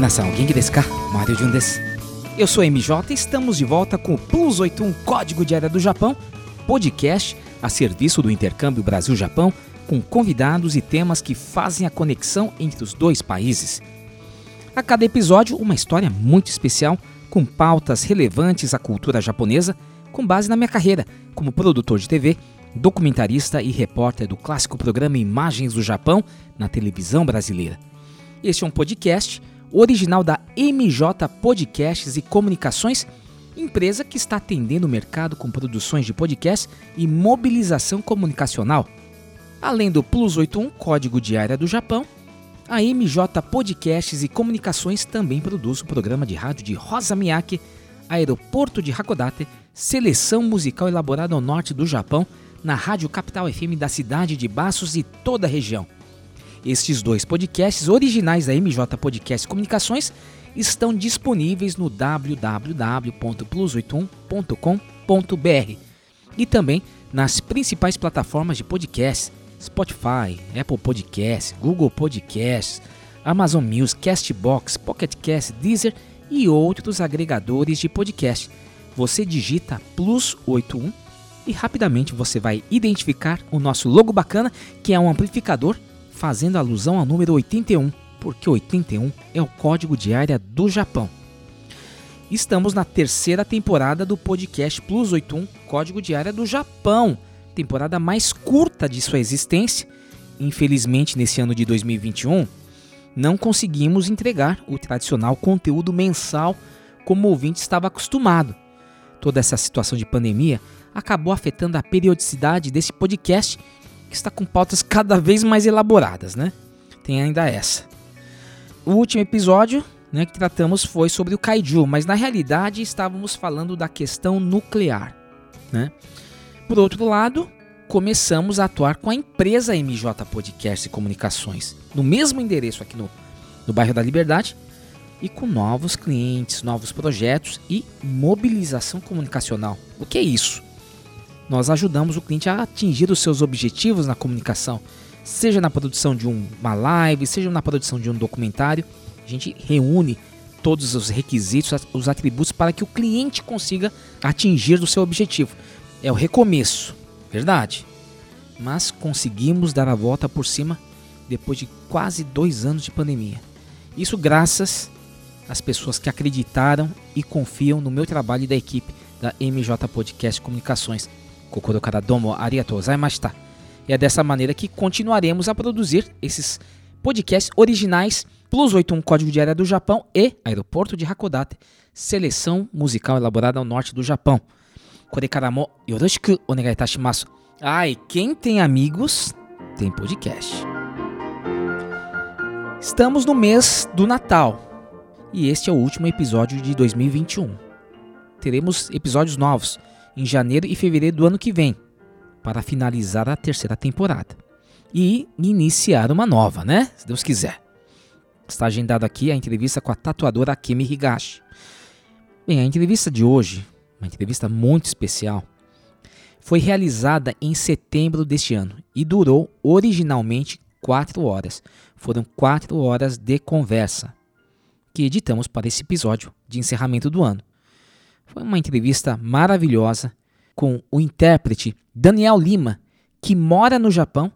Ka? Mario. Eu sou MJ e estamos de volta com o Plus 81 Código de Área do Japão, podcast a serviço do intercâmbio Brasil-Japão, com convidados e temas que fazem a conexão entre os dois países. A cada episódio, uma história muito especial, com pautas relevantes à cultura japonesa, com base na minha carreira como produtor de TV, documentarista e repórter do clássico programa Imagens do Japão na televisão brasileira. Este é um podcast original da MJ Podcasts e Comunicações, empresa que está atendendo o mercado com produções de podcast e mobilização comunicacional. Além do Plus 81 Código de Área do Japão, a MJ Podcasts e Comunicações também produz o programa de rádio de Rosa Miyake, Aeroporto de Hakodate, seleção musical elaborada ao norte do Japão, na Rádio Capital FM da cidade de Baços e toda a região. Estes dois podcasts originais da MJ Podcast Comunicações estão disponíveis no www.plus81.com.br e também nas principais plataformas de podcast: Spotify, Apple Podcasts, Google Podcasts, Amazon Music, Castbox, Pocket Cast, Deezer e outros agregadores de podcast. Você digita Plus 81 e rapidamente você vai identificar o nosso logo bacana, que é um amplificador fazendo alusão ao número 81, porque 81 é o código de área do Japão. Estamos na terceira temporada do podcast Plus 81 Código de Área do Japão, temporada mais curta de sua existência. Infelizmente, nesse ano de 2021, não conseguimos entregar o tradicional conteúdo mensal como o ouvinte estava acostumado. Toda essa situação de pandemia acabou afetando a periodicidade desse podcast, que está com pautas cada vez mais elaboradas, né? Tem ainda essa. O último episódio né, que tratamos foi sobre o Kaiju, mas na realidade estávamos falando da questão nuclear. Né? Por outro lado, começamos a atuar com a empresa MJ Podcast e Comunicações, no mesmo endereço aqui no, no bairro da Liberdade, e com novos clientes, novos projetos e mobilização comunicacional. O que é isso? Nós ajudamos o cliente a atingir os seus objetivos na comunicação, seja na produção de uma live, seja na produção de um documentário. A gente reúne todos os requisitos, os atributos para que o cliente consiga atingir o seu objetivo. É o recomeço, verdade. Mas conseguimos dar a volta por cima depois de quase dois anos de pandemia. Isso graças às pessoas que acreditaram e confiam no meu trabalho e da equipe da MJ Podcast Comunicações. Kokoro domo arigatou gozaimashita. E é dessa maneira que continuaremos a produzir esses podcasts originais Plus 81 Código de Área do Japão e Aeroporto de Hakodate, seleção musical elaborada ao norte do Japão. Korekara mo yoroshiku onegai itashimasu. Quem tem amigos tem podcast. Estamos no mês do Natal e este é o último episódio de 2021. Teremos episódios novos em janeiro e fevereiro do ano que vem para finalizar a terceira temporada e iniciar uma nova, né? Se Deus quiser. Está agendado aqui a entrevista com a tatuadora Akemi Higashi. Bem, a entrevista de hoje, uma entrevista muito especial, foi realizada em setembro deste ano e durou originalmente quatro horas. Foram quatro horas de conversa que editamos para esse episódio de encerramento do ano. Foi uma entrevista maravilhosa com o intérprete Daniel Lima, que mora no Japão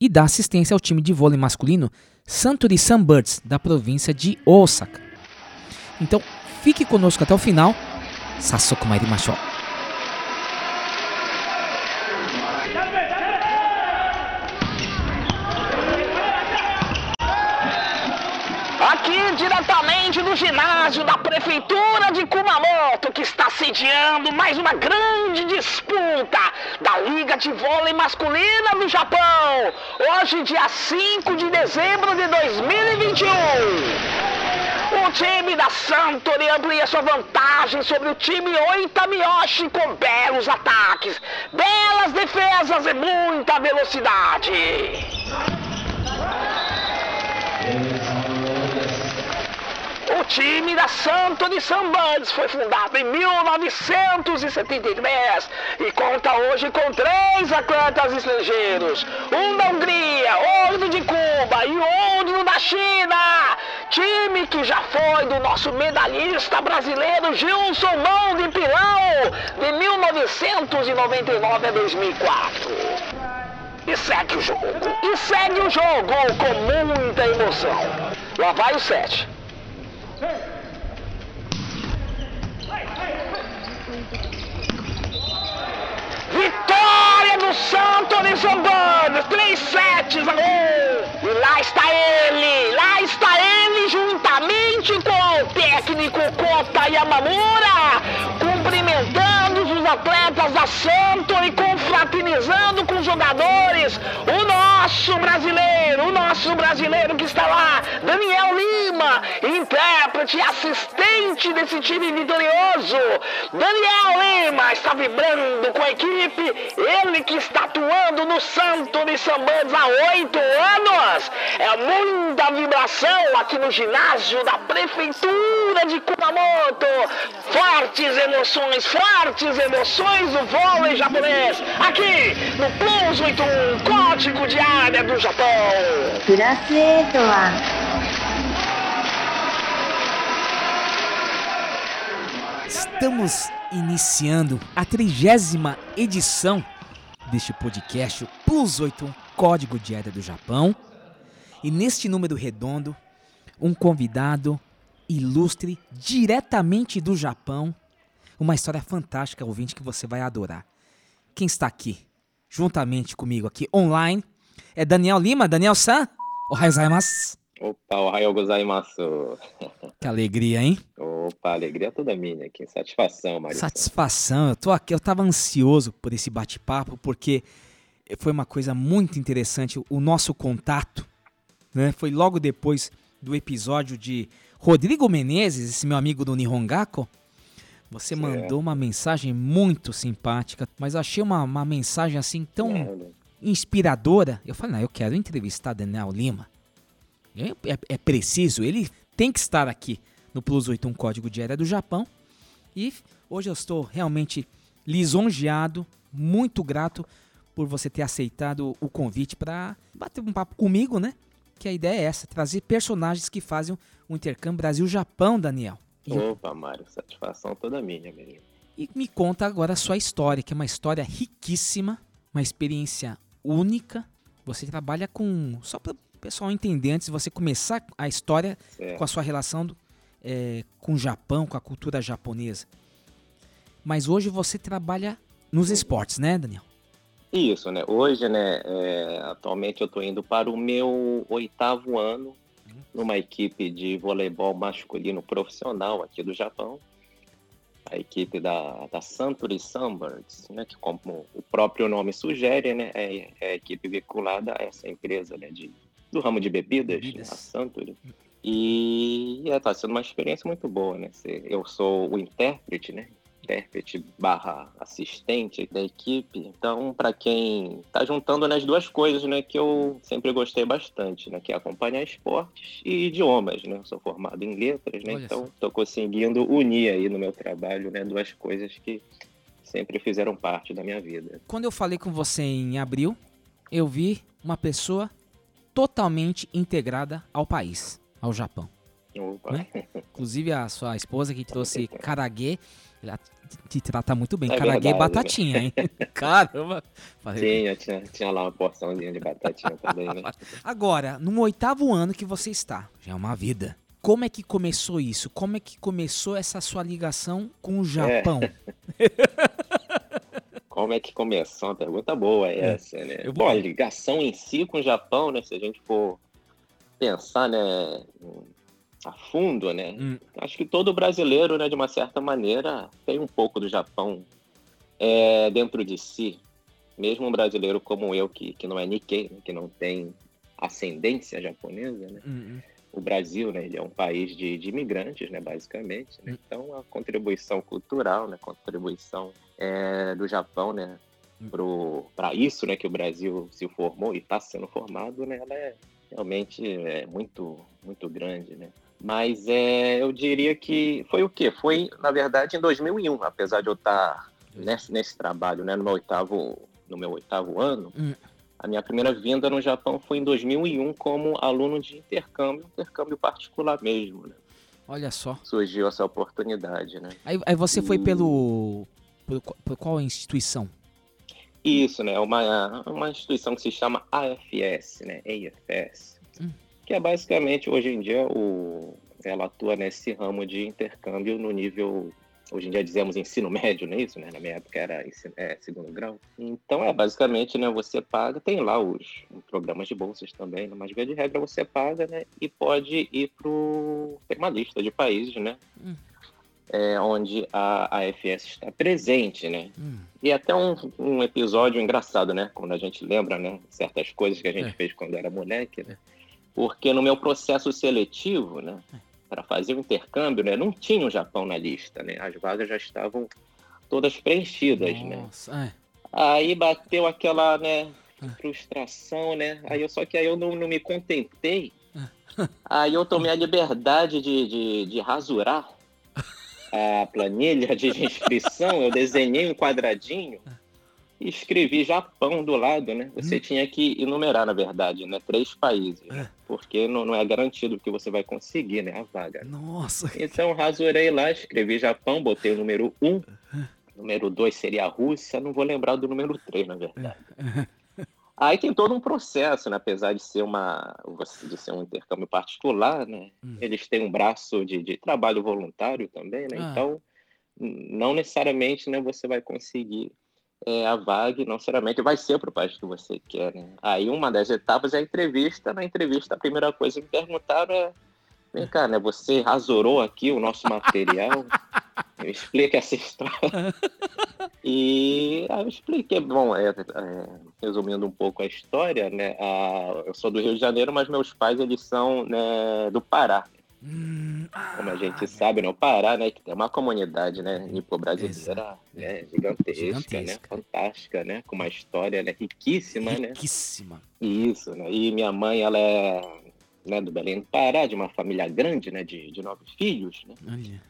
e dá assistência ao time de vôlei masculino Santuri Sunbirds, da província de Osaka. Então, fique conosco até o final. Sassoku Mairimashou. Aqui diretamente do ginásio da Prefeitura de Kumamoto, que está sediando mais uma grande disputa da Liga de Vôlei Masculina do Japão. Hoje, dia 5 de dezembro de 2021. O time da Santori amplia sua vantagem sobre o time Oitamiyoshi com belos ataques, belas defesas e muita velocidade. O time da Santo de Sunbuds foi fundado em 1973 e conta hoje com três atletas estrangeiros. Um da Hungria, outro de Cuba e outro da China. Time que já foi do nosso medalhista brasileiro Gilson Mão de Pilão de 1999 a 2004. E segue o jogo. E segue o jogo com muita emoção. Lá vai o 7. Vitória do Santo Lisboa! Três sets a um! E lá está ele! Lá está ele juntamente com o técnico Kota Yamamura, cumprimentando os atletas da Santo e confraternizando com os jogadores. O nosso brasileiro, o nosso brasileiro que está lá, Daniel Lima, intérprete e assistente desse time vitorioso. Daniel Lima está vibrando com a equipe, ele que está atuando no Santo de Sambantes há oito anos. É muita vibração aqui no ginásio da Prefeitura de Kumamoto. Fortes emoções, fortes emoções do vôlei japonês. Aqui no Plus 81, código de Muralha do Japão. Estamos iniciando a trigésima edição deste podcast Plus 8, Código Dieta do Japão. E neste número redondo, um convidado ilustre diretamente do Japão. Uma história fantástica, ouvinte, que você vai adorar. Quem está aqui, juntamente comigo aqui online, é Daniel Lima. Daniel San, ohayou gozaimasu. Opa, ohayou gozaimasu. Que alegria, hein? Opa, alegria toda minha aqui. Satisfação, Mário. Satisfação. Eu tô aqui, eu tava ansioso por esse bate-papo porque foi uma coisa muito interessante o nosso contato, né? Foi logo depois do episódio de Rodrigo Menezes, esse meu amigo do Nihongaku. Você Certo. mandou uma mensagem muito simpática, mas achei uma, uma mensagem assim tão Olha, inspiradora. Eu falei, não, eu quero entrevistar Daniel Lima. É, é- é preciso, ele tem que estar aqui no Plus 81 Código de Área do Japão. E hoje eu estou realmente lisonjeado, muito grato por você ter aceitado o convite para bater um papo comigo, né? Que a ideia é essa, trazer personagens que fazem o intercâmbio Brasil-Japão, Daniel. E, Opa, Mário, satisfação toda minha mesmo. e me conta agora a sua história, que é uma história riquíssima, uma experiência única. Você trabalha com. Só para o pessoal entender, antes de você começar a história Certo. com a sua relação do- é, com o Japão, com a cultura japonesa. Mas hoje você trabalha nos esportes, né, Daniel? Isso, né? Hoje, né, é, atualmente eu estou indo para o meu oitavo ano numa equipe de voleibol masculino profissional aqui do Japão. A equipe da, da Suntory Sunbirds, né, que como o próprio nome sugere, né, é, é a equipe vinculada a essa empresa né, de, do ramo de bebidas, Bebidas. a Suntory. E está sendo uma experiência muito boa, né? Eu sou o intérprete, né? Intérprete barra assistente da equipe. Então, para quem tá juntando nas duas coisas, né, que eu sempre gostei bastante, né, que é acompanhar esportes e idiomas, né? Eu sou formado em letras, né? Olha Então, tô conseguindo unir aí no meu trabalho, né, duas coisas que sempre fizeram parte da minha vida. Quando eu falei com você em abril, eu vi uma pessoa totalmente integrada ao país, ao Japão. Né? Inclusive a sua esposa que trouxe karaguê, ela te- trata muito bem. É karaguê e né? batatinha, hein? Caramba! Tinha, tinha, tinha lá uma porçãozinha de batatinha também, né? Agora, no oitavo ano que você está, já é uma vida. Como é que começou isso? Como é que começou essa sua ligação com o Japão? Como é que começou? Uma pergunta boa é essa, né? Eu Bom, a ligação em si com o Japão, né? Se a gente for pensar, né, a fundo, né? Hum. Acho que todo brasileiro, né, de uma certa maneira, tem um pouco do Japão é, dentro de si. Mesmo um brasileiro como eu, que, que não é Nikkei, né, que não tem ascendência japonesa, né? Hum, hum. o Brasil, né, ele é um país de, de imigrantes, né, basicamente. né? Então, a contribuição cultural, né, contribuição é, do Japão, né, para isso, né, que o Brasil se formou e está sendo formado, né, ela é realmente é muito, muito grande, né. Mas é, eu diria que foi o quê? Foi, na verdade, em 2001, apesar de eu estar nesse, nesse trabalho, né, no meu oitavo, no meu oitavo ano. Hum. A minha primeira vinda no Japão foi em 2001 como aluno de intercâmbio, intercâmbio particular mesmo, né? Olha só. Surgiu essa oportunidade, né? Aí, aí você foi E- pelo. Por, por qual instituição? Isso, né? Uma, uma instituição que se chama AFS, né? AFS. Hum. Que é basicamente, hoje em dia, o, ela atua nesse ramo de intercâmbio no nível. Hoje em dia dizemos ensino médio, não é isso? Né? Na minha época era ensino- é, segundo grau. Então é basicamente, né? Você paga, tem lá os programas de bolsas também, né? mas via de regra você paga, né? E pode ir pro. Tem uma lista de países, né? Hum. É, onde a AFS está presente, né? Hum, E até um, um episódio engraçado, né? Quando a gente lembra, né? Certas coisas que a gente É. fez quando era moleque, né? Porque no meu processo seletivo, né? Para fazer o intercâmbio, né? Não tinha o Japão na lista, né? As vagas já estavam todas preenchidas, né? Nossa, é. Aí bateu aquela, né? Ah. Frustração, né? Aí eu, só que aí eu não, não me contentei. Ah. Aí eu tomei a liberdade de, de, de rasurar a planilha de inscrição. Eu desenhei um quadradinho e escrevi Japão do lado, né? Você Hum. tinha que enumerar, na verdade, né? Três países. É. Porque não, não é garantido que você vai conseguir, né? A vaga. Nossa. Então rasurei lá, escrevi Japão, botei o número 1. Número 2 seria a Rússia, não vou lembrar do número 3, na verdade. Aí tem todo um processo, né? Apesar de ser uma de ser um intercâmbio particular, né? Hum. Eles têm um braço de, de trabalho voluntário também, né? Ah. Então, não necessariamente né, você vai conseguir é, a vaga, não necessariamente vai ser para o país que você quer, né? Aí uma das etapas é a entrevista. Na entrevista, a primeira coisa que me perguntaram é Vem cá, né? Você rasurou aqui o nosso material. Me explica essa história. E aí eu expliquei. Bom, é, é, resumindo um pouco a história, né? a- eu sou do Rio de Janeiro, mas meus pais eles são né, do Pará. Como a ah, gente sabe, né? O Pará, né? Que tem uma comunidade, né? Nipo-brasileira né, gigantesca, né? Gigantesca. Fantástica, né? Com uma história né, riquíssima, né? Riquíssima. Isso, né? E minha mãe, ela é né, do Belém do Pará, de uma família grande, né? De, de nove filhos, né? Olha.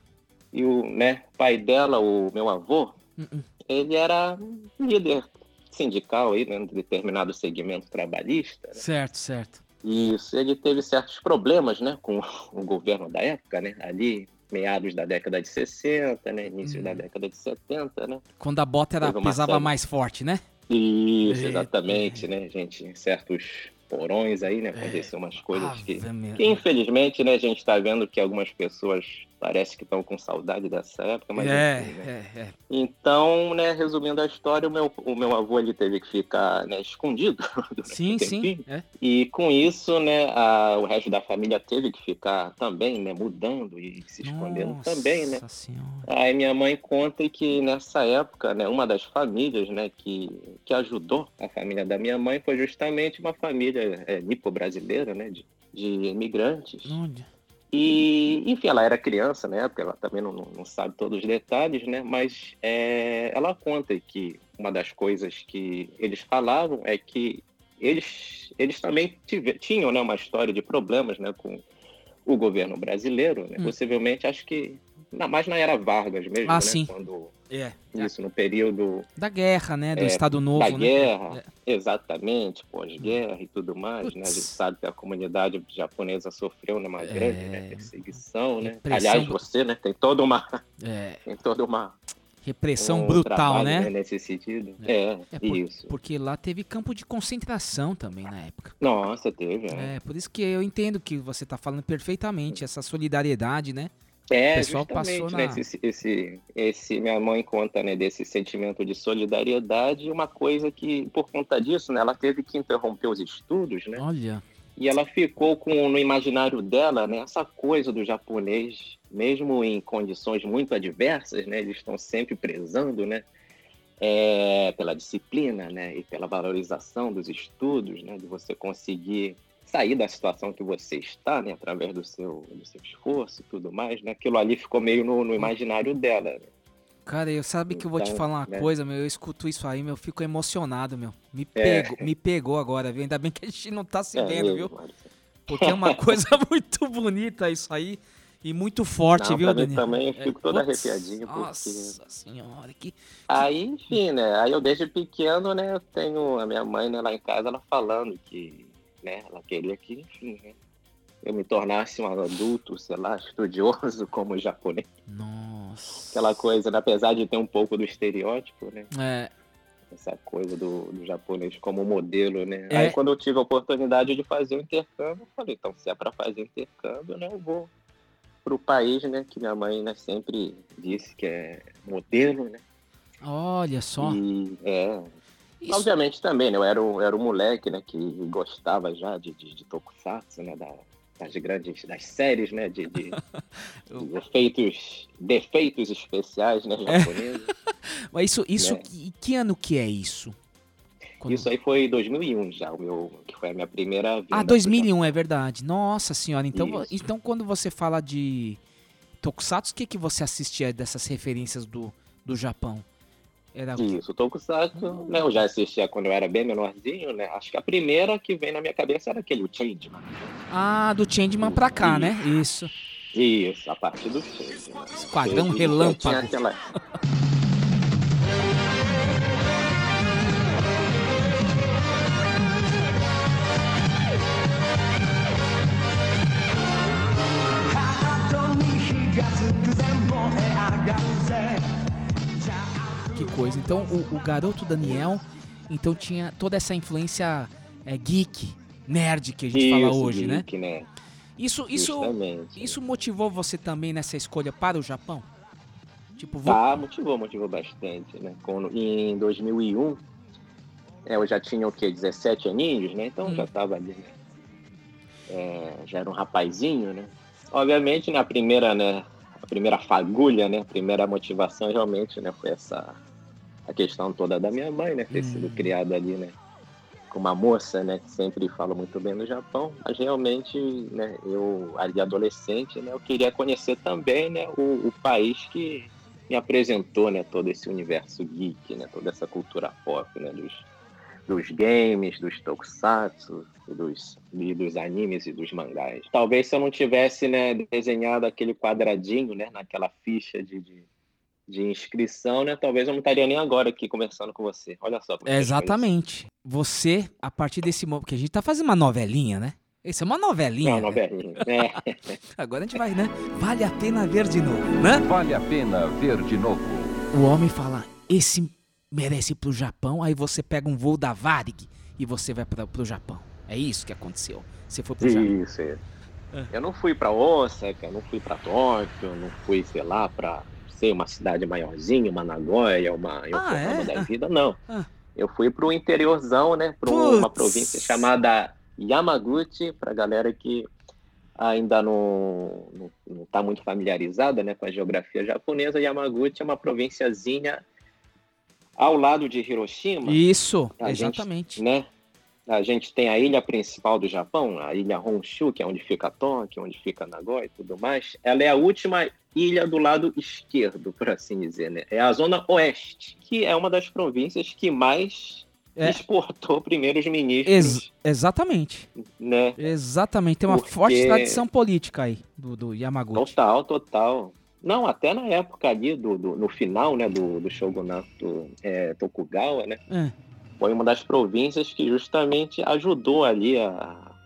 E o né, pai dela, o meu avô, Hum, hum. ele era líder sindical aí, né? De determinado segmento trabalhista. né? Certo, certo. Isso, ele teve certos problemas, né? Com o governo da época, né? Ali, meados da década de 60, né? Início Hum. da década de 70, né? Quando a bota era, pisava série. mais forte, né? Isso, Eita. exatamente, né, gente? Certos porões aí, né? Aconteceu umas coisas que Ave Maria. Que infelizmente, né, a gente está vendo que algumas pessoas parece que estão com saudade dessa época, mas é, enfim, né? é, é. Então, né, resumindo a história, o meu, o meu avô ele teve que ficar né, escondido Sim, sim. É. E com isso, né, a- o resto da família teve que ficar também, né, mudando e se escondendo Nossa também, né? Senhora. Aí minha mãe conta que nessa época, né, uma das famílias, né, que, que ajudou a família da minha mãe foi justamente uma família é, nipo-brasileira, né, de, de imigrantes. Olha. E, enfim, ela era criança na época, ela também não, não sabe todos os detalhes, né, mas é, ela conta que uma das coisas que eles falavam é que eles, eles também tive- tinham, né, uma história de problemas, né, com o governo brasileiro, né, Hum. possivelmente, acho que na- mais na era Vargas mesmo, Ah, né? sim. Quando É. isso no período Da guerra, né? Do É, Estado Novo, da né? guerra, exatamente, pós-guerra e tudo mais, né? A gente sabe que a comunidade japonesa sofreu né, uma grande É. né, perseguição, né? Repressão Aliás, você, né? Tem toda uma, É. tem toda uma Repressão um brutal, trabalho, né? Nesse sentido. É, É, por- isso. Porque lá teve campo de concentração também na época. Nossa, teve. É, É, por isso que eu entendo que você tá falando perfeitamente, essa solidariedade, né? É o pessoal justamente, passou né? na- Esse, esse, esse, minha mãe conta, né? Desse sentimento de solidariedade, uma coisa que, por conta disso, né? Ela teve que interromper os estudos, né? Olha. E ela ficou com no imaginário dela, né, essa coisa do japonês, mesmo em condições muito adversas, né, eles estão sempre prezando, né, é, pela disciplina, né, e pela valorização dos estudos, né, de você conseguir sair da situação que você está, né, através do seu, do seu esforço e tudo mais, né, aquilo ali ficou meio no, no imaginário dela. né. Cara, eu sabe que eu vou te Então, falar uma né? coisa, meu. Eu escuto isso aí, meu. Eu fico emocionado, meu. Me É. pegou, me pegou agora, viu? Ainda bem que a gente não tá se É, vendo, eu, viu? Porque é uma coisa muito bonita isso aí e muito forte, Não, viu, Daniel? também eu fico todo putz, arrepiadinho, porque- Nossa senhora, que. Aí, enfim, né? Aí eu desde pequeno, né, eu tenho a minha mãe né, lá em casa, ela falando que, né, ela queria que, enfim, né, eu me tornasse um adulto, sei lá, estudioso como japonês. Nossa. Aquela coisa, né, apesar de ter um pouco do estereótipo, né? É, Essa coisa do, do japonês como modelo, né? É. Aí quando eu tive a oportunidade de fazer o intercâmbio, eu falei, então se é para fazer intercâmbio, né, eu vou pro país, né, que minha mãe né, sempre disse que é modelo, né? olha só. E é, Isso, Obviamente também, né? Eu era, um- era um moleque, né? Que gostava já de, de, de tokusatsu, né? Da, das grandes, das séries, né? De, de, de efeitos, defeitos especiais, né? Japoneses. mas isso, isso né? que, que ano que é isso? Quando- Isso aí foi em 2001 já, o meu, que foi a minha primeira vinda. Ah, pro 2001, é verdade. Nossa senhora, então, Isso. então quando você fala de Tokusatsu, o que, que você assistia dessas referências do, do Japão? Era? Isso, Tokusatsu, né? Eu já assistia quando eu era bem menorzinho, né? Acho que a primeira que vem na minha cabeça era aquele, o Changeman. Ah, do Changeman pra cá, né? Isso. Isso, a partir do Changeman. Esquadrão Relâmpago. tinha aquela- coisa. Então, o, o garoto Daniel, então tinha toda essa influência é, geek, nerd que a gente fala Isso, hoje, né? geek, né? Isso, isso, Justamente. isso motivou você também nessa escolha para o Japão? Tipo, vou... Tá, motivou, motivou bastante, né? Quando, em 2001, é, eu já tinha o quê? 17 aninhos, né? Então Hum. já tava ali, né? É, já era um rapazinho, né? Obviamente, na primeira, né? A primeira fagulha, né? A primeira motivação realmente, né? Foi essa a questão toda da minha mãe, né? Ter Hum. sido criada ali, né? Com uma moça, né? Que sempre fala muito bem no Japão, mas realmente, né? Eu ali adolescente, né? Eu queria conhecer também, né? O, o país que me apresentou, né, todo esse universo geek, né, toda essa cultura pop, né, dos, dos games, dos tokusatsu, dos, dos animes e dos mangás. Talvez se eu não tivesse, né, desenhado aquele quadradinho, né, naquela ficha de, de, de inscrição, né, talvez eu não estaria nem agora aqui conversando com você. Olha só. como é Exatamente. Você, a partir desse momento, porque a gente tá fazendo uma novelinha, né? Isso é uma novelinha. Não, né? novelinha. É, Agora a gente vai, né? Vale a pena ver de novo, né? Vale a pena ver de novo. O homem fala, esse merece ir pro Japão, aí você pega um voo da Varig e você vai pra, pro Japão. É isso que aconteceu. Você foi pro Japão. Isso, isso. É. Eu não fui para Osaka, eu não fui para Tóquio, não fui, sei lá, para sei, uma cidade maiorzinha, uma Nagoya, uma Yokohama é? da vida, não. Ah. Eu fui para o interiorzão, né, para uma província chamada Yamaguchi, para galera que ainda não, não, não tá muito familiarizada, né, com a geografia japonesa. Yamaguchi é uma provínciazinha ao lado de Hiroshima Isso, A gente- exatamente. né? A gente tem a ilha principal do Japão, a ilha Honshu, que é onde fica Tóquio, onde fica Nagoya e tudo mais. Ela é a última ilha do lado esquerdo, por assim dizer, né? É a zona oeste, que é uma das províncias que mais É. exportou primeiros ministros, Ex- exatamente. né? Exatamente. Tem uma Porque- forte tradição política aí do, do Yamaguchi. Total, total. Não, até na época ali, do, do- no final, né, do, do shogunato é, Tokugawa, né? É. foi uma das províncias que justamente ajudou ali a,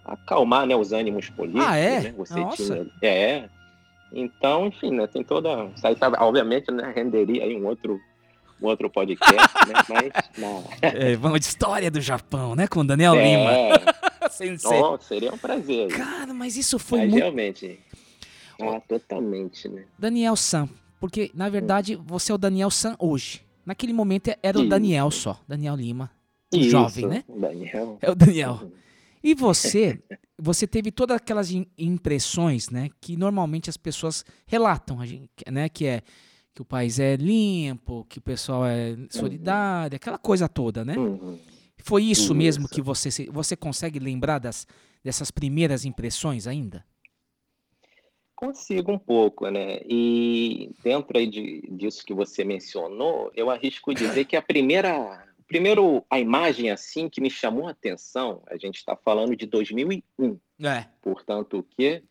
a acalmar né, os ânimos políticos. Ah, é? Né? Você Nossa. tinha. É. Então, enfim, né, tem toda. Isso aí, tá- obviamente, né, renderia aí um outro, um outro podcast, né? Mas. Na... É, vamos de história do Japão, né? Com o Daniel Lima. É, Sensei. oh, seria um prazer. Cara, mas isso foi Mas muito. realmente. Ah, totalmente, né? Daniel San. Porque, na verdade, você é o Daniel San hoje. Naquele momento era o. Daniel só. Daniel Lima. Jovem, né? Daniel. É o Daniel. E você, você teve todas aquelas im- impressões, né, que normalmente as pessoas relatam, a gente, né, que é que o país é limpo, que o pessoal é solidário, aquela coisa toda, né? Uhum. Foi isso mesmo Isso. que você você consegue lembrar das dessas primeiras impressões ainda? Consigo um pouco, né? E dentro aí de, disso que você mencionou, eu arrisco dizer que a primeira, primeiro, a imagem assim que me chamou a atenção, a gente está falando de 2001. É. Portanto, o que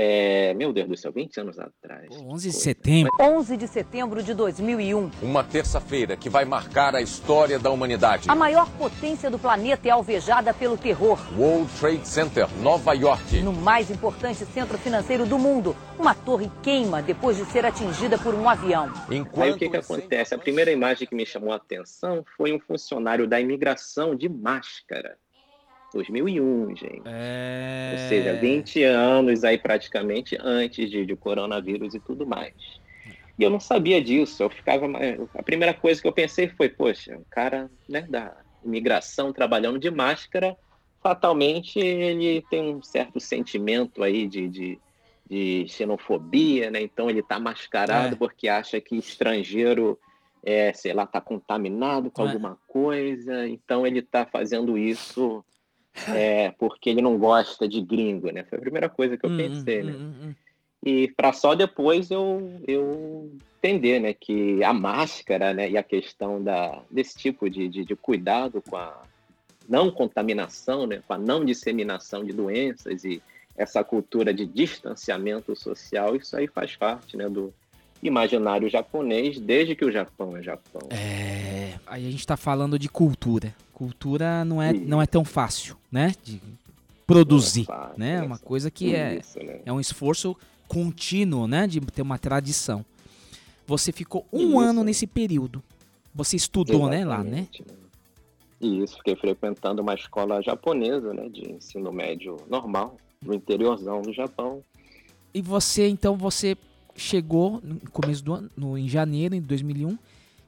é, meu Deus do céu, 20 anos atrás. Pô, 11 de setembro. 11 de setembro de 2001. Uma terça-feira que vai marcar a história da humanidade. A maior potência do planeta é alvejada pelo terror. World Trade Center, Nova York. No mais importante centro financeiro do mundo, uma torre queima depois de ser atingida por um avião. Enquanto Aí o que, que acontece? A primeira imagem que me chamou a atenção foi um funcionário da imigração de máscara 2001, gente. É... Ou seja, 20 anos aí praticamente antes de, de coronavírus e tudo mais. E eu não sabia disso. Eu ficava. A primeira coisa que eu pensei foi, poxa, um cara né, da imigração trabalhando de máscara, fatalmente ele tem um certo sentimento aí de, de, de xenofobia, né? Então ele está mascarado é. porque acha que estrangeiro é, sei lá, está contaminado com é. alguma coisa, então ele está fazendo isso é, porque ele não gosta de gringo, né? Foi a primeira coisa que eu hum, pensei, né? Hum, hum, e para só depois eu, eu entender, né, que a máscara, né, e a questão da, desse tipo de, de, de cuidado com a não contaminação, né, com a não disseminação de doenças e essa cultura de distanciamento social, isso aí faz parte, né, do imaginário japonês desde que o Japão é Japão. É, aí a gente está falando de cultura. Cultura não é, não é tão fácil, né? De produzir, é fácil, né? É uma coisa que é, isso, né? é um esforço contínuo, né? De ter uma tradição. Você ficou um isso. ano nesse período. Você estudou, né, lá, né? Isso, fiquei frequentando uma escola japonesa, né, de ensino médio normal, no interiorzão do Japão. E você, então, você chegou no começo do ano, no, em janeiro de 2001,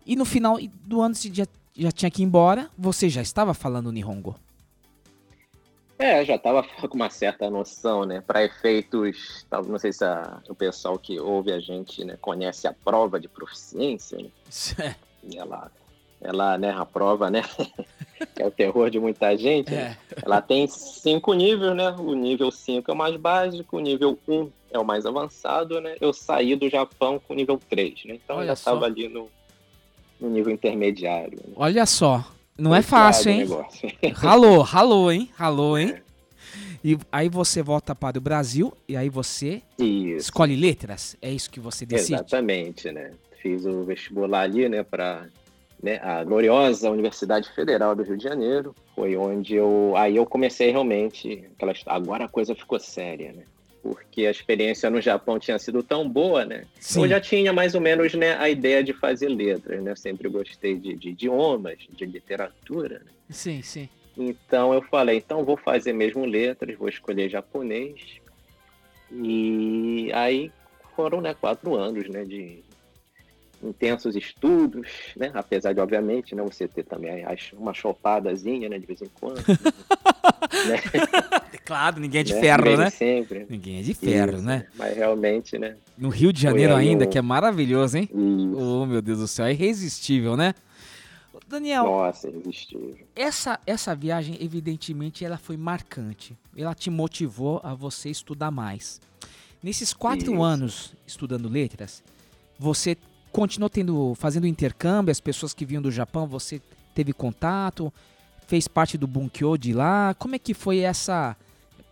e no final do ano você já já tinha que ir embora, você já estava falando Nihongo? É, já estava com uma certa noção, né? Para efeitos, não sei se a, o pessoal que ouve a gente né, conhece a prova de proficiência, né? É. E ela, ela, né, a prova, né? que é o terror de muita gente. Né? É. Ela tem cinco níveis, né? O nível 5 é o mais básico, o nível 1 um é o mais avançado, né? Eu saí do Japão com o nível 3, né? Então Olha eu já estava ali no, no nível intermediário. Né? Olha só, não é fácil, hein? Ralou, ralou, hein? Ralou, hein? É. E aí você volta para o Brasil e aí você isso. escolhe letras? É isso que você decide? Exatamente, né? Fiz o vestibular ali, né, para né, a gloriosa Universidade Federal do Rio de Janeiro. Foi onde eu aí eu comecei realmente aquela agora a coisa ficou séria, né? Porque a experiência no Japão tinha sido tão boa, né? Sim. Eu já tinha mais ou menos né, a ideia de fazer letras, né? Sempre gostei de, de idiomas, de literatura. Né? Sim, sim. Então eu falei, então vou fazer mesmo letras, vou escolher japonês. E aí foram né, quatro anos né, de intensos estudos, né? Apesar de, obviamente, né, você ter também uma chopadazinha, né, de vez em quando. né? Claro, ninguém é de né? ferro, né? Sempre. Ninguém é de ferro, Isso, né? Mas realmente, né? No Rio de Janeiro ainda, um... que é maravilhoso, hein? Isso. Oh, meu Deus do céu, é irresistível, né? Daniel. Nossa, irresistível. Essa, essa viagem, evidentemente, ela foi marcante. Ela te motivou a você estudar mais. Nesses quatro Isso. anos estudando letras, você continuou tendo, fazendo intercâmbio, as pessoas que vinham do Japão, você teve contato, fez parte do Bunkyo de lá. Como é que foi essa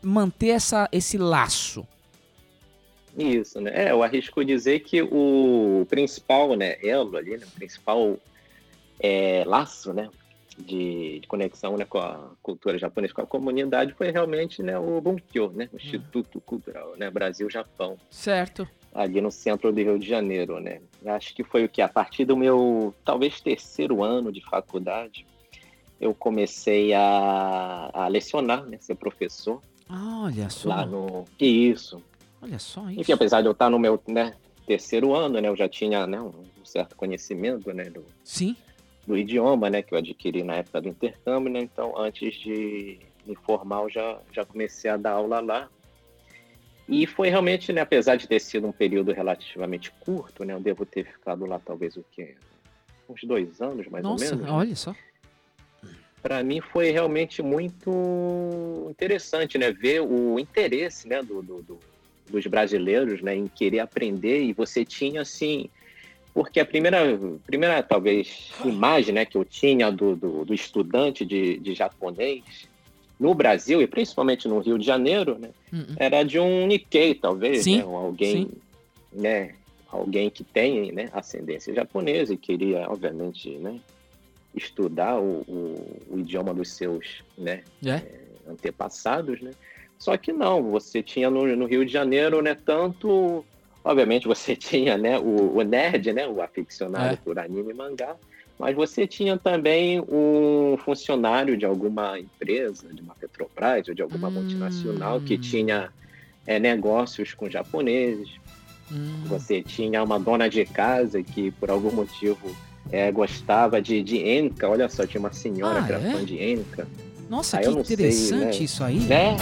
manter essa, esse laço? Isso, né? É, eu arrisco dizer que o principal, né, elo ali, né, o principal é, laço, né, de, de, conexão né, com a cultura japonesa, com a comunidade, foi realmente né, o Bunkyo, né, o hum. Instituto Cultural, né, Brasil-Japão. Certo. Ali no centro do Rio de Janeiro, né. Acho que foi o que a partir do meu talvez terceiro ano de faculdade, eu comecei a, a lecionar, né, ser professor. Ah, olha só. Lá no. Isso. Olha só isso. Enfim, apesar de eu estar no meu né, terceiro ano, né, eu já tinha né, um certo conhecimento né, do, Sim. do idioma né, que eu adquiri na época do intercâmbio. Né, então, antes de me formar, eu já, já comecei a dar aula lá. E foi realmente, né, apesar de ter sido um período relativamente curto, né, eu devo ter ficado lá talvez o quê? Uns dois anos, mais Nossa, ou menos. Nossa, olha só para mim foi realmente muito interessante, né? Ver o interesse, né, do, do, do, dos brasileiros, né, em querer aprender e você tinha assim, porque a primeira, primeira talvez, imagem né, que eu tinha do, do, do estudante de, de japonês no Brasil, e principalmente no Rio de Janeiro, né, Hum, hum. era de um Nikkei, talvez, Sim, né, alguém, né, alguém que tem né, ascendência japonesa e queria, obviamente, né, estudar o, o, o idioma dos seus né, É? antepassados, né? Só que não, você tinha no, no Rio de Janeiro, né, tanto, obviamente você tinha, né, o, o nerd, né, o aficionado É. por anime e mangá, mas você tinha também um funcionário de alguma empresa, de uma Petrobras ou de alguma Hum. multinacional que tinha é, negócios com japoneses. Hum. Você tinha uma dona de casa que, por algum motivo, é, gostava de, de Enka. Olha só, tinha uma senhora Ah, que era é? fã de Enka. Nossa, Ah, que não sei, interessante né? isso aí. Né?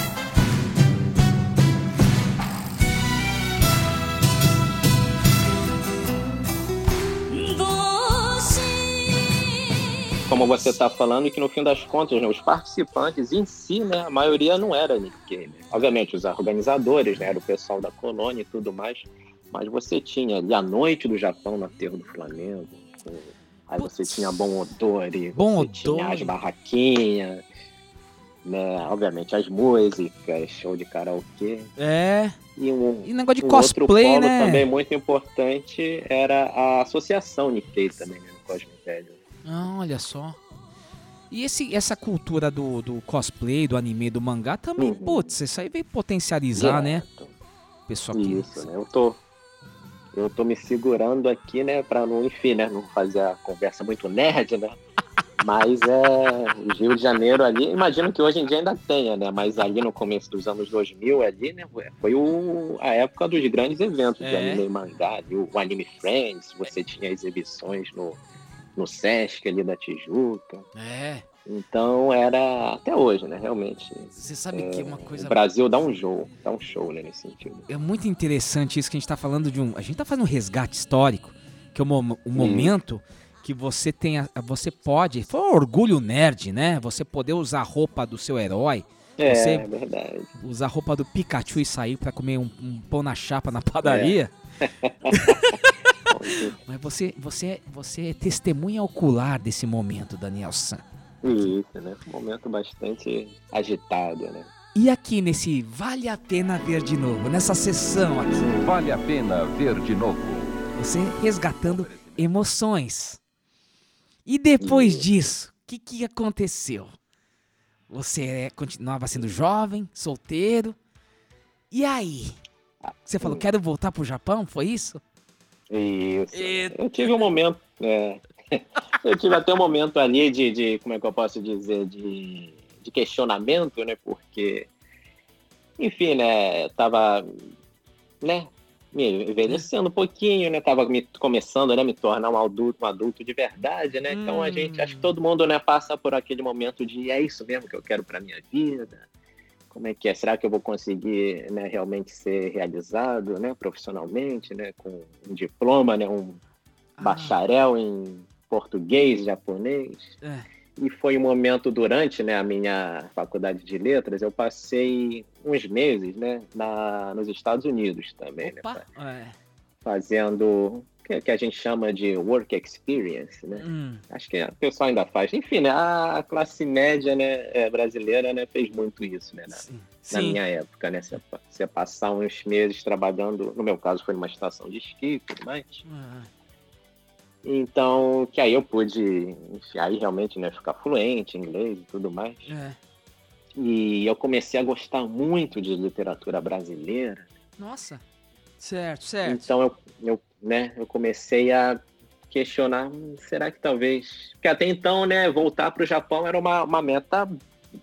Como você está falando, que no fim das contas, né, os participantes em si, né, a maioria não era Nikkei. Né? Obviamente, os organizadores, né, era o pessoal da colônia e tudo mais, mas você tinha ali a noite do Japão no aterro do Flamengo, aí você Putz. tinha Bom Odori, Bom você tinha as barraquinhas, né, obviamente as músicas, show de karaokê, É. e um, E negócio de um outro cosplay, polo né? também muito importante era a associação Nikkei também, né, no Cosme Velho. Ah, olha só. E esse, essa cultura do, do cosplay, do anime, do mangá também, Uhum. putz, isso aí veio potencializar, né? Direto. Pessoal que. Isso, né? Eu tô, eu tô me segurando aqui, né, pra não, enfim, né, não fazer a conversa muito nerd, né? Mas é Rio de Janeiro ali, imagino que hoje em dia ainda tenha, né? Mas ali no começo dos anos 2000 ali, né, foi o, a época dos grandes eventos de É. anime e mangá, ali, o Anime Friends, você tinha exibições no, no Sesc ali da Tijuca. É. Então era até hoje, né, realmente. Você sabe que uma O coisa. Brasil dá um show, dá um show, né, nesse sentido. É muito interessante isso que a gente tá falando de um. A gente tá fazendo um resgate histórico, que é um, mo- um momento que você tem. a- Você pode. Foi um orgulho nerd, né? Você poder usar a roupa do seu herói, É, Você- é verdade. usar a roupa do Pikachu e sair pra comer um, um pão na chapa na padaria. Mas você, você, você é testemunha ocular desse momento, Daniel San. Isso, né? Um momento bastante agitado, né? E aqui nesse Vale a Pena Ver de Novo, nessa sessão aqui, Vale a pena ver de novo. você resgatando emoções. E depois disso, o que, que aconteceu? Você é- continuava sendo jovem, solteiro. E aí? Você falou, quero voltar pro Japão? Foi isso? Isso. Eita. Eu tive um momento. é, eu tive até um momento ali de, de como é que eu posso dizer, de, de questionamento, né? Porque, enfim, né? Tava, né? Me envelhecendo um pouquinho, né? Tava me, começando, né? Me tornar um adulto, um adulto de verdade, né? Então a gente, acho que todo mundo, né? Passa por aquele momento de é isso mesmo que eu quero para minha vida. Como é que é? Será que eu vou conseguir, né? Realmente ser realizado, né? Profissionalmente, né? Com um diploma, né? Um Ah. bacharel em português, japonês. É. E foi um momento durante né, a minha faculdade de letras, eu passei uns meses né, na, nos Estados Unidos também, né, Opa! É. fazendo que, que a gente chama de work experience, né? Hum, Acho que o pessoal ainda faz. Enfim, né, a classe média né, é, brasileira né, fez muito isso né, na, sim. na Sim. minha época, né? Você, você passar uns meses trabalhando, no meu caso foi numa estação de esqui e tudo mais. Ah, Então, que aí eu pude, aí realmente, né, ficar fluente em inglês e tudo mais. é. E eu comecei a gostar muito de literatura brasileira. Nossa. Certo, certo. Então eu, eu, né, eu comecei a questionar, "Hum, será que talvez... Porque até então, né, voltar para o Japão era uma, uma meta,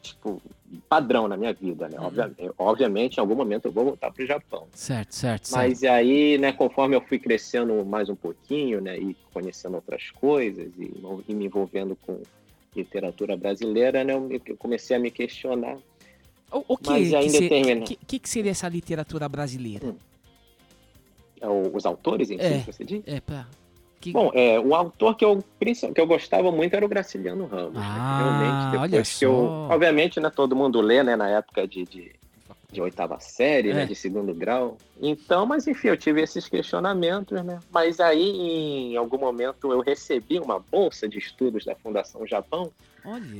tipo, padrão na minha vida, né? Uhum. Obviamente, obviamente, em algum momento eu vou voltar para o Japão. Certo, certo, certo. Mas e aí, né, conforme eu fui crescendo mais um pouquinho, né, e conhecendo outras coisas e, e me envolvendo com literatura brasileira, né, eu, me- eu comecei a me questionar. O, o que, Mas que, ainda se- termina. que, que que seria essa literatura brasileira? Hum. É, Os autores em si, É. que você diz? É, pra... Que... Bom, é, o autor que eu, que eu gostava muito era o Graciliano Ramos. né, Ah, realmente, depois olha que eu. Obviamente, né, todo mundo lê, né, na época de, de, de oitava série, É. né, de segundo grau. Então, mas enfim, eu tive esses questionamentos, né? Mas aí, em algum momento, eu recebi uma bolsa de estudos da Fundação Japão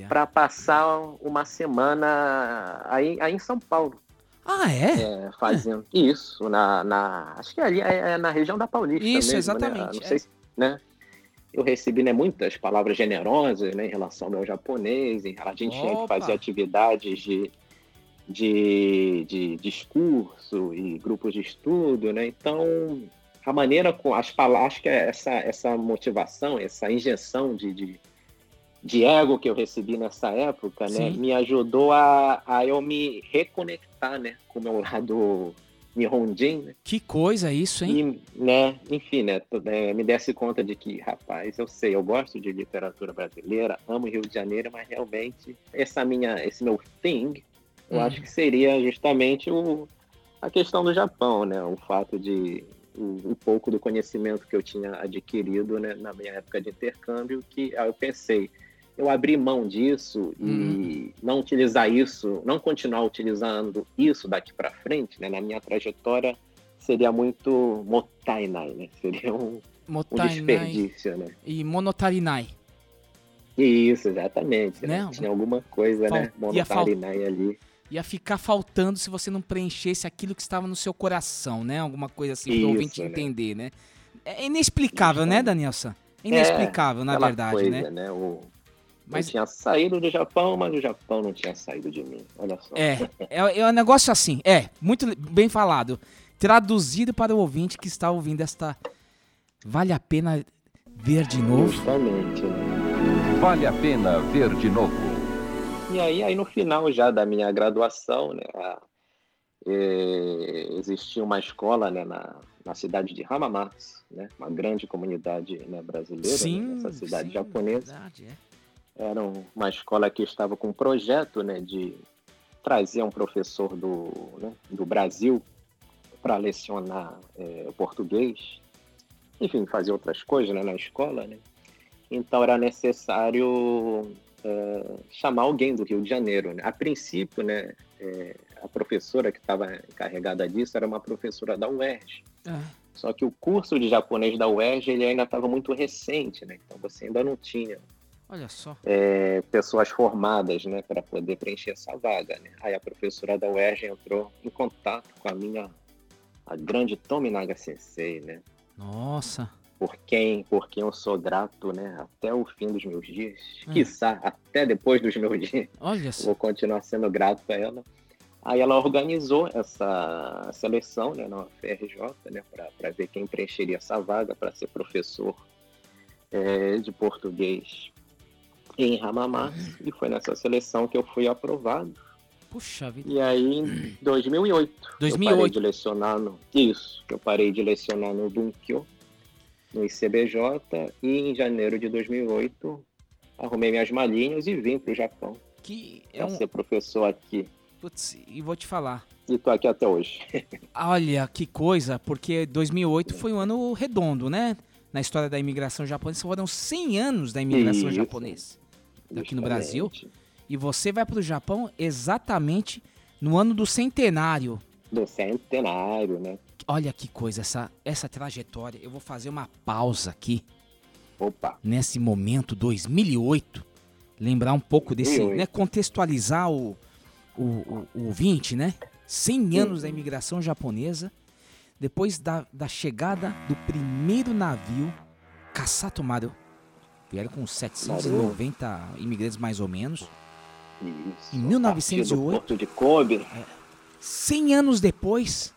para passar uma semana aí, aí em São Paulo, Ah, é? é, fazendo isso na, na- acho que ali é, é na região da Paulista Isso, mesmo, exatamente, Né? Não é. sei se, né? Eu recebi né, muitas palavras generosas né, em relação ao meu japonês, em, a gente tinha que Opa! fazer atividades de, de, de discurso e grupos de estudo, né? Então, a maneira com as palavras, acho que é essa, essa motivação, essa injeção de, de, de ego que eu recebi nessa época, né, me ajudou a, a eu me reconectar, né, com o meu lado Nihonjin, né? Que coisa isso, hein? E, né, enfim, né, né, me desse conta de que, rapaz, eu sei, eu gosto de literatura brasileira, amo Rio de Janeiro, mas realmente essa minha, esse meu thing, eu Uhum. acho que seria justamente o, a questão do Japão, né, o fato de o, o pouco do conhecimento que eu tinha adquirido, né, na minha época de intercâmbio, que aí eu pensei, eu abri mão disso e Uhum. não utilizar isso, não continuar utilizando isso daqui para frente, né, na minha trajetória seria muito motainai, né? Seria um, um Motainai desperdício, né? e Monotarinai. Isso, exatamente. Né? Né? Tinha alguma coisa, né? Fal- ia fal- Monotarinai ali. Ia ficar faltando se você não preenchesse aquilo que estava no seu coração, né? Alguma coisa assim, para o ouvinte né? entender, né? É inexplicável, né, Danielson? É Inexplicável, na Aquela verdade, coisa, né? O... Mas Eu tinha saído do Japão, mas o Japão não tinha saído de mim. Olha só. é, é, é um negócio assim, é, muito bem falado. Traduzido para o ouvinte que está ouvindo esta. Vale a pena ver de novo? Justamente, né? Vale a pena ver de novo. E aí, aí no final já da minha graduação, né, a- eh, existia uma escola né, na, na cidade de Hamamatsu, né, uma grande comunidade né, brasileira, né, nessa cidade sim, japonesa. verdade, é. Era um- uma escola que estava com um projeto né, de trazer um professor do, né, do Brasil para lecionar o português, enfim, fazer outras coisas né, na escola. Né? Então era necessário eh, chamar alguém do Rio de Janeiro. Né? A princípio, né, eh, a professora que estava encarregada disso era uma professora da UERJ. Ah, Só que o curso de japonês da UERJ ele ainda estava muito recente, né? então você ainda não tinha olha só. é, pessoas formadas, né, para poder preencher essa vaga, né? Aí a professora da UERJ entrou em contato com a minha a grande Tominaga Sensei, né? Nossa. Por quem, por quem eu sou grato, né, até o fim dos meus dias. Hum. Quiçá até depois dos meus dias, Olha só. vou continuar sendo grato a ela. Aí ela organizou essa seleção, né, na FRJ, né, para ver quem preencheria essa vaga para ser professor é, de português em Hamamatsu e foi nessa seleção que eu fui aprovado. Puxa vida. E aí, em 2008, eu 2008. parei de lecionar no... Isso, eu parei de lecionar no Bunkyo, no ICBJ, e em janeiro de 2008 arrumei minhas malinhas e vim para o Japão Que é um. ser professor aqui. Putz, e vou te falar. E tô aqui até hoje. Olha que coisa, porque 2008 foi um ano redondo, né? Na história da imigração japonesa, foram 100 anos da imigração Isso. japonesa. Aqui no Brasil. E você vai para o Japão exatamente no ano do centenário. Do centenário, né? Olha que coisa, essa, essa trajetória. Eu vou fazer uma pausa aqui, Opa, nesse momento, 2008. Lembrar um pouco desse, 2008. né? Contextualizar o, o, o, o ouvinte, né? 100 anos da imigração japonesa. Depois da, da chegada do primeiro navio, Kasatomaru. Vieram com 790 imigrantes mais ou menos. isso. Em A 1908. partir do Porto de Kobe. 100 anos depois,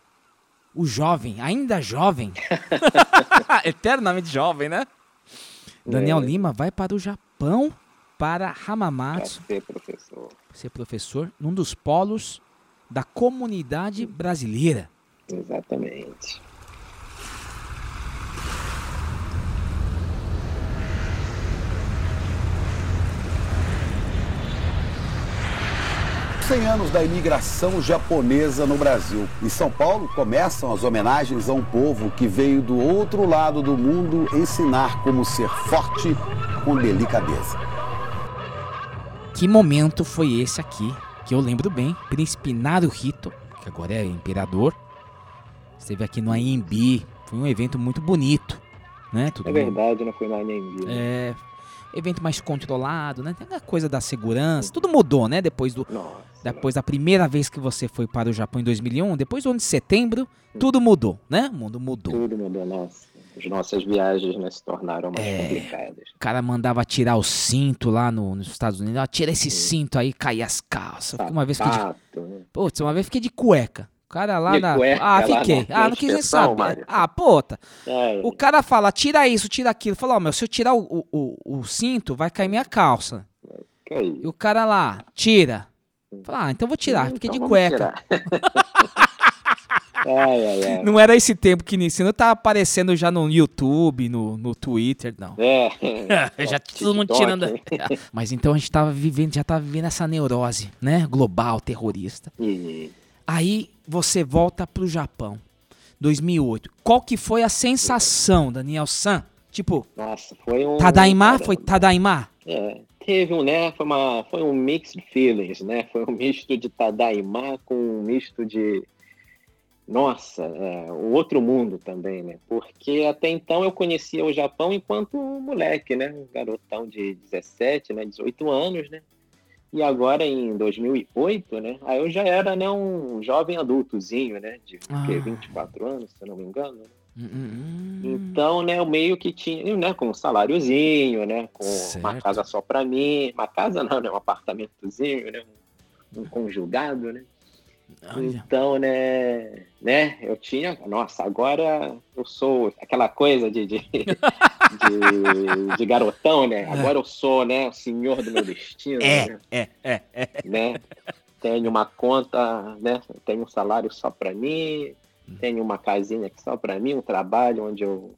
o jovem, ainda jovem, eternamente jovem, né? Daniel É. Lima vai para o Japão, para para Hamamatsu, ser professor. ser professor num dos polos da comunidade brasileira. Exatamente. Cem anos da imigração japonesa no Brasil. Em São Paulo começam as homenagens a um povo que veio do outro lado do mundo ensinar como ser forte com delicadeza. Que momento foi esse aqui? Que eu lembro bem. Príncipe Naruhito, que agora é imperador. Esteve aqui no AMB, foi um evento muito bonito, né? Tudo É verdade, não foi na AMB. né? É, evento mais controlado, né? Tem a coisa da segurança, tudo mudou, né? Depois do Nossa. Depois da primeira vez que você foi para o Japão em 2001, depois do ano de setembro, tudo mudou, né? O mundo mudou. Tudo mudou, nossa. As nossas viagens né, se tornaram mais É. complicadas. O cara mandava tirar o cinto lá no- nos Estados Unidos. Ah, tira esse cinto aí, caía as calças. Uma vez fiquei de, Sapato, putz, uma vez fiquei de cueca. O cara lá De na. cueca ah, fiquei. na- ah, não quis nem saber. Mário. Ah, puta. É, O cara fala, tira isso, tira aquilo. Fala, ó, meu, se eu tirar o, o, o- o cinto, vai cair minha calça. E o cara lá, tira. Fala, ah, então vou tirar. Fiquei de Então vamos cueca. ai, ai, ai. Não era esse tempo que ensino, tá aparecendo já no YouTube, no, no Twitter, não. É. já todo mundo tirando. Mas então a gente tava vivendo, já tava vivendo essa neurose, né? Global, terrorista. E- Aí você volta pro Japão. 2008. Qual que foi a sensação, Daniel San? Tipo, Nossa, foi um. Caramba. Foi Tadaima? É, teve um, né? Foi, uma, foi um mixed feelings, né? Foi um misto de Tadaima com um misto de. Nossa, é, o outro mundo também, né? Porque até então eu conhecia o Japão enquanto moleque, né? Um garotão de 17, né? 18 anos, né? E agora em 2008, né? Aí eu já era, né? Um jovem adultozinho, né? De Ah. que, 24 anos, se eu não me engano. né? Hum, hum, hum. Então, né, eu meio que tinha, né, com um saláriozinho, né, com uma Certo. casa só pra mim, uma casa não, né, um apartamentozinho, né, um, um conjugado, né. Olha. Então, né, né, eu tinha, nossa, agora eu sou aquela coisa de, de, de, de garotão, né, agora eu sou, né, o senhor do meu destino, né, É, é, é. né? Tenho uma conta, né? Tenho um salário só para mim, tenho uma casinha aqui só para mim, um trabalho onde eu,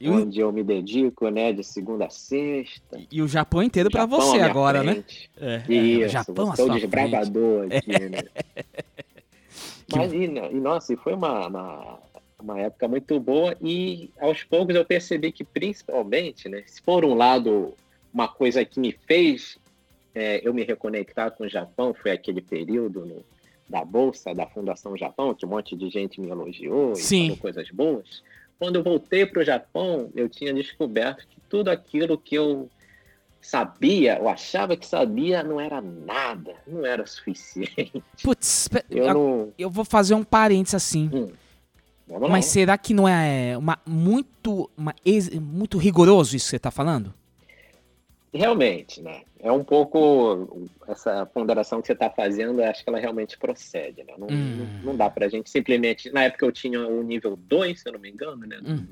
E o, onde eu me dedico, né? De segunda a sexta. e o Japão inteiro à você agora, né? frente. É, é, Isso, o Japão sou desbravador aqui, né? Mas, e, e, nossa, foi uma, uma, uma época muito boa e aos poucos eu percebi que principalmente, né? Se por um lado, uma coisa que me fez é, eu me reconectar com o Japão foi aquele período no- da Bolsa, da Fundação Japão, que um monte de gente me elogiou e Sim. falou coisas boas. Quando eu voltei para o Japão, eu tinha descoberto que tudo aquilo que eu sabia, eu achava que sabia, não era nada, não era suficiente. Putz, Eu a- não. eu vou fazer um parênteses assim. Lá. Mas será que não é uma, muito, uma muito rigoroso isso que você tá falando? Realmente, né? É um pouco essa ponderação que você está fazendo, acho que ela realmente procede, né? Não, Hum. não, não dá pra gente simplesmente. Na época eu tinha o nível 2, se eu não me engano, né? Hum.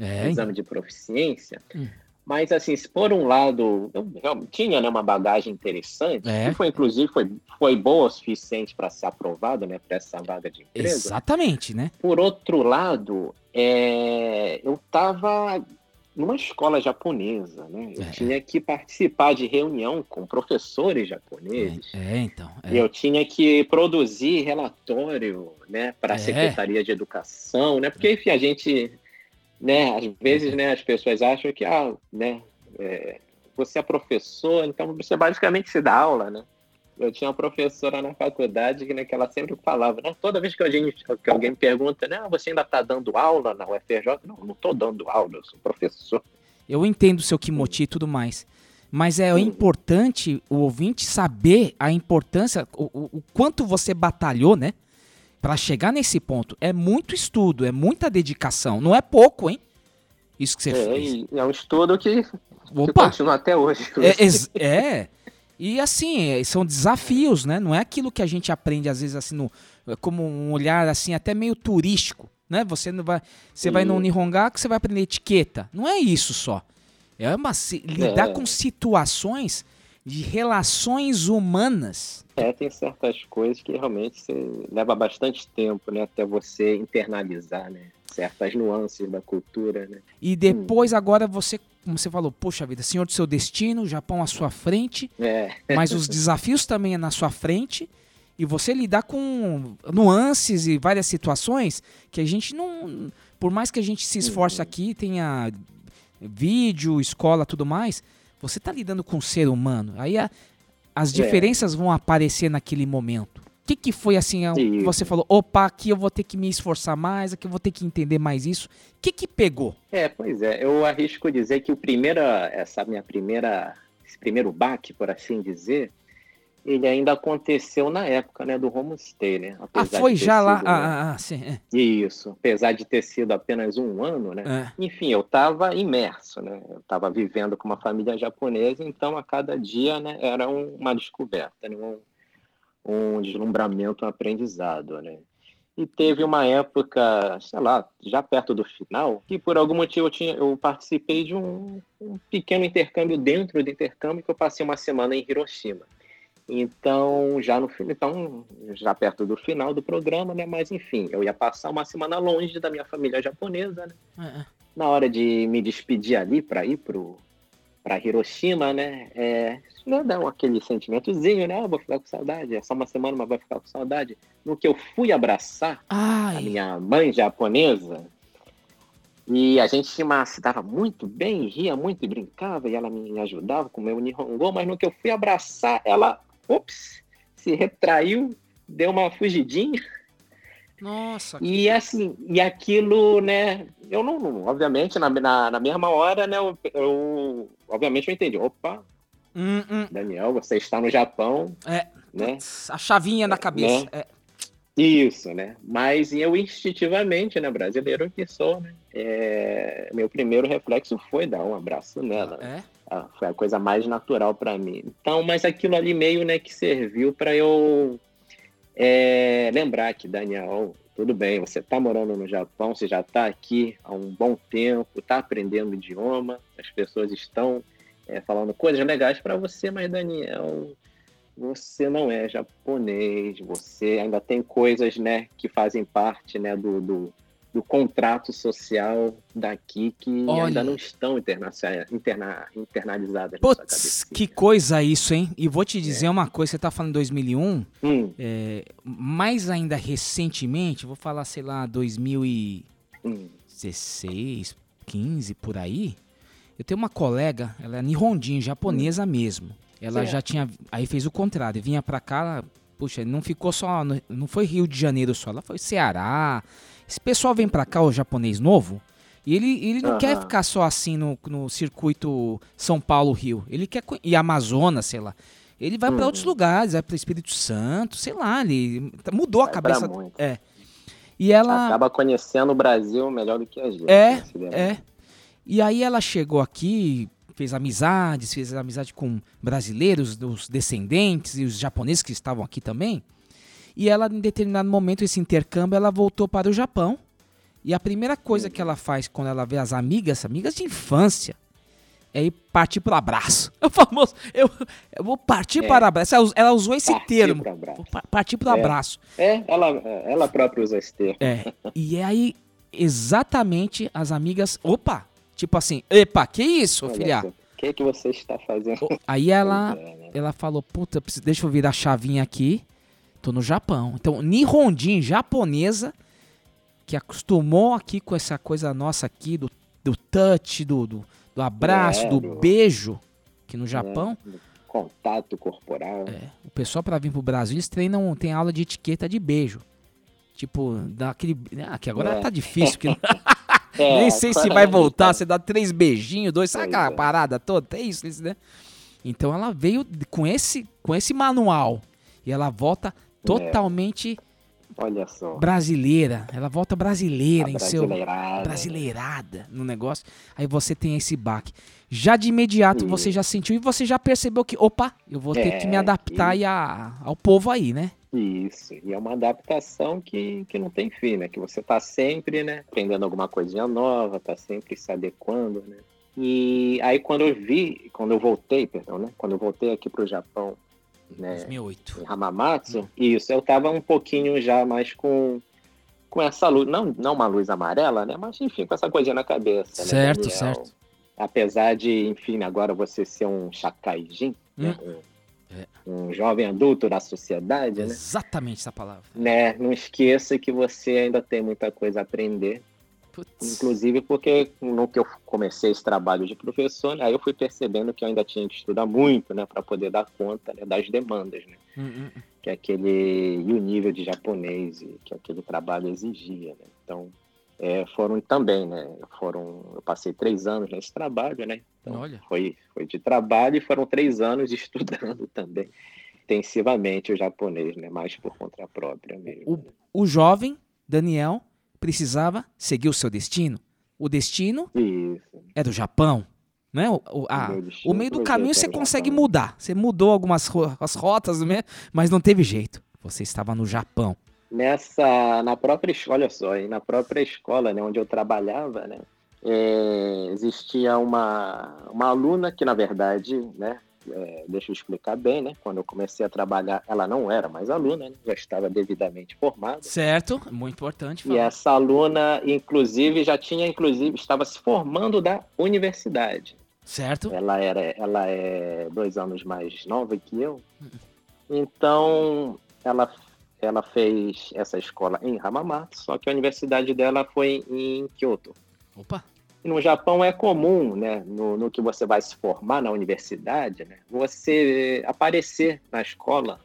É, exame de proficiência. Hum. Mas, assim, se por um lado, eu tinha né, uma bagagem interessante, É. que foi, inclusive, foi, foi boa o suficiente para ser aprovado, né, para essa vaga de emprego. exatamente, né? Por outro lado, é, eu estava numa escola japonesa, né? Eu É. tinha que participar de reunião com professores japoneses. É, então. é. E eu tinha que produzir relatório, né, para a É. Secretaria de Educação, né? Porque, enfim, a gente, né, às vezes, né, as pessoas acham que, ah, né, é, você é professor, então você basicamente se dá aula, né? Eu tinha uma professora na faculdade que, né, que ela sempre falava, né? Toda vez que alguém, que alguém pergunta, né, ah, você ainda está dando aula na UFRJ? Não, não estou dando aula, eu sou professor. Eu entendo o seu Kimoti e tudo mais. Mas é importante o ouvinte saber a importância, o, o- quanto você batalhou, né? Pra chegar nesse ponto. É muito estudo, é muita dedicação. Não é pouco, hein? Isso que você É, fez. é um estudo que, que continua até hoje. É, é. E assim, é, são desafios, né? Não é aquilo que a gente aprende, às vezes, assim, no, como um olhar assim, até meio turístico. Né? Você não vai. Você vai no Sim. Nihongaku, você vai aprender etiqueta. Não é isso só. É uma. se- lidar É. com situações de relações humanas. É, tem certas coisas que realmente você leva bastante tempo, né, até você internalizar, né, certas nuances da cultura, né. E depois, agora, você, como você falou, poxa vida, senhor do seu destino, Japão à sua frente. É, mas os desafios também é na sua frente e você lidar com nuances e várias situações que a gente não, por mais que a gente se esforce aqui, tenha vídeo, escola, tudo mais, você tá lidando com um ser humano. Aí a- as É. diferenças vão aparecer naquele momento. Que, que foi assim? Isso. Você falou, opa, aqui eu vou ter que me esforçar mais, aqui eu vou ter que entender mais isso. O que que pegou? É, pois é. Eu arrisco dizer que o primeira, essa minha primeira, esse primeiro baque, por assim dizer, ele ainda aconteceu na época, né, do homestay, né? Ah, Apesar foi de ter já lá. sido, né, Ah, ah, ah, sim. é, Isso, apesar de ter sido apenas um ano, né? é. Enfim, eu estava imerso, né? Eu estava vivendo com uma família japonesa, então a cada dia, né, era um- uma descoberta, né? um, um deslumbramento, um aprendizado, né? E teve uma época, sei lá, já perto do final, que por algum motivo eu, tinha, eu participei de um, um pequeno intercâmbio dentro do intercâmbio que eu passei uma semana em Hiroshima. Então, já no fim- então, já perto do final do programa, né? Mas enfim, eu ia passar uma semana longe da minha família japonesa, né? é. na hora de me despedir ali para ir pro para Hiroshima, né? É, né, dá aquele sentimentozinho, né? Ah, vou ficar com saudade. É só uma semana, mas vai ficar com saudade. No que eu fui abraçar a Ai, minha mãe japonesa e a gente se dava muito bem, ria muito e brincava e ela me ajudava com o meu nihongo, mas no que eu fui abraçar, ela, ops, se retraiu, deu uma fugidinha nossa. e assim, e aquilo, né? Eu não, não- obviamente, na, na, na mesma hora, né? Eu, eu- obviamente eu entendi. Opa, Hum, hum, Daniel, você está no Japão, É. né? a chavinha na cabeça. É. Isso, né? Mas eu instintivamente, né, brasileiro que sou, né? é, meu primeiro reflexo foi dar um abraço nela. né? É. Ah, foi a coisa mais natural para mim. Então, mas aquilo ali meio, né, que serviu para eu é, lembrar que Daniel, tudo bem, você está morando no Japão, você já está aqui há um bom tempo, está aprendendo idioma, as pessoas estão é, falando coisas legais para você, mas Daniel, você não é japonês, você ainda tem coisas, né, que fazem parte, né, do, do, do contrato social daqui que Olha. ainda não estão internacia- interna, internalizadas Putz, que coisa isso, hein? E vou te dizer uma coisa, você tá falando 2001, Hum, é, mais ainda recentemente, vou falar, sei lá, 2016, hum, 15, por aí, eu tenho uma colega, ela é nihondin, japonesa mesmo. Ela Certo. já tinha, aí fez o contrário, vinha pra cá, ela, puxa, não ficou só, não foi Rio de Janeiro só, ela foi Ceará. Esse pessoal vem pra cá, o japonês novo, e ele, ele não quer Aham. ficar só assim no, no circuito São Paulo-Rio. Ele quer, e Amazonas, sei lá. Ele vai pra Uhum. outros lugares, vai pro Espírito Santo, sei lá, ele mudou a Vai pra cabeça. É. E ela acaba conhecendo o Brasil melhor do que a gente. É, é. E aí ela chegou aqui, fez amizades, fez amizade com brasileiros, os descendentes e os japoneses que estavam aqui também. E ela, em determinado momento, esse intercâmbio, ela voltou para o Japão. E a primeira coisa que ela faz quando ela vê as amigas, amigas de infância, é ir partir pro abraço. O famoso, eu, eu vou partir É. para o abraço. Ela Ela usou esse Partir termo. partir pro É. abraço. É, ela, ela própria usa esse termo. É. E aí, exatamente as amigas. Opa! Tipo assim, epa, que isso, Olha filha? O que, que você está fazendo? Aí ela, é, né? ela falou, puta, deixa eu virar a chavinha aqui. Tô no Japão. Então, Nihondin, japonesa, que acostumou aqui com essa coisa nossa aqui, do, do touch, do, do, do abraço, É, do beijo, que no Japão, É, Contato corporal. é, o pessoal para vir pro Brasil, eles treinam, tem aula de etiqueta de beijo. Tipo, daquele. Ah, que agora É. tá difícil. Que... É, Nem sei se vai voltar, tá- você dá três beijinhos, dois, sabe aquela é. parada toda? Tem isso, isso, né? Então ela veio com esse, com esse manual e ela volta É. totalmente só. brasileira. Ela volta brasileira a em seu brasileirada. no negócio. Aí você tem esse baque. Já de imediato você já sentiu e você já percebeu que, opa, eu vou ter que me É, adaptar e- a- ao povo aí, né? Isso, e é uma adaptação que, que não tem fim, né? Que você tá sempre, né, aprendendo alguma coisinha nova, tá sempre se adequando, né? E aí quando eu vi, quando eu voltei, perdão, né? Quando eu voltei aqui pro Japão, né, 2008. em Hamamatsu, isso, eu tava um pouquinho já mais com com essa luz, não, não uma luz amarela, né? Mas enfim, com essa coisinha na cabeça, né, Certo, Daniel? certo. Apesar de, enfim, agora você ser um shakaijin, né? Hum. É. Um, jovem adulto da sociedade, né? Exatamente essa palavra. né? Não esqueça que você ainda tem muita coisa a aprender, Putz. Inclusive porque no que eu comecei esse trabalho de professor, né, aí eu fui percebendo que eu ainda tinha que estudar muito, né, para poder dar conta né, das demandas, né, Hum, hum, hum. que aquele e o nível de japonês que aquele trabalho exigia, né. Então é, foram também, né, foram eu passei três anos nesse trabalho, né. Então, Olha. foi foi de trabalho e foram três anos estudando também intensivamente o japonês, né, mais por conta própria mesmo. O jovem Daniel precisava seguir o seu destino. O destino Isso. é do Japão, né? O, o- a- o meio do caminho você consegue mudar. Você mudou algumas ro- as rotas, né? mas não teve jeito. Você estava no Japão. nessa na própria escola, olha só, na própria escola, né, onde eu trabalhava, né, é, existia uma uma aluna que na verdade, né, é, deixa eu explicar bem, né, quando eu comecei a trabalhar, ela não era mais aluna, né, já estava devidamente formada. Certo? Muito importante E falar. essa aluna, inclusive, já tinha, inclusive, estava se formando da universidade. Certo? Ela era, ela é dois anos mais nova que eu. Então, ela, ela fez essa escola em Hamamatsu, só que a universidade dela foi em Kyoto. Opa. No Japão é comum, né, no, no que você vai se formar na universidade, né, você aparecer na escola,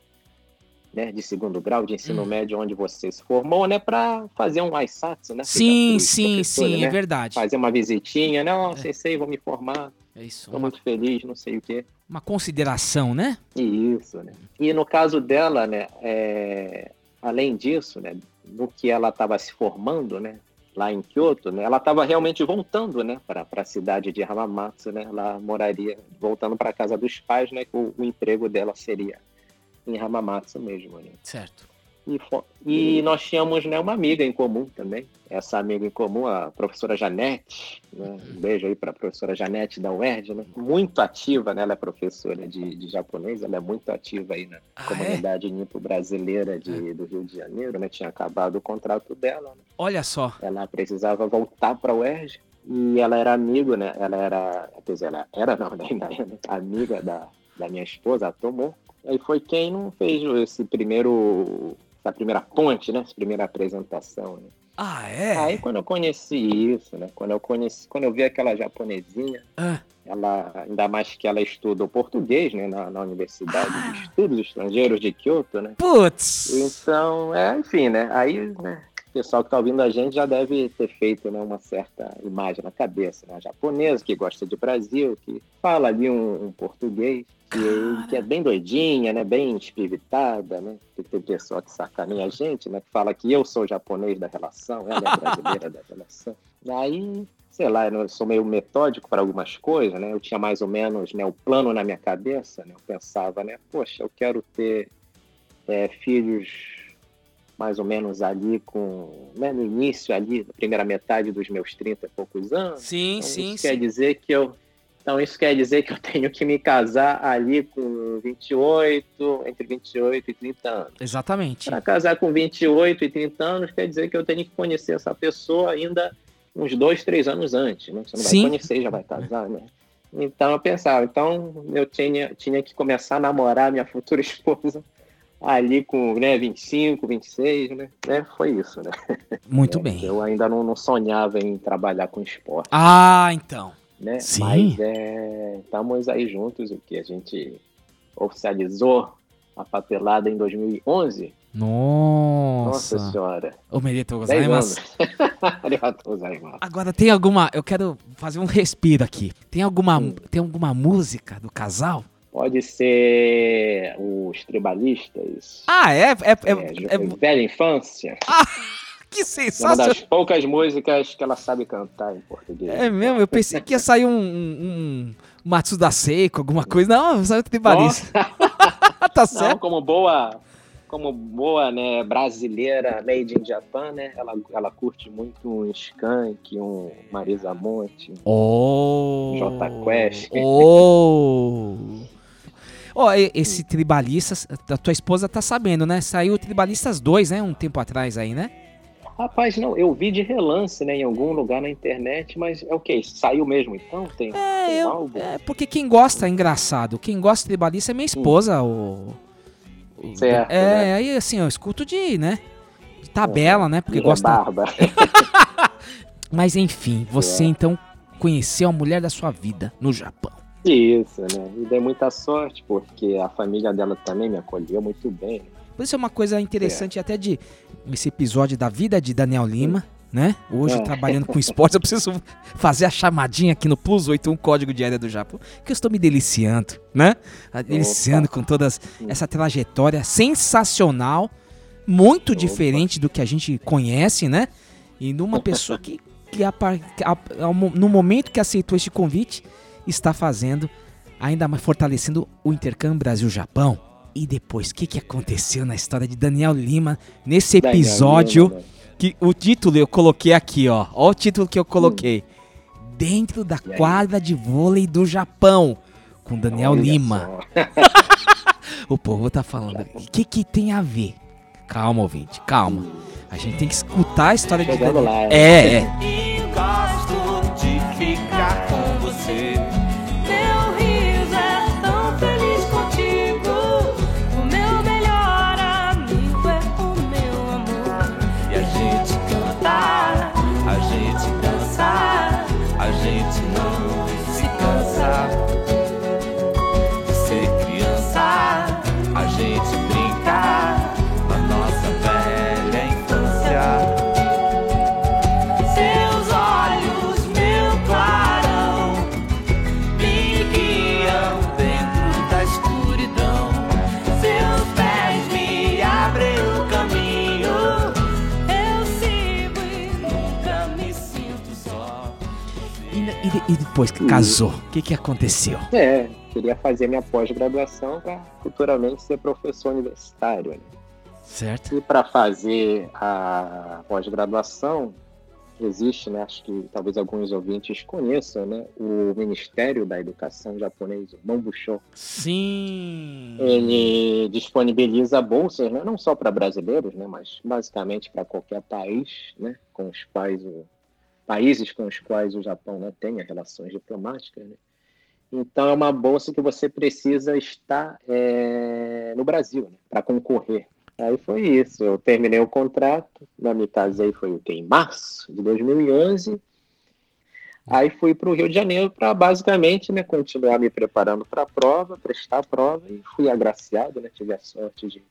né, de segundo grau, de ensino Hum. médio, onde você se formou, né, para fazer um aisatsu, né? Sim, sim, sim, né? é verdade. Fazer uma visitinha, né, ó, sei, vou me formar, É isso. Uma, muito feliz, não sei o quê. uma consideração, né? Isso, né? E no caso dela, né, é, além disso, né, no que ela estava se formando, né, lá em Kyoto, né, ela estava realmente voltando, né, para a cidade de Hamamatsu, né, ela moraria voltando para casa dos pais, né, que o, o emprego dela seria em Hamamatsu mesmo, né. Certo. E, e nós tínhamos né, uma amiga em comum também. Essa amiga em comum, a professora Janete. Né? Um beijo aí para a professora Janete da UERJ. Né? Muito ativa, né? ela é professora de, de japonês, ela é muito ativa aí na Ah, é? comunidade nipo brasileira de, do Rio de Janeiro. Né? Tinha acabado o contrato dela. né? Olha só. Ela precisava voltar para a UERJ. E ela era amigo, né? Ela era, quer dizer, ela era não, né? ainda é, amiga da, da minha esposa, a Tomou. Aí foi quem não fez esse primeiro, essa primeira ponte, né? Essa primeira apresentação. Né? Ah, é? Aí quando eu conheci isso, né? Quando eu conheci, quando eu vi aquela japonesinha, Ah, ela, ainda mais que ela estudou português, né? Na, na Universidade Ah. de Estudos Estrangeiros de Kyoto, né? putz! Então, é, enfim, né? Aí, né? O pessoal que tá ouvindo a gente já deve ter feito né, uma certa imagem na cabeça, né? Japonesa, que gosta de Brasil, que fala ali um, um português, que, que é bem doidinha, né? Bem espivitada, né? Que tem pessoa que sacaneia a gente, né? Que fala que eu sou japonês da relação, ela é brasileira da relação. Aí, sei lá, eu sou meio metódico para algumas coisas, né? Eu tinha mais ou menos né, o plano na minha cabeça, né? Eu pensava, né? Poxa, eu quero ter é, filhos mais ou menos ali com, né, no início ali, na primeira metade dos meus 30 e poucos anos. Sim, Então, sim, isso quer sim. dizer que eu então isso quer dizer que eu tenho que me casar ali com 28, entre 28 e 30 anos. Exatamente. Para casar com 28 e 30 anos quer dizer que eu tenho que conhecer essa pessoa ainda uns dois, três anos antes, né? Você não Sim. vai conhecer, já vai casar, né? Então eu pensava, então eu tinha, tinha que começar a namorar minha futura esposa ali com né, 25, 26, né? né? Foi isso, né? Muito É, bem. Eu ainda não, não sonhava em trabalhar com esporte, Ah, então. né? Sim. Mas é, estamos aí juntos, o que a gente oficializou a papelada em 2011. Nossa, Nossa. senhora. O Merito 10 gozaimasu. anos. Arigatou gozaimasu. Agora tem alguma. Eu quero fazer um respiro aqui. Tem alguma, Hum. tem alguma música do casal? Pode ser os tribalistas. Ah, é? É, é, é, é- velha infância. que É uma sensacional. das poucas músicas que ela sabe cantar em português. É mesmo, eu pensei que ia sair um, um, um Matsuda Seiko, alguma coisa. Não, saiu tribalista. tá Não, certo? como boa, como boa, né, brasileira, made in Japan, né? Ela, ela curte muito um Skank, um Marisa Monte. Oh. Jota Quest. Oh. Ó, e- esse Tribalistas, a tua esposa tá sabendo, né? Saiu o Tribalistas 2, né? Um tempo atrás aí, né? Rapaz, não, eu vi de relance, né, em algum lugar na internet, mas é o que? Saiu mesmo então? Tem, É, tem eu, álbum? é, porque quem gosta, é engraçado, quem gosta de Tribalista é minha esposa, o... o- Certo, É, né? aí assim, eu escuto de, né? De tabela, né? Porque gosta... barba. Mas enfim, você É. então conheceu a mulher da sua vida no Japão. Isso, né? E dei muita sorte, porque a família dela também me acolheu muito bem. isso é uma coisa interessante até de esse episódio da vida de Daniel Lima, né? Hoje É. trabalhando com esportes, eu preciso fazer a chamadinha aqui no Plus 81 Código de Área do Japão, que eu estou me deliciando, né? Ah, Deliciando com toda essa trajetória sensacional, muito Opa. diferente do que a gente conhece, né? E numa pessoa que, que a a- mo- no momento que aceitou este convite, está fazendo, ainda mais fortalecendo o intercâmbio Brasil-Japão. E depois, o que, que aconteceu na história de Daniel Lima nesse episódio? Lima, né? Que o título eu coloquei aqui, ó. Ó o título que eu coloquei. Dentro da quadra de vôlei do Japão. Com Daniel Olha Lima. O povo tá falando. O que que tem a ver? Calma, ouvinte, calma. A gente tem que escutar a história de Chegando Daniel. lá, É, é. E, de- depois que casou, o que que aconteceu? É, queria fazer minha pós-graduação para futuramente ser professor universitário. né? Certo? E para fazer a pós-graduação, existe, né, acho que talvez alguns ouvintes conheçam, né, o Ministério da Educação japonês, o Manbusho. Sim. Ele disponibiliza bolsas, né, não só para brasileiros, né, mas basicamente para qualquer país, né, com os quais o países com os quais o Japão né, tenha relações diplomáticas. Né. Então é uma bolsa que você precisa estar é, no Brasil né, para concorrer. Aí foi isso. Eu terminei o contrato, né, me casei foi o em março de 2011. Aí fui para o Rio de Janeiro para basicamente né, continuar me preparando para a prova, prestar a prova e fui agraciado, né, tive a sorte de,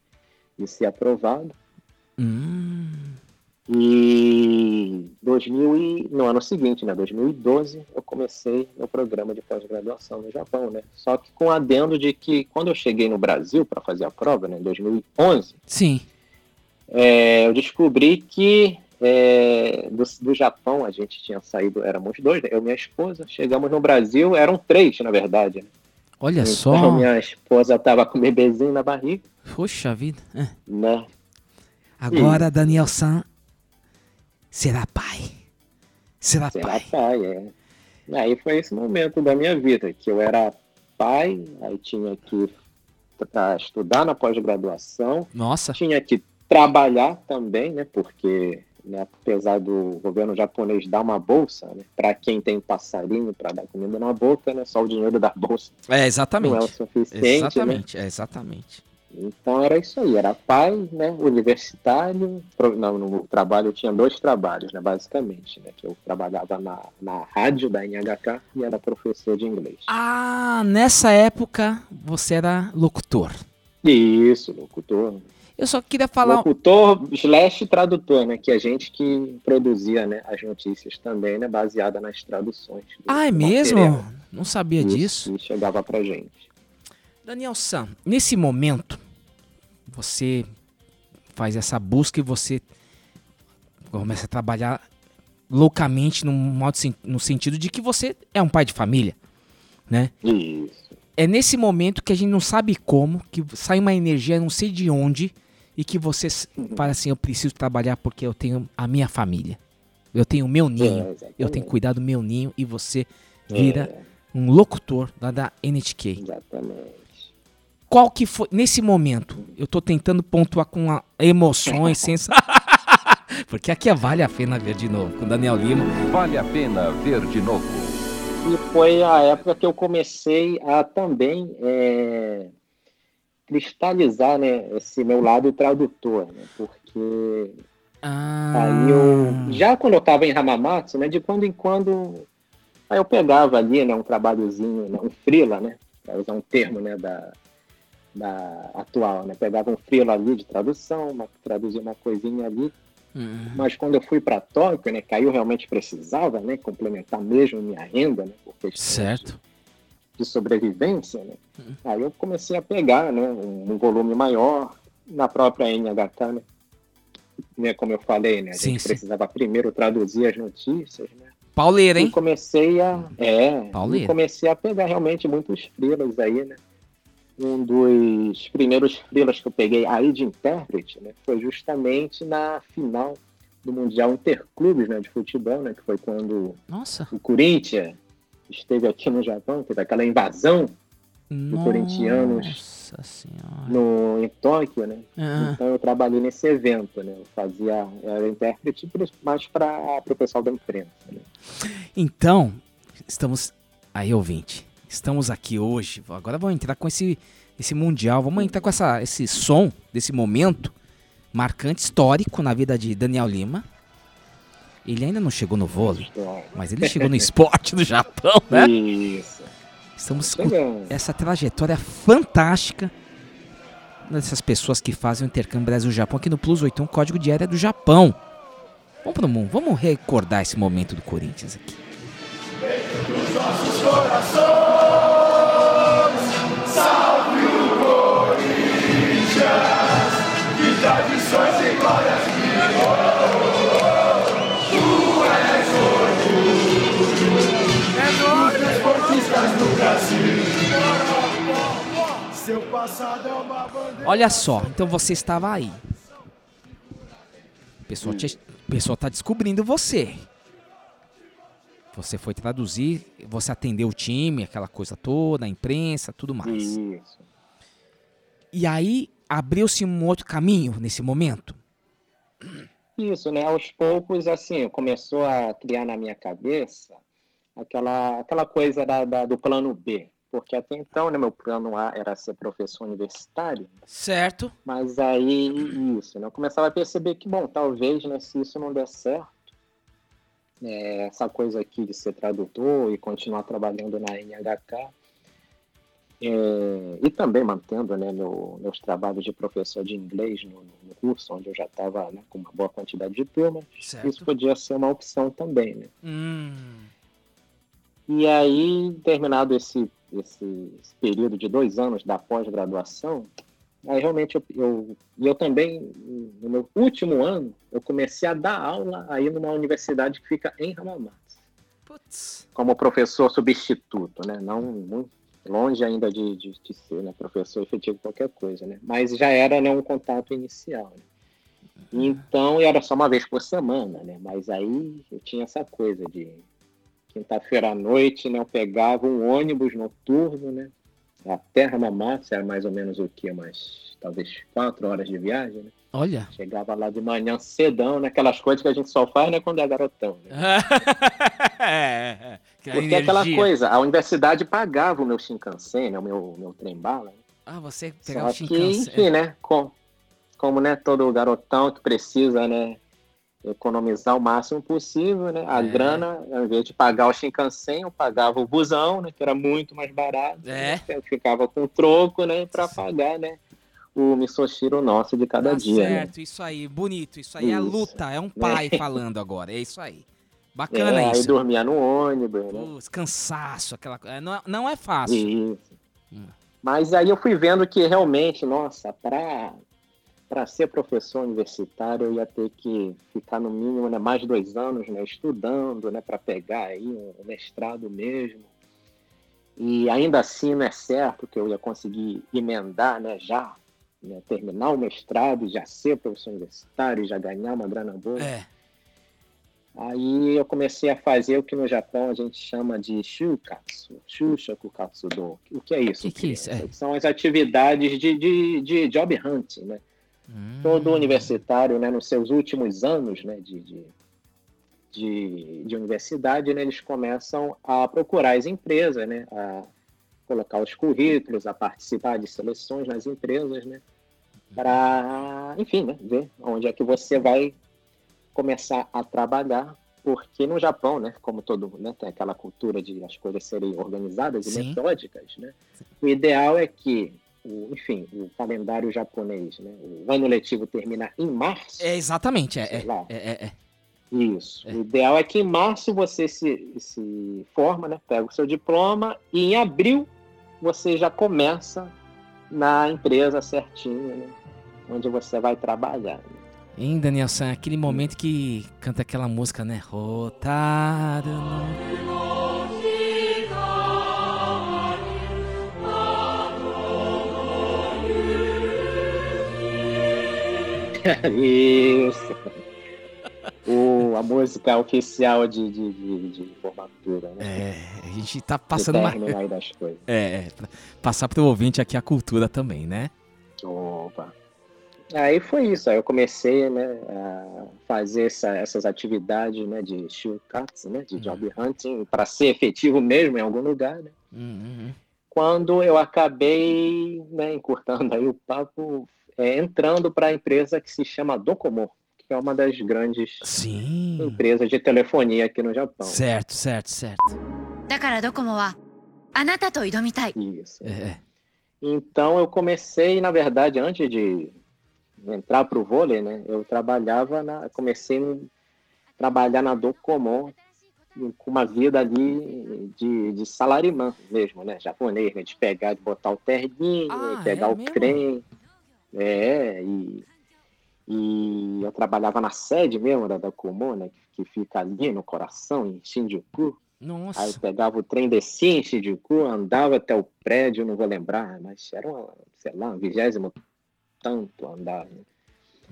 de ser aprovado. Hum, E 2000 e, no ano seguinte, né, 2012, eu comecei meu programa de pós-graduação no Japão, né? Só que com adendo de que quando eu cheguei no Brasil para fazer a prova, né, em 2011, sim. é, eu descobri que é, do, do Japão a gente tinha saído, éramos dois, né, eu e minha esposa, chegamos no Brasil, eram três, na verdade. Né? Olha Então, só. minha esposa estava com o bebezinho na barriga, Poxa vida. É. né? Agora Daniel San será pai. Será Será pai. pai, é. Aí foi esse momento da minha vida, que eu era pai, aí tinha que estudar na pós-graduação, Nossa. tinha que trabalhar também, né? Porque né, apesar do governo japonês dar uma bolsa, né, para quem tem passarinho para dar comida na boca, né, só o dinheiro da bolsa É, não é o exatamente. suficiente, né? Exatamente, é, exatamente. Então era isso aí, era pai, né, universitário, pro- não, no trabalho eu tinha dois trabalhos, né, basicamente, né, que eu trabalhava na, na rádio da NHK e era professor de inglês. Ah, nessa época você era locutor. Isso, locutor. Eu só queria falar. Locutor slash tradutor, né, que a gente que produzia, né, as notícias também, né, baseada nas traduções. do- Ah, é mesmo? material. Não sabia Isso, disso. E chegava pra gente. Daniel San, nesse momento, você faz essa busca e você começa a trabalhar loucamente no, modo, no sentido de que você é um pai de família, né? Isso. É nesse momento que a gente não sabe como, que sai uma energia, não sei de onde, e que você fala assim, eu preciso trabalhar porque eu tenho a minha família. Eu tenho o meu ninho. É, eu tenho que cuidar do meu ninho e você vira É, um locutor lá da NHK. exatamente. Qual que foi, nesse momento, eu tô tentando pontuar com a- emoções, sensa... Porque aqui é vale a pena ver de novo, com o Daniel Lima. Vale a pena ver de novo. E foi a época que eu comecei a também é, cristalizar né, esse meu lado tradutor, né? porque Ah, Aí eu, já quando eu estava em Hamamatsu, né, de quando em quando, aí eu pegava ali, né, um trabalhozinho, né, um freela, né, para usar um termo, né, da, da atual, né, pegava um freela ali de tradução, uma, traduzia uma coisinha ali, hum, mas quando eu fui para Tóquio, né, que aí eu realmente precisava, né, complementar mesmo minha renda, né, por questões certo. de sobrevivência, né, Uhum. aí eu comecei a pegar, né, um, um volume maior na própria NHK, né, né, como eu falei, né, a Sim, gente sim. precisava primeiro traduzir as notícias, né, Pauleira, e hein? comecei a, é, Pauleira. e comecei a pegar realmente muitos freelas aí, né, um dos primeiros freelas que eu peguei aí de intérprete, né, foi justamente na final do Mundial Interclubes, né, de futebol, né, que foi quando Nossa. o Corinthians esteve aqui no Japão, teve aquela invasão corintianos. Nossa senhora. no, em Tóquio, né? Ah, Então eu trabalhei nesse evento, né? Eu fazia, eu era intérprete mais para o pessoal da imprensa, né? Então, estamos. Aí, ouvinte. Estamos aqui hoje. Agora vamos entrar com esse, esse Mundial. Vamos entrar com essa, esse som desse momento marcante, histórico na vida de Daniel Lima. Ele ainda não chegou no vôlei, mas ele chegou no esporte do Japão, né? Isso. Estamos com essa trajetória fantástica dessas pessoas que fazem o intercâmbio Brasil-Japão aqui no Plus 81, código de área do Japão. Vamos pro mundo, vamos recordar esse momento do Corinthians aqui. Olha só, então você estava aí. O pessoal, te, o pessoal tá descobrindo você. Você foi traduzir, você atendeu o time, aquela coisa toda, a imprensa, tudo mais. Isso. E aí abriu-se um outro caminho nesse momento. Isso, né? Aos poucos, assim, começou a criar na minha cabeça aquela, aquela coisa da, da- do plano B. Porque até então, né, meu plano A era ser professor universitário, Certo. mas aí, isso, né? Eu começava a perceber que, bom, talvez, né, se isso não der certo, né, essa coisa aqui de ser tradutor e continuar trabalhando na NHK, é, e também mantendo né, meu- meus trabalhos de professor de inglês no, no curso, onde eu já estava né, com uma boa quantidade de turmas, isso Certo. podia ser uma opção também. Né? Hum, E aí, terminado esse, esse, esse período de dois anos da pós-graduação, aí realmente eu, eu, eu também, no meu último ano, eu comecei a dar aula aí numa universidade que fica em Hamamatsu, putz. como professor substituto, né? Não muito longe ainda de, de, de ser né, professor efetivo qualquer coisa, né? Mas já era né, um contato inicial. Né? Então, e era só uma vez por semana, né? Mas aí eu tinha essa coisa de quinta-feira à noite, né? Eu pegava um ônibus noturno, né? Até Hamamatsu, era mais ou menos o quê? Umas, talvez quatro horas de viagem, né? Olha. Chegava lá de manhã cedão, né? Aquelas coisas que a gente só faz, né? Quando é garotão, né? é, é. Aquela Porque é aquela energia. coisa, a universidade pagava o meu Shinkansen, né? O meu, meu trem-bala, né? Ah, você pegava Só o que, Shinkansen. enfim, né? Com, como né, todo garotão que precisa, né? Economizar o máximo possível, né? A É. grana, ao invés de pagar o Shinkansen, eu pagava o busão, né? Que era muito mais barato. É. né, Eu ficava com troco, né? Sim. pagar, né? O misoshiro nosso de cada Tá dia, né? certo, isso aí, bonito. Isso aí é a Isso. luta, é um pai falando agora, é isso aí. Bacana É, aí isso. dormia no ônibus, né? Cansaço, aquela coisa. Não, é- não é fácil. Isso. Hum. Mas aí eu fui vendo que realmente, nossa, para para ser professor universitário eu ia ter que ficar no mínimo né, mais dois anos né, estudando né, para pegar aí um mestrado mesmo. E ainda assim não é certo que eu ia conseguir emendar né, já, né, terminar o mestrado e já ser professor universitário já ganhar uma grana boa. É. Aí eu comecei a fazer o que no Japão a gente chama de shukatsu, shushaku katsudo. O que é isso? Que que é isso? criança? São as atividades de, de, de job hunting, né? Hum. Todo universitário, né, nos seus últimos anos né, de, de, de, de universidade, né, eles começam a procurar as empresas, né, a colocar os currículos, a participar de seleções nas empresas, né, para, enfim, né, ver onde é que você vai começar a trabalhar, porque no Japão, né, como todo, né, tem aquela cultura de as coisas serem organizadas e Sim. metódicas, né? O ideal é que, o, enfim, o calendário japonês, né, o ano letivo termina em março. É, exatamente, é. é, é, é, é. Isso. O ideal é que em março você se, se forma, né? Pega o seu diploma e em abril você já começa na empresa certinho, né? Onde você vai trabalhar. né? Hein, Danielson, aquele momento que canta aquela música, né? Rotaru Isso. O, a música oficial de, de, de, de formatura, né? É, a gente tá Do passando uma... aí das coisas. É, é, passar pro ouvinte aqui a cultura também, né? Opa. Aí foi isso, aí eu comecei né, a fazer essa- essas atividades né, de shukatsu, né, de job hunting, para ser efetivo mesmo em algum lugar. Né? Hum, hum, Quando eu acabei né, encurtando aí o papo, é, entrando para a empresa que se chama Docomo, que é uma das grandes Sim. empresas de telefonia aqui no Japão. Certo, certo, certo. Isso. É, é. Então eu comecei, na verdade, antes de entrar para o vôlei, né? Eu trabalhava na, comecei a trabalhar na Docomo com uma vida ali de, de salarimã mesmo, né? Japonês, né? De pegar, de botar o terninho, ah, pegar é o mesmo? trem. É, e, e eu trabalhava na sede mesmo da Docomo, né? Que fica ali no coração, em Shinjuku. Aí eu Nossa. pegava o trem, descia em Shinjuku, andava até o prédio, não vou lembrar, mas era, uma, sei lá, um vigésimo tanto andar. né?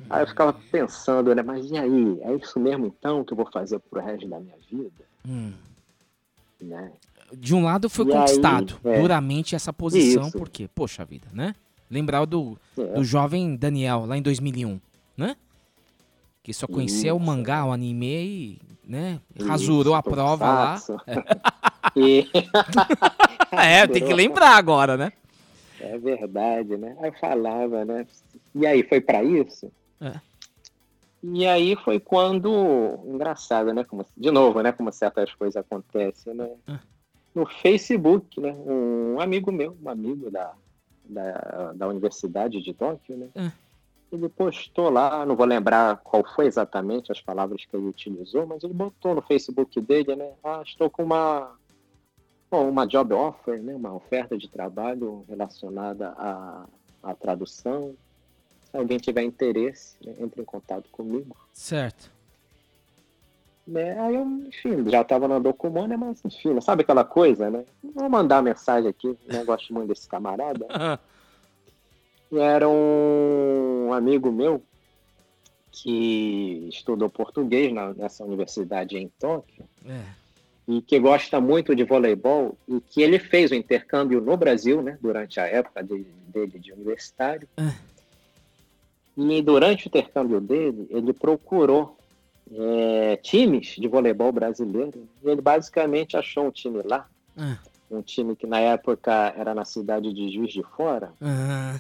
Aí eu ficava pensando, né, mas e aí? É isso mesmo então que eu vou fazer pro resto da minha vida? Hum. Né? De um lado foi E aí, conquistado é. duramente essa posição, Isso. porque, poxa vida, né? Lembrar do, É, do jovem Daniel lá em 2001, né? Que só conhecia o Isso. mangá, o anime e, né? isso, Rasurou a prova lá. E, É, tem que lembrar agora, né? é verdade, né? Aí eu falava, né? E aí, foi pra isso? É. E aí foi quando, engraçado, né? Como, de novo, né? Como certas coisas acontecem, né? É. No Facebook, né? Um amigo meu, um amigo da, da, da Universidade de Tóquio, né? É. Ele postou lá, não vou lembrar qual foi exatamente as palavras que ele utilizou, mas ele botou no Facebook dele, né? Ah, estou com uma Bom, uma job offer, né, uma oferta de trabalho relacionada à, à tradução. Se alguém tiver interesse, né, entre em contato comigo. Certo. Né, aí eu, enfim, já estava na Documon, né, mas enfim, sabe aquela coisa, né? Vou mandar uma mensagem aqui, né, gosto muito desse camarada. Era um amigo meu que estudou português na- nessa universidade em Tóquio. É. e que gosta muito de voleibol e que ele fez o intercâmbio no Brasil, né, durante a época de- dele de universitário. Ah. E durante o intercâmbio dele, ele procurou é, times de voleibol brasileiro. E ele basicamente achou um time lá, Ah. um time que na época era na cidade de Juiz de Fora, Ah.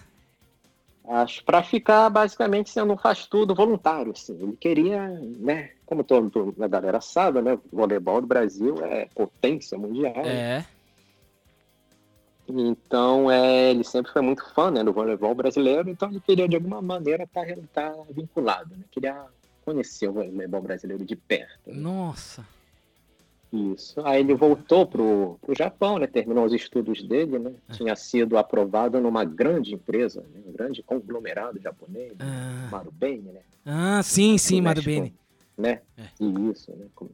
acho para ficar basicamente sendo um faz tudo voluntário, assim. Ele queria, né, como todo, toda a galera sabe, né, o voleibol do Brasil é potência mundial. né? É. Então, é, ele sempre foi muito fã né, do voleibol brasileiro, então ele queria de alguma maneira estar vinculado, né? Queria conhecer o voleibol brasileiro de perto. né? Nossa. Isso. Aí ele voltou pro, pro Japão, né? Terminou os estudos dele, né? Tinha sido aprovado numa grande empresa, né? um grande conglomerado japonês, Ah, Marubeni, né? ah sim, sim, Marubeni. Né? É. Isso, né? Com-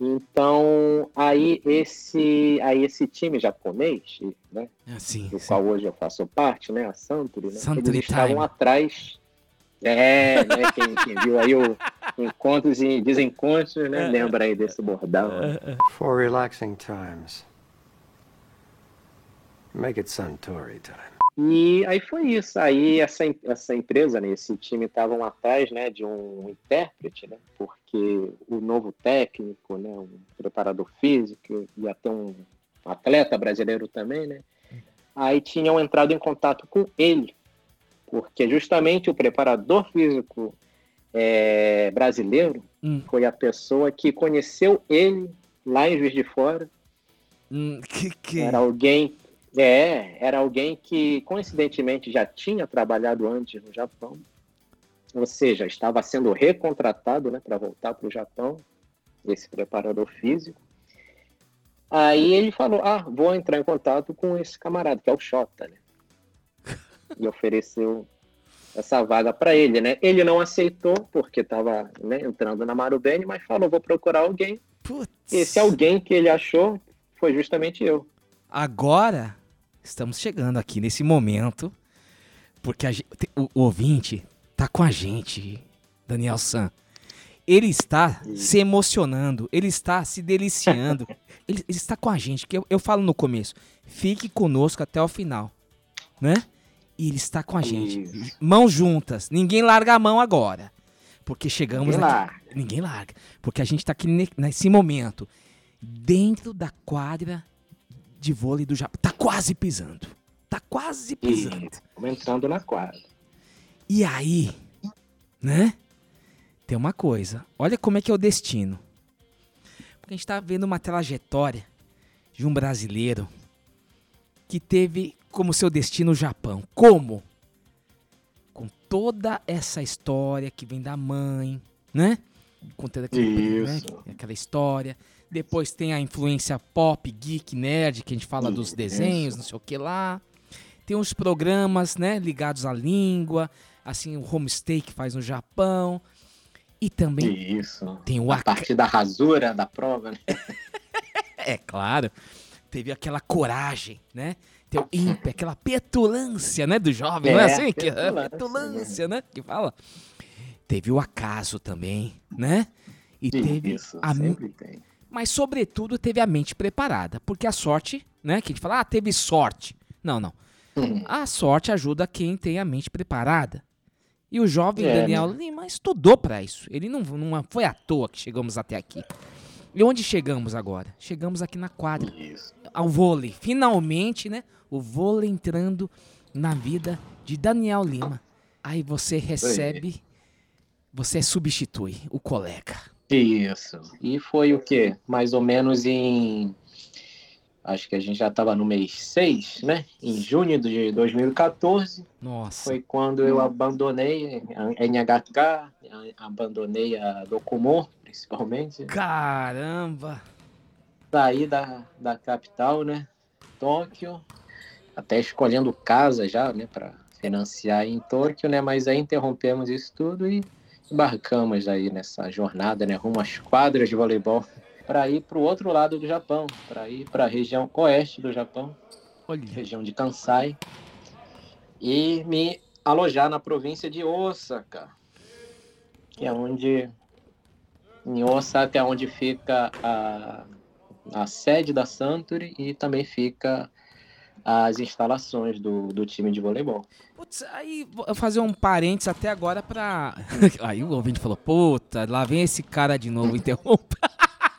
Então, aí esse, aí esse time japonês, né? Ah, sim, do sim. qual hoje eu faço parte, né? A Santuri, né? Santuri Eles estavam atrás. É, né? Quem, quem viu aí o Encontros e Desencontros, né? Lembra aí desse bordão. né? For relaxing times, make it Suntory time. E aí foi isso. Aí essa, essa empresa, né, esse time estavam atrás né, de um intérprete, né? Porque o novo técnico, né, um preparador físico, ia ter um atleta brasileiro também, né? Aí tinham entrado em contato com ele, porque justamente o preparador físico é, brasileiro Hum. foi a pessoa que conheceu ele lá em Juiz de Fora. Hum, que que... Era alguém, é, era alguém que coincidentemente já tinha trabalhado antes no Japão, ou seja, estava sendo recontratado, né, para voltar para o Japão, esse preparador físico. Aí ele falou: Ah, vou entrar em contato com esse camarada, que é o Xota, né? E ofereceu essa vaga para ele, né? Ele não aceitou, porque estava né, entrando na Marubeni, mas falou: Vou procurar alguém. Putz. Esse alguém que ele achou foi justamente eu. Agora estamos chegando aqui nesse momento, porque a gen- te- o, o ouvinte tá com a gente, Daniel San. Ele está se emocionando, ele está se deliciando, ele, ele está com a gente, que eu, eu falo no começo, fique conosco até o final, né? E ele está com a gente, Isso. mãos juntas, ninguém larga a mão agora, porque chegamos Ninguém aqui, larga. ninguém larga, porque a gente está aqui ne- nesse momento, dentro da quadra de vôlei do Japão. Tá quase pisando. Tá quase pisando. Estamos entrando na quadra. E aí, né? Tem uma coisa. Olha como é que é o destino. Porque a gente tá vendo uma trajetória de um brasileiro que teve como seu destino o Japão. Como? Com toda essa história que vem da mãe, né? Contando aquele, né? Aquela história. Depois tem a influência pop, geek, nerd, que a gente fala dos Isso. desenhos, não sei o que lá. Tem uns programas, né, ligados à língua, assim, o homestay que faz no Japão. E também Isso. tem o A partir da rasura da prova, né? É claro. Teve aquela coragem, né? Tem o ímpeto, aquela petulância, né? Do jovem, não é É, assim? Que, petulância, petulância, né? Que fala. Teve o acaso também, né? E teve Isso, a sempre tem. Mas, sobretudo, teve a mente preparada. Porque a sorte, né? Que a gente fala, ah, teve sorte. Não, não. Uhum. A sorte ajuda quem tem a mente preparada. E o jovem É, Daniel né? Lima estudou para isso. Ele não, não foi à toa que chegamos até aqui. E onde chegamos agora? Chegamos aqui na quadra. Isso. Ao vôlei. Finalmente, né? O vôlei entrando na vida de Daniel Lima. Aí você recebe, você substitui o colega. Isso. E foi o quê? Mais ou menos em. Acho que a gente já estava no mês 6, né? Em junho de 2014. Nossa. Foi quando eu abandonei a NHK, abandonei a Documon, principalmente. Caramba! Saí da, da capital, né? Tóquio. Até escolhendo casa já, né? Para financiar em Tóquio, né? Mas aí interrompemos isso tudo e embarcamos aí nessa jornada, né? Rumo às quadras de voleibol para ir para o outro lado do Japão, para ir para a região oeste do Japão, Olha. região de Kansai, e me alojar na província de Osaka, que é onde em Osaka é onde fica a, a sede da Santori e também fica as instalações do, do time de voleibol. Putz, aí vou fazer um parênteses até agora pra. Aí o ouvinte falou: Puta, lá vem esse cara de novo, interrompa.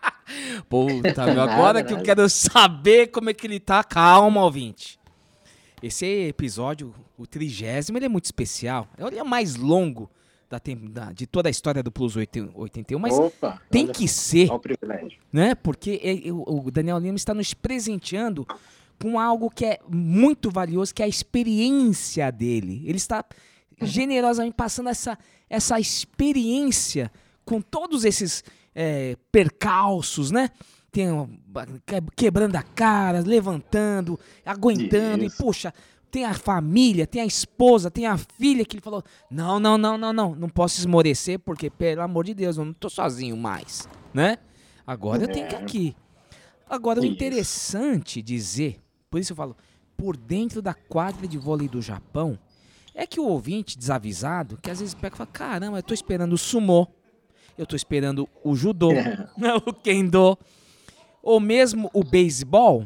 Puta, meu, agora Nada, que eu nada. quero saber como é que ele tá. Calma, ouvinte. Esse episódio, o trigésimo, ele é muito especial. Ele é o mais longo da, da- de toda a história do Plus 80 81, mas Opa, tem olha que ser olha o privilégio. né? Porque é- é- o Daniel Lima está nos presenteando com algo que é muito valioso, que é a experiência dele. Ele está generosamente passando essa, essa experiência com todos esses é, percalços, né? Tem, um, que- quebrando a cara, levantando, aguentando, Isso. e puxa, tem a família, tem a esposa, tem a filha que ele falou: não, não, não, não, não, não posso esmorecer, porque, pelo amor de Deus, eu não tô sozinho mais, né? Agora eu tenho que ir É. aqui. Agora, o interessante dizer, por isso eu falo, por dentro da quadra de vôlei do Japão, é que o ouvinte desavisado, que às vezes pega e fala, caramba, eu tô esperando o sumô, eu tô esperando o judô, o kendo, ou mesmo o beisebol,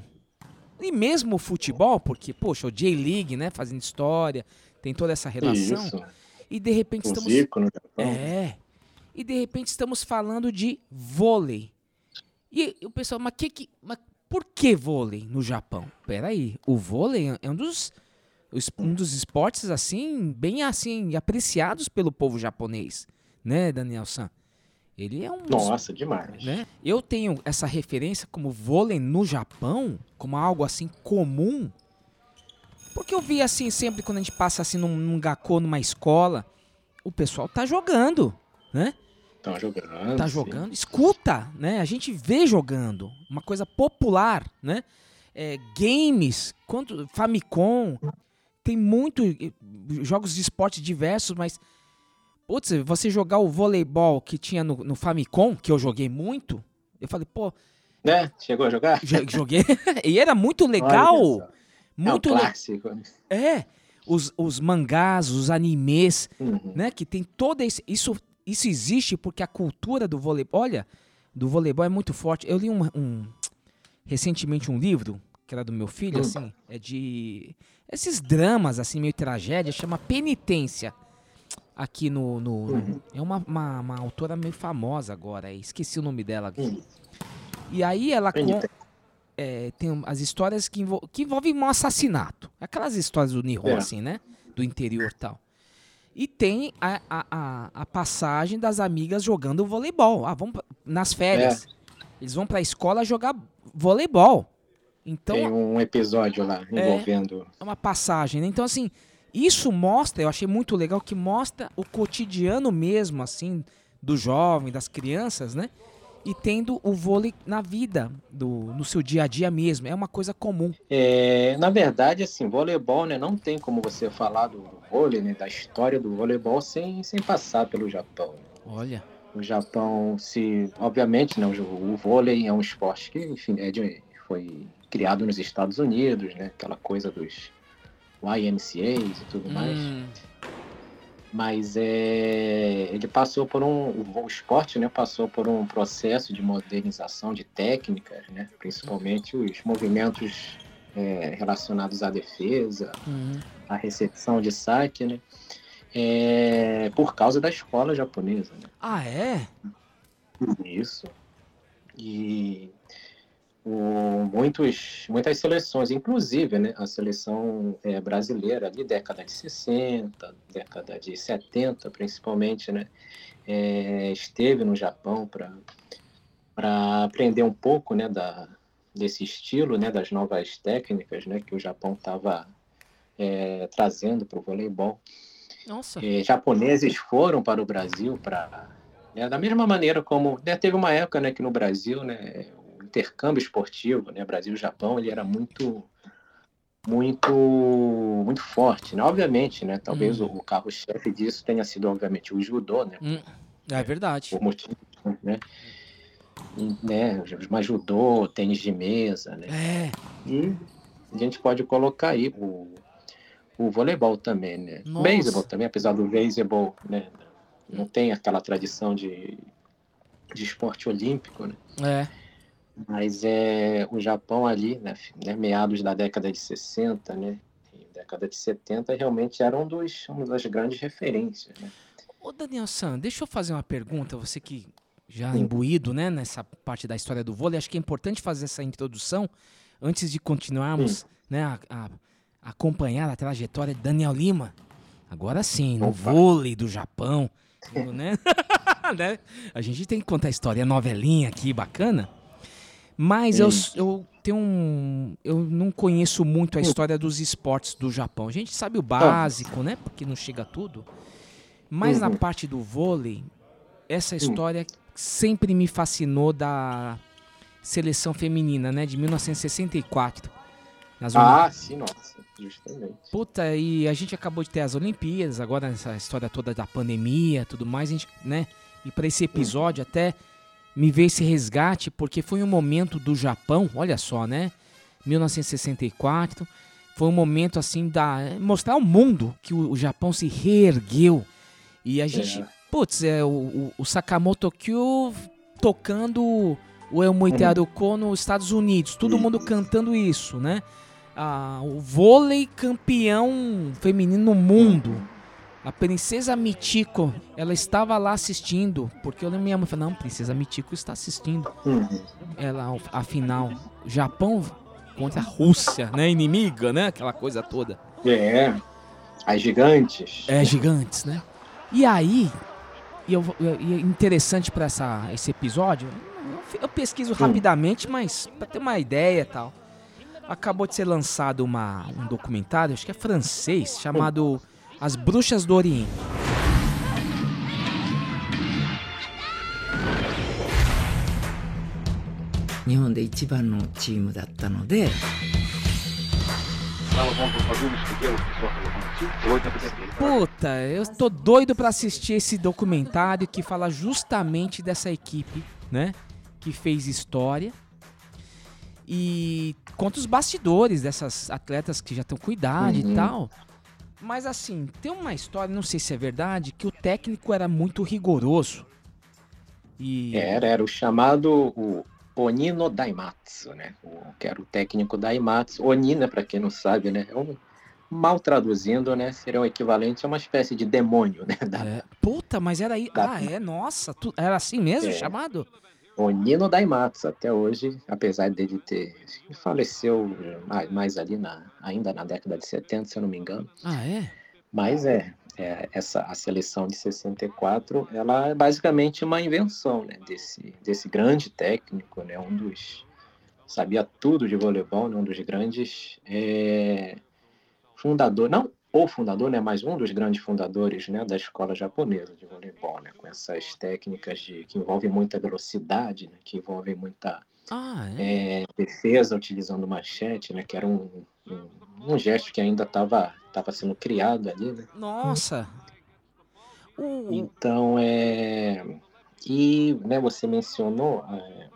e mesmo o futebol, porque, poxa, o J-League, né, fazendo história, tem toda essa relação, Isso. e de repente O estamos... Zico no Japão. É. E de repente estamos falando de vôlei. E o pessoal, mas que que, mas por que vôlei no Japão? Peraí, o vôlei é um dos os- um dos esportes assim, bem assim apreciados pelo povo japonês, né, Daniel San? Ele é um. Nossa, demais. Né? Eu tenho essa referência como vôlei no Japão, como algo assim comum. Porque eu vi assim, sempre quando a gente passa assim num, num gakô, numa escola, o pessoal tá jogando, né? Tá jogando. Tá sim. jogando. Escuta, né? A gente vê jogando. Uma coisa popular, né? É, games, quanto, Famicom, tem muito eh, jogos de esporte diversos, mas putz, você jogar o voleibol que tinha no, no Famicom, que eu joguei muito, eu falei, pô, Né? Chegou a jogar? jo- joguei e era muito legal. Muito é um le- clássico. né? É, os, os mangás, os animes, Uhum. né? Que tem todo esse. Isso, isso existe porque a cultura do voleibol. Olha, do voleibol é muito forte. Eu li um, um- recentemente um livro, que era do meu filho, Hum. assim, é de. Esses dramas, assim, meio tragédia, chama Penitência. Aqui no. no- Uhum. é uma, uma, uma autora meio famosa agora, esqueci o nome dela aqui. Hum. E aí ela Penitência. é, tem um- as histórias que, envol- que envolvem um assassinato. Aquelas histórias do Nihon, É. assim, né? Do interior e tal. E tem a, a, a, passagem das amigas jogando voleibol. Ah, vamos pra- nas férias. Eles vão pra escola jogar voleibol. Então Tem um episódio lá É. envolvendo. é uma passagem, né? Então, assim, isso mostra, eu achei muito legal que mostra o cotidiano mesmo, assim, do jovem, das crianças, né? E tendo o vôlei na vida, do, no seu dia a dia mesmo. É uma coisa comum. É, na verdade, assim, voleibol, né? Não tem como você falar do vôlei, né? Da história do voleibol sem, sem passar pelo Japão. Olha. O Japão se, obviamente, né? O, o vôlei é um esporte que, enfim, é de, foi criado nos Estados Unidos, né? Aquela coisa dos YMCA's e tudo mais. Hum, mas é, ele passou por um o, esporte né passou por um processo de modernização de técnicas né principalmente os movimentos é, relacionados à defesa hum. à recepção de saque né é, por causa da escola japonesa né? Ah, é? isso e o- muitos, muitas seleções, inclusive né, a seleção é, brasileira ali, década de 60, década de 70 principalmente, né, é, esteve no Japão para aprender um pouco né, da, desse estilo, né, das novas técnicas né, que o Japão estava trazendo para o voleibol. Nossa. Eh, japoneses foram para o Brasil para né, da mesma maneira como né, teve uma época né, que no Brasil né, intercâmbio esportivo né, Brasil e Japão ele era muito muito muito forte né? obviamente né talvez Hum. o, carro-chefe disso tenha sido obviamente o judô né Hum, é verdade. por motivos né E, né mas judô tênis de mesa né É. e a gente pode colocar aí o, o voleibol também, né? Nossa. Beisebol também, apesar do beisebol, né? Não tem aquela tradição de, de esporte olímpico, né? É. Mas é o Japão ali, né, né, meados da década de 60, né? década de 70, realmente era um dos, uma das grandes referências, né? Ô, Daniel San, deixa eu fazer uma pergunta. Você que já Sim. imbuído né, nessa parte da história do vôlei, acho que é importante fazer essa introdução antes de continuarmos né, a, a- a acompanhar a trajetória de Daniel Lima. Agora sim, no Opa. vôlei do Japão. né? Né? A gente tem que contar a história, novelinha aqui, bacana. Mas eu, eu tenho um. Eu não conheço muito a história dos esportes do Japão. A gente sabe o básico, né? Porque não chega a tudo. Mas na Uhum. parte do vôlei, essa história sempre me fascinou da seleção feminina, né? De 1964. Nas Ah, sim, nossa, justamente. Puta, e a gente acabou de ter as Olimpíadas, agora essa história toda da pandemia, tudo mais, a gente, né? E para esse episódio até me veio esse resgate, porque foi um momento do Japão, olha só, né? 1964, foi um momento assim da mostrar ao mundo que o, o Japão se reergueu. E a gente, É. putz, é o, o, o Sakamoto Kyo tocando o El Muitaruko nos Estados Unidos, todo mundo cantando isso, né? Ah, o vôlei campeão feminino no mundo. A princesa Michiko, ela estava lá assistindo, porque eu lembro minha mãe falou, não, princesa Michiko está assistindo. Uhum. Ela, a final, Japão contra a Rússia, né, inimiga, né, aquela coisa toda. É, as gigantes. É, gigantes, né? E aí, e, eu, e é interessante para esse episódio, eu, eu pesquiso rapidamente, mas para ter uma ideia e tal. Acabou de ser lançado uma, um documentário, acho que é francês, chamado as Bruxas do Oriente. Puta, eu tô doido para assistir esse documentário que fala justamente dessa equipe, né? Que fez história e conta os bastidores dessas atletas que já estão com idade uhum. e tal. Mas assim, tem uma história, não sei se é verdade, que o técnico era muito rigoroso. E Era, era o chamado o Onino Daimatsu, né? O, que era o técnico Daimatsu. Onina, para quem não sabe, né? É um, mal traduzindo, né? Seria o equivalente a uma espécie de demônio, né? Da, É, puta, mas era aí. Da- Ah, é, nossa, tu- era assim mesmo É. chamado? Onino Daimatsu, até hoje, apesar dele ter faleceu mais, mais ali na ainda na década de 70, se eu não me engano. Ah, é? Mas é, é, essa a seleção de 64, ela é basicamente uma invenção, né, desse desse grande técnico, né, um dos sabia tudo de voleibol, né, um dos grandes é, fundador, não o fundador, né, mas um dos grandes fundadores, né, da escola japonesa de voleibol, né, com essas técnicas de que envolvem muita velocidade, né, que envolvem muita Ah, é. é, defesa utilizando manchete, né, que era um, um, um gesto que ainda estava tava sendo criado ali, né. Nossa. Então, é... E né, você mencionou, é,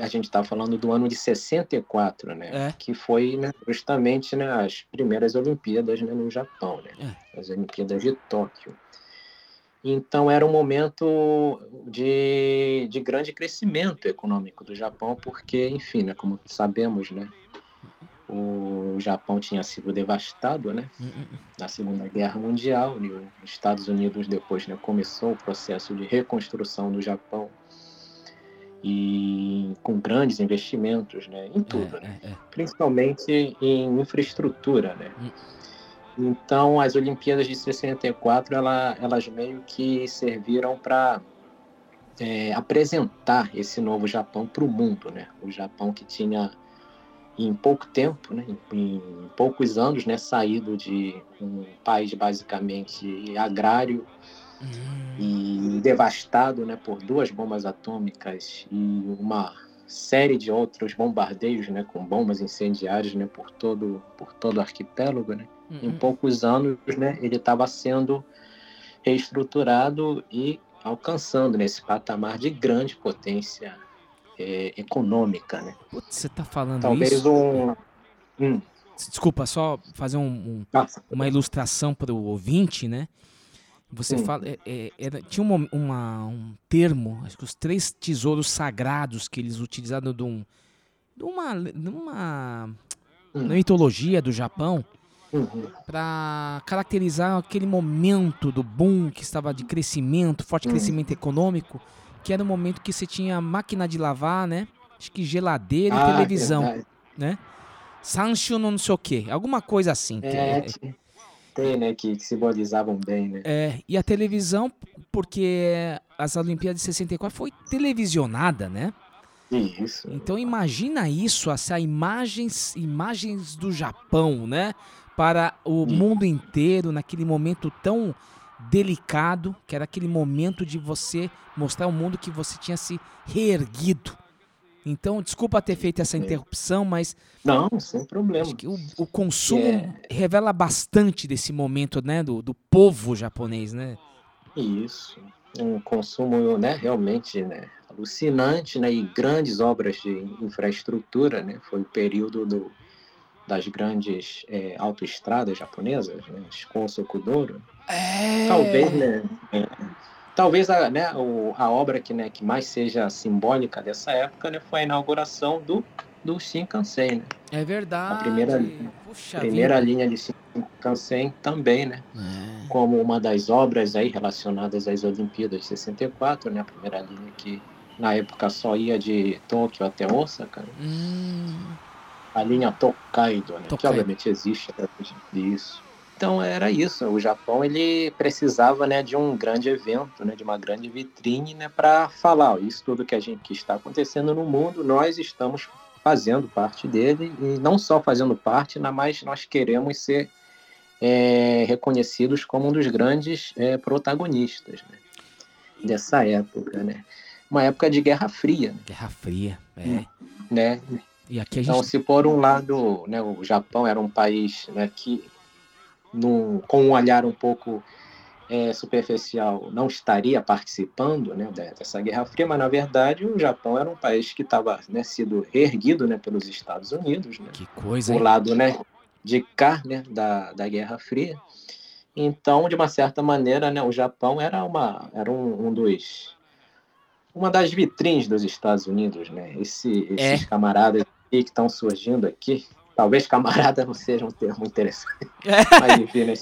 a- gente está falando do ano de 64, né? É. Que foi né, justamente né, as primeiras Olimpíadas né, no Japão, né? As Olimpíadas de Tóquio. Então era um momento de, de grande crescimento econômico do Japão, porque, enfim, né, como sabemos, né, o Japão tinha sido devastado, né, na Segunda Guerra Mundial, e os Estados Unidos depois né, começou o processo de reconstrução do Japão e com grandes investimentos né, em tudo, né, principalmente em infraestrutura, né. Então, as Olimpíadas de 64, ela, elas meio que serviram para apresentar esse novo Japão para o mundo, né? O Japão que tinha, em pouco tempo, né? em, em poucos anos, né? saído de um país basicamente agrário e devastado né? por duas bombas atômicas e uma série de outros bombardeios né? com bombas incendiárias né? por, todo, por todo o arquipélago, né? em poucos anos, né, ele estava sendo reestruturado e alcançando nesse patamar de grande potência eh, econômica, né? Putz, você tá falando Talvez isso? um, Hum. Desculpa, só fazer um, um- uma ilustração para o ouvinte, né? Você Hum. fala. é- é- era- tinha uma, uma- um termo, acho que os três tesouros sagrados que eles utilizaram de, um, de uma, de uma Hum. na mitologia do Japão Uhum. para caracterizar aquele momento do boom que estava de crescimento, forte Hum. crescimento econômico, que era o momento que você tinha máquina de lavar, né? Acho que geladeira e Ah, televisão, verdade. né? Sancho não sei o quê, alguma coisa assim. que É, é- né, que, que simbolizavam bem, né? é, e a televisão, porque as Olimpíadas de 64 foi televisionada, né? Isso. Então imagina isso, essa imagens, imagens do Japão, né? Para o mundo inteiro naquele momento tão delicado, que era aquele momento de você mostrar ao mundo que você tinha se reerguido. Então, desculpa ter feito essa interrupção, mas Não, sem problema. o, o consumo É. revela bastante desse momento, né, do, do povo japonês, né? Isso. Um consumo, né, realmente, né, alucinante, né, e grandes obras de infraestrutura, né, foi o período do, das grandes é, autoestradas japonesas, né, Shinkansen Kudoro. É. Talvez, né, é, talvez a, né, o, a obra que, né, que mais seja simbólica dessa época, né, foi a inauguração do, do Shinkansen, né, É verdade. a primeira, Puxa primeira vida. linha de Shinkansen também, né, como uma das obras aí relacionadas às Olimpíadas de 64, né? A primeira linha que na época só ia de Tóquio até Osaka, né? Hum, a linha Tokaido, né? Que Tokaido. obviamente existe até hoje. Isso. Então era isso. O Japão ele precisava né, de um grande evento, né, de uma grande vitrine, né, para falar ó, isso tudo que a gente que está acontecendo no mundo, nós estamos fazendo parte dele e não só fazendo parte, mas nós queremos ser é, reconhecidos como um dos grandes é, protagonistas né, dessa época, né? Uma época de Guerra Fria. né? Guerra Fria, é. Né? E aqui a gente Então, se por um lado, né, o Japão era um país né, que, num- com um olhar um pouco é, superficial, não estaria participando né, de- dessa Guerra Fria, mas na verdade o Japão era um país que estava né, sido reerguido né, pelos Estados Unidos, né, Que coisa, o lado né, de cá né, da, da Guerra Fria. Então, de uma certa maneira, né, o Japão era, uma, era um, um dos uma das vitrines dos Estados Unidos, né? Esse- esses É. camaradas que estão surgindo aqui, talvez camarada não seja um termo interessante, mas enfim, né?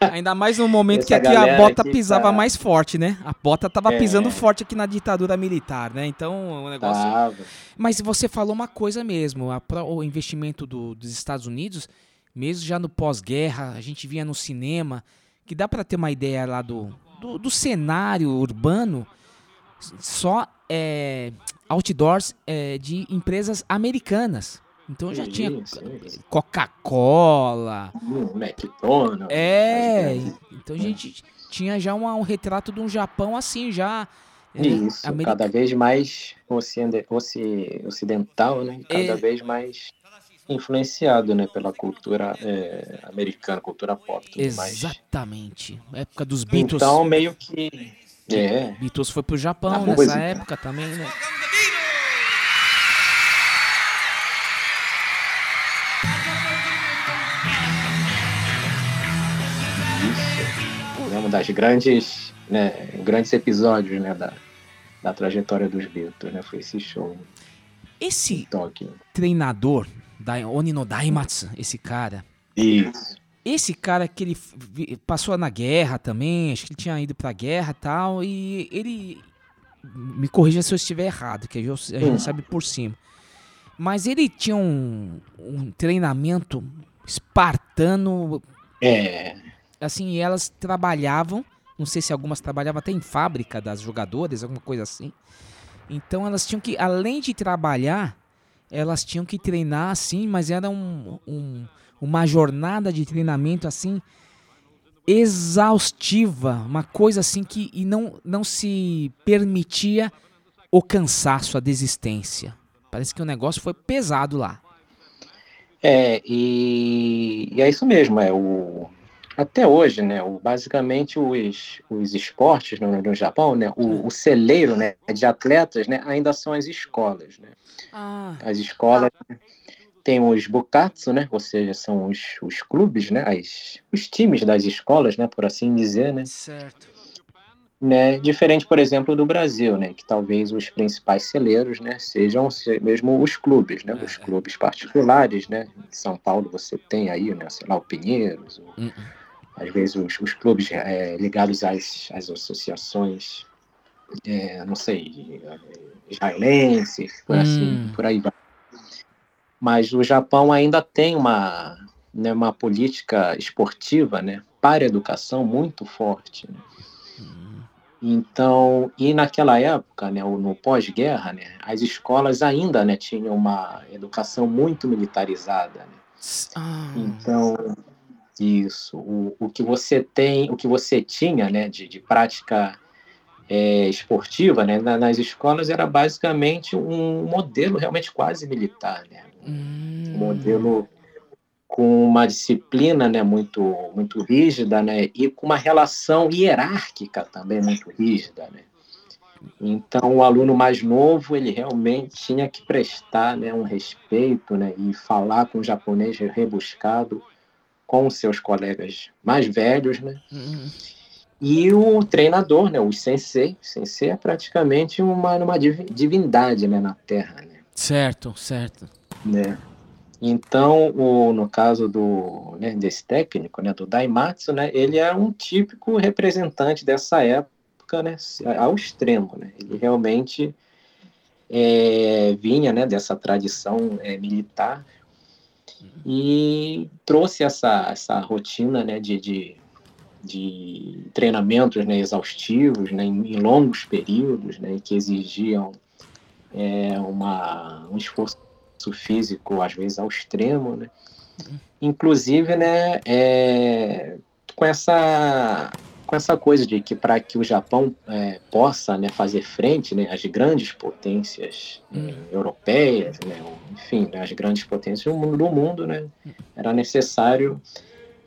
Ainda mais no momento que aqui a bota aqui pisava tá- mais forte, né? A bota tava É. pisando forte aqui na ditadura militar, né? Então o negócio. Tava. Mas você falou uma coisa mesmo, a o investimento do- dos Estados Unidos, mesmo já no pós-guerra, a gente via no cinema, que dá para ter uma ideia lá do, do, do cenário urbano, só é, outdoors é, de empresas americanas. Então já tinha. Coca-Cola, Hum, McDonald's. é, então a gente tinha já uma- um retrato de um Japão assim, já. é, Isso, cada vez mais ocide- oci- ocidental, né? Cada É. vez mais influenciado, né? Pela cultura é, americana, cultura pop. Tudo mais. Exatamente. Época dos Beatles. Então, meio que. É. Beatles foi pro Japão Na nessa música. época também, né? Das grandes, né, grandes episódios, né, da, da trajetória dos Beatles, né? Foi esse show Esse Tóquio. treinador da Onino Daimatsu, esse cara. Isso. Esse cara que ele passou na guerra também, acho que ele tinha ido pra guerra e tal, e ele. Me corrija se eu estiver errado, que a gente a gente Hum. sabe por cima. Mas ele tinha um, um treinamento espartano É. assim, elas trabalhavam, não sei se algumas trabalhavam até em fábrica das jogadoras, alguma coisa assim. Então elas tinham que, além de trabalhar, elas tinham que treinar assim, mas era um, um- uma jornada de treinamento assim exaustiva, uma coisa assim que e não, não se permitia o cansaço, a desistência. Parece que o negócio foi pesado lá. É, e, e é isso mesmo, é o até hoje, né, o, basicamente os, os esportes no, no Japão, né, o, o celeiro, né, de atletas, né, ainda são as escolas, né. Ah, As escolas têm os bukatsu, né, ou seja, são os, os clubes, né, as, os times das escolas, né, por assim dizer, né, certo. né, diferente, por exemplo, do Brasil, né, que talvez os principais celeiros, né, sejam se- mesmo os clubes, né, os clubes particulares, né, em São Paulo você tem aí, né, sei lá, o Pinheiros, o- Hum, às vezes os, os clubes é, ligados às, às associações, é, não sei, israelenses, por assim, Hum. por aí vai. Mas o Japão ainda tem uma, né, uma política esportiva, né, para a educação muito forte. né. Então, e naquela época, né, no pós-guerra, né, as escolas ainda, né, tinham uma educação muito militarizada. né. Ah, Então, isso, o, o que você tem, o que você tinha, né, de, de prática é, esportiva, né, na- nas escolas era basicamente um modelo realmente quase militar, né, um modelo com uma disciplina, né, muito muito rígida, né, e com uma relação hierárquica também muito rígida, né. Então, o aluno mais novo, ele realmente tinha que prestar né, um respeito né, e falar com o japonês rebuscado com seus colegas mais velhos, né? hum, E o treinador, né, o sensei, sensei é praticamente uma, uma divi- divindade né, na Terra, né? certo, certo. né? Então, o, no caso do, né, desse técnico, né, do Daimatsu, né, ele é um típico representante dessa época, né, ao extremo, né? Ele realmente é, vinha, né, dessa tradição é, militar e trouxe essa, essa rotina né, de, de, de treinamentos né, exaustivos, né, em, em longos períodos, né, que exigiam é, uma, um esforço físico, às vezes, ao extremo. Né? Inclusive, né, é, com essa com essa coisa de que para que o Japão é, possa né, fazer frente né, às grandes potências né, europeias, né, enfim, né, as grandes potências do mundo, do mundo né, era necessário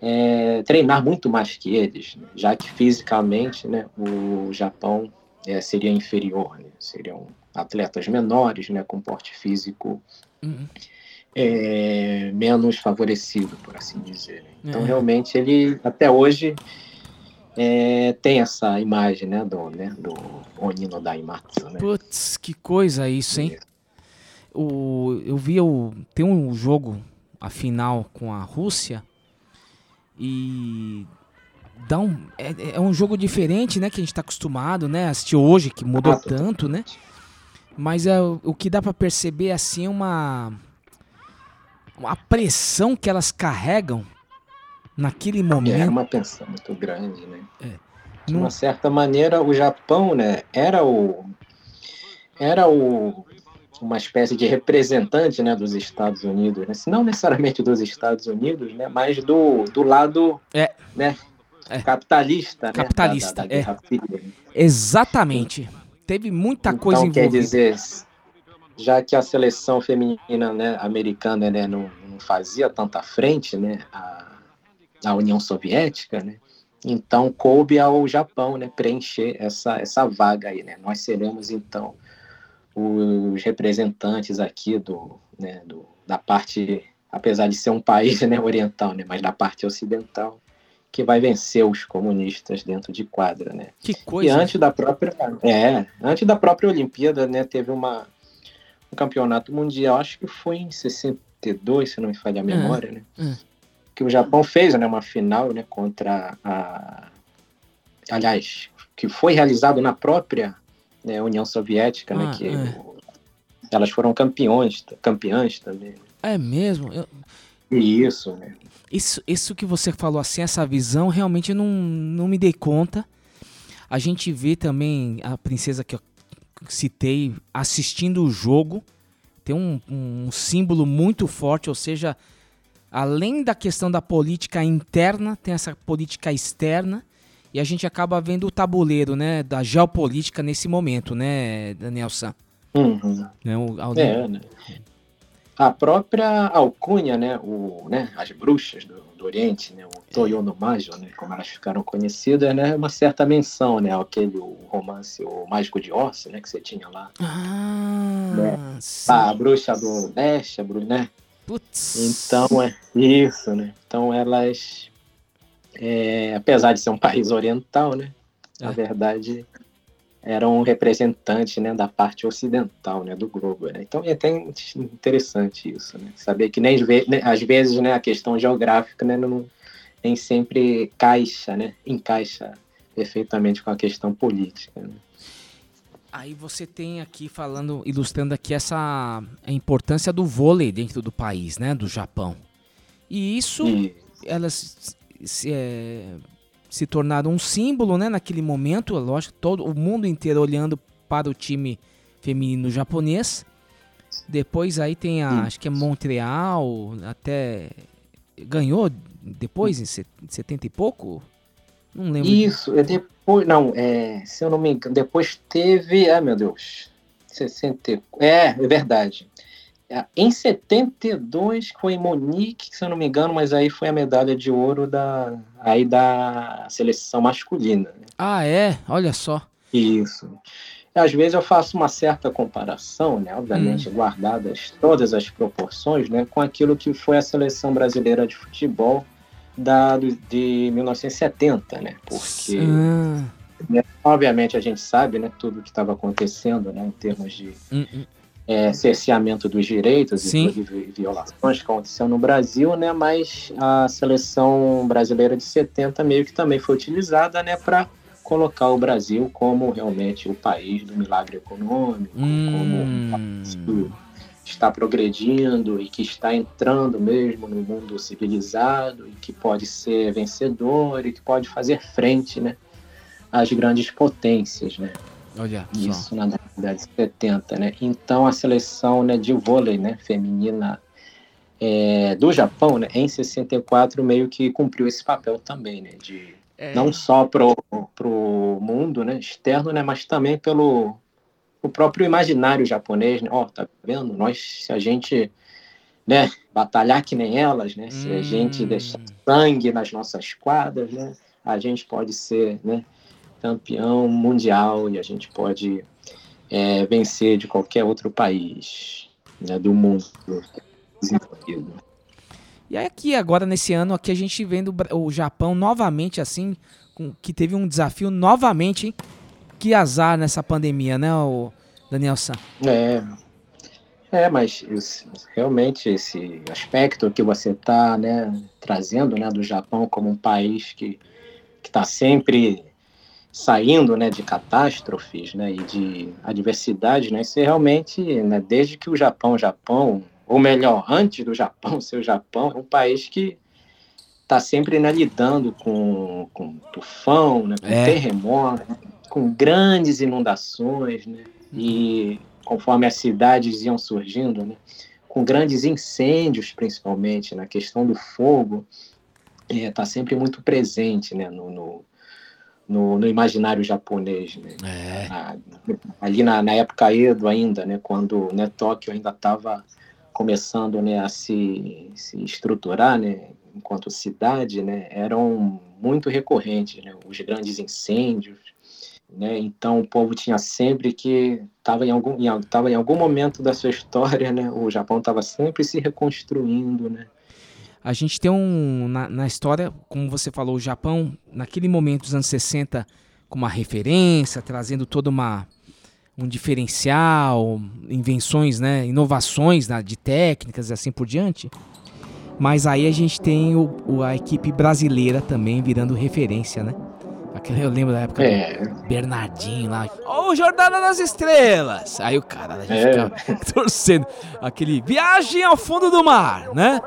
é, treinar muito mais que eles, né, já que fisicamente né, o Japão é, seria inferior, né, seriam atletas menores, né, com porte físico é, menos favorecido, por assim dizer. Então, É. realmente, ele até hoje é, tem essa imagem né, do, né, do Onino Daimatsu. Né? Putz, que coisa isso, hein? O, eu vi o, tem um jogo, a final com a Rússia, e dá um, é, é um jogo diferente, né? Que a gente tá acostumado, né? Assistir hoje, que mudou Ah, tanto, né? Mas é, o que dá pra perceber, assim, é uma, uma pressão que elas carregam naquele É momento. uma tensão muito grande, né? De Não- uma certa maneira, o Japão, né, era o era o uma espécie de representante, né, dos Estados Unidos, né? Se não necessariamente dos Estados Unidos, né, mas do, do lado, É. né, É. capitalista, né, da- Capitalista, da, da é. Fria? Exatamente. Teve muita coisa então, quer envolvida. dizer, já que a seleção feminina né, americana né, não, não fazia tanta frente né, à, à União Soviética, né, então coube ao Japão né, preencher essa, essa vaga aí. Né? Nós seremos, então, os representantes aqui do, né, do, da parte, apesar de ser um país né, oriental, né, mas da parte ocidental, que vai vencer os comunistas dentro de quadra, né? Que E coisa. antes da própria, é, antes da própria Olimpíada, né, teve uma um campeonato mundial, acho que foi em 62, se não me falha a memória, né? hum. Que o Japão fez, né, uma final, né, contra a aliás, que foi realizado na própria né, União Soviética, né, Ah, que é. o- elas foram campeões, campeãs também. É mesmo? Eu- isso, né? Isso, isso que você falou assim, essa visão, realmente eu não, não me dei conta. A gente vê também a princesa que eu citei assistindo o jogo. Tem um, um símbolo muito forte, ou seja, além da questão da política interna, tem essa política externa. E a gente acaba vendo o tabuleiro, né, da geopolítica nesse momento, né, Danielson? Uhum. Né, o- ao- É, né? A própria alcunha, né, o, né, as bruxas do, do Oriente, né, o Toyo no Majo, né, como elas ficaram conhecidas, né, é uma certa menção, né, àquele o romance, o Mágico de Oz, né, que você tinha lá. Ah, né? A bruxa do leste, a bruxa, né? Putz. Então, é isso, né? Então, elas, é, apesar de ser um país oriental, né, na É. verdade, eram representantes, né, da parte ocidental, né, do globo, né? Então, é até interessante isso, né? Saber que nem, às né, às vezes, né, a questão geográfica, né, não, nem sempre caixa, né, encaixa perfeitamente com a questão política, né? Aí você tem aqui falando, ilustrando aqui essa a importância do vôlei dentro do país, né, do Japão. E isso, elas se, é, se tornaram um símbolo, né, naquele momento, lógico, todo o mundo inteiro olhando para o time feminino japonês. Depois aí tem a, acho que é Montreal, até ganhou depois em set- 70 e pouco? Não lembro. Isso, é depois. Não, é, se eu não me engano, depois teve. Ai, meu Deus. 60, é, é verdade. É, Em 72 foi em Monique, se eu não me engano, mas aí foi a medalha de ouro da, aí da seleção masculina. né? Ah, é? Olha só. Isso. Às vezes eu faço uma certa comparação, né, obviamente guardadas todas as proporções, né, com aquilo que foi a seleção brasileira de futebol da, de 1970, né, porque Ah, né, obviamente a gente sabe, né, tudo que estava acontecendo, né, em termos de hum, hum. é, cerceamento dos direitos Sim. e vi- violações que aconteceram no Brasil, né, mas a seleção brasileira de 70 meio que também foi utilizada, né, para colocar o Brasil como realmente o país do milagre econômico, Hum. como país está progredindo e que está entrando mesmo no mundo civilizado e que pode ser vencedor e que pode fazer frente, né, às grandes potências, né? Olha Isso só. na década de 70, né? Então a seleção né, de vôlei né, feminina é, do Japão, né, em 64, meio que cumpriu esse papel também, né? De É. não só pro, pro mundo né, externo, né, mas também pelo o próprio imaginário japonês, né? Ó, tá vendo? Nós, se a gente né, batalhar que nem elas, né? Se a gente deixar sangue nas nossas quadras, né? A gente pode ser, né? Campeão mundial e a gente pode é, vencer de qualquer outro país né, do mundo desenvolvido. E aí aqui agora nesse ano aqui a gente vendo o Japão novamente assim, com- que teve um desafio novamente, hein? Que azar nessa pandemia, né, o Daniel San? É, é mas esse- realmente esse aspecto que você está né, trazendo né, do Japão como um país que está sempre saindo né, de catástrofes né, e de adversidades, né, isso é realmente, né, desde que o Japão, Japão, ou melhor, antes do Japão ser o Japão, é um país que está sempre né, lidando com, com tufão, né, com É. terremoto, com grandes inundações, né, e conforme as cidades iam surgindo, né, com grandes incêndios, principalmente, na questão do fogo, está sempre muito presente né, no, no, no, no imaginário japonês. Né? Na- ali na, na época Edo ainda, né, quando né, Tóquio ainda estava começando né, a se, se estruturar né, enquanto cidade, né, eram muito recorrentes né, os grandes incêndios, né? Então o povo tinha sempre que estava em algum em, al- tava em algum momento da sua história, né? O Japão estava sempre se reconstruindo, né? A gente tem um. Na, na história, como você falou, o Japão, naquele momento dos anos 60, com uma referência, trazendo toda uma. um diferencial, invenções, né? Inovações né, de técnicas e assim por diante. Mas aí a gente tem o, o- a equipe brasileira também virando referência, né? Eu lembro da época É. do Bernardinho lá. Ô, Jornada das Estrelas! Aí o cara, a gente É. ficava torcendo. Aquele viagem ao fundo do mar, né?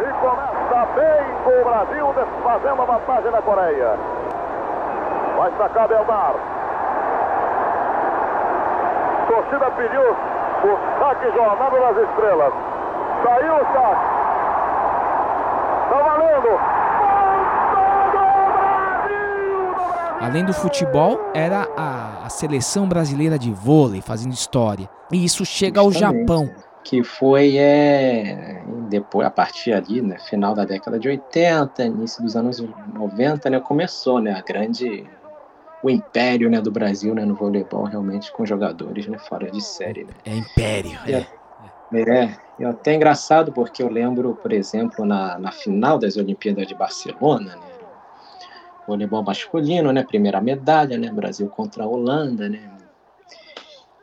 E começa bem com o Brasil desfazendo a vantagem da Coreia. Vai sacar Belmar. Torcida pediu o saque jornada das estrelas. Saiu o saque. Tá valendo. Além do futebol, era a, a seleção brasileira de vôlei fazendo história. E isso chega ao Justamente. Japão. Que foi é, depois, a partir ali, né? Final da década de 80, início dos anos 90, né? Começou, né? A grande o império, né, do Brasil, né, no voleibol, realmente com jogadores, né, fora de série, né? É império. E É. É, e até engraçado porque eu lembro, por exemplo, na, na final das Olimpíadas de Barcelona, né, voleibol masculino, né, primeira medalha, né, Brasil contra a Holanda, né,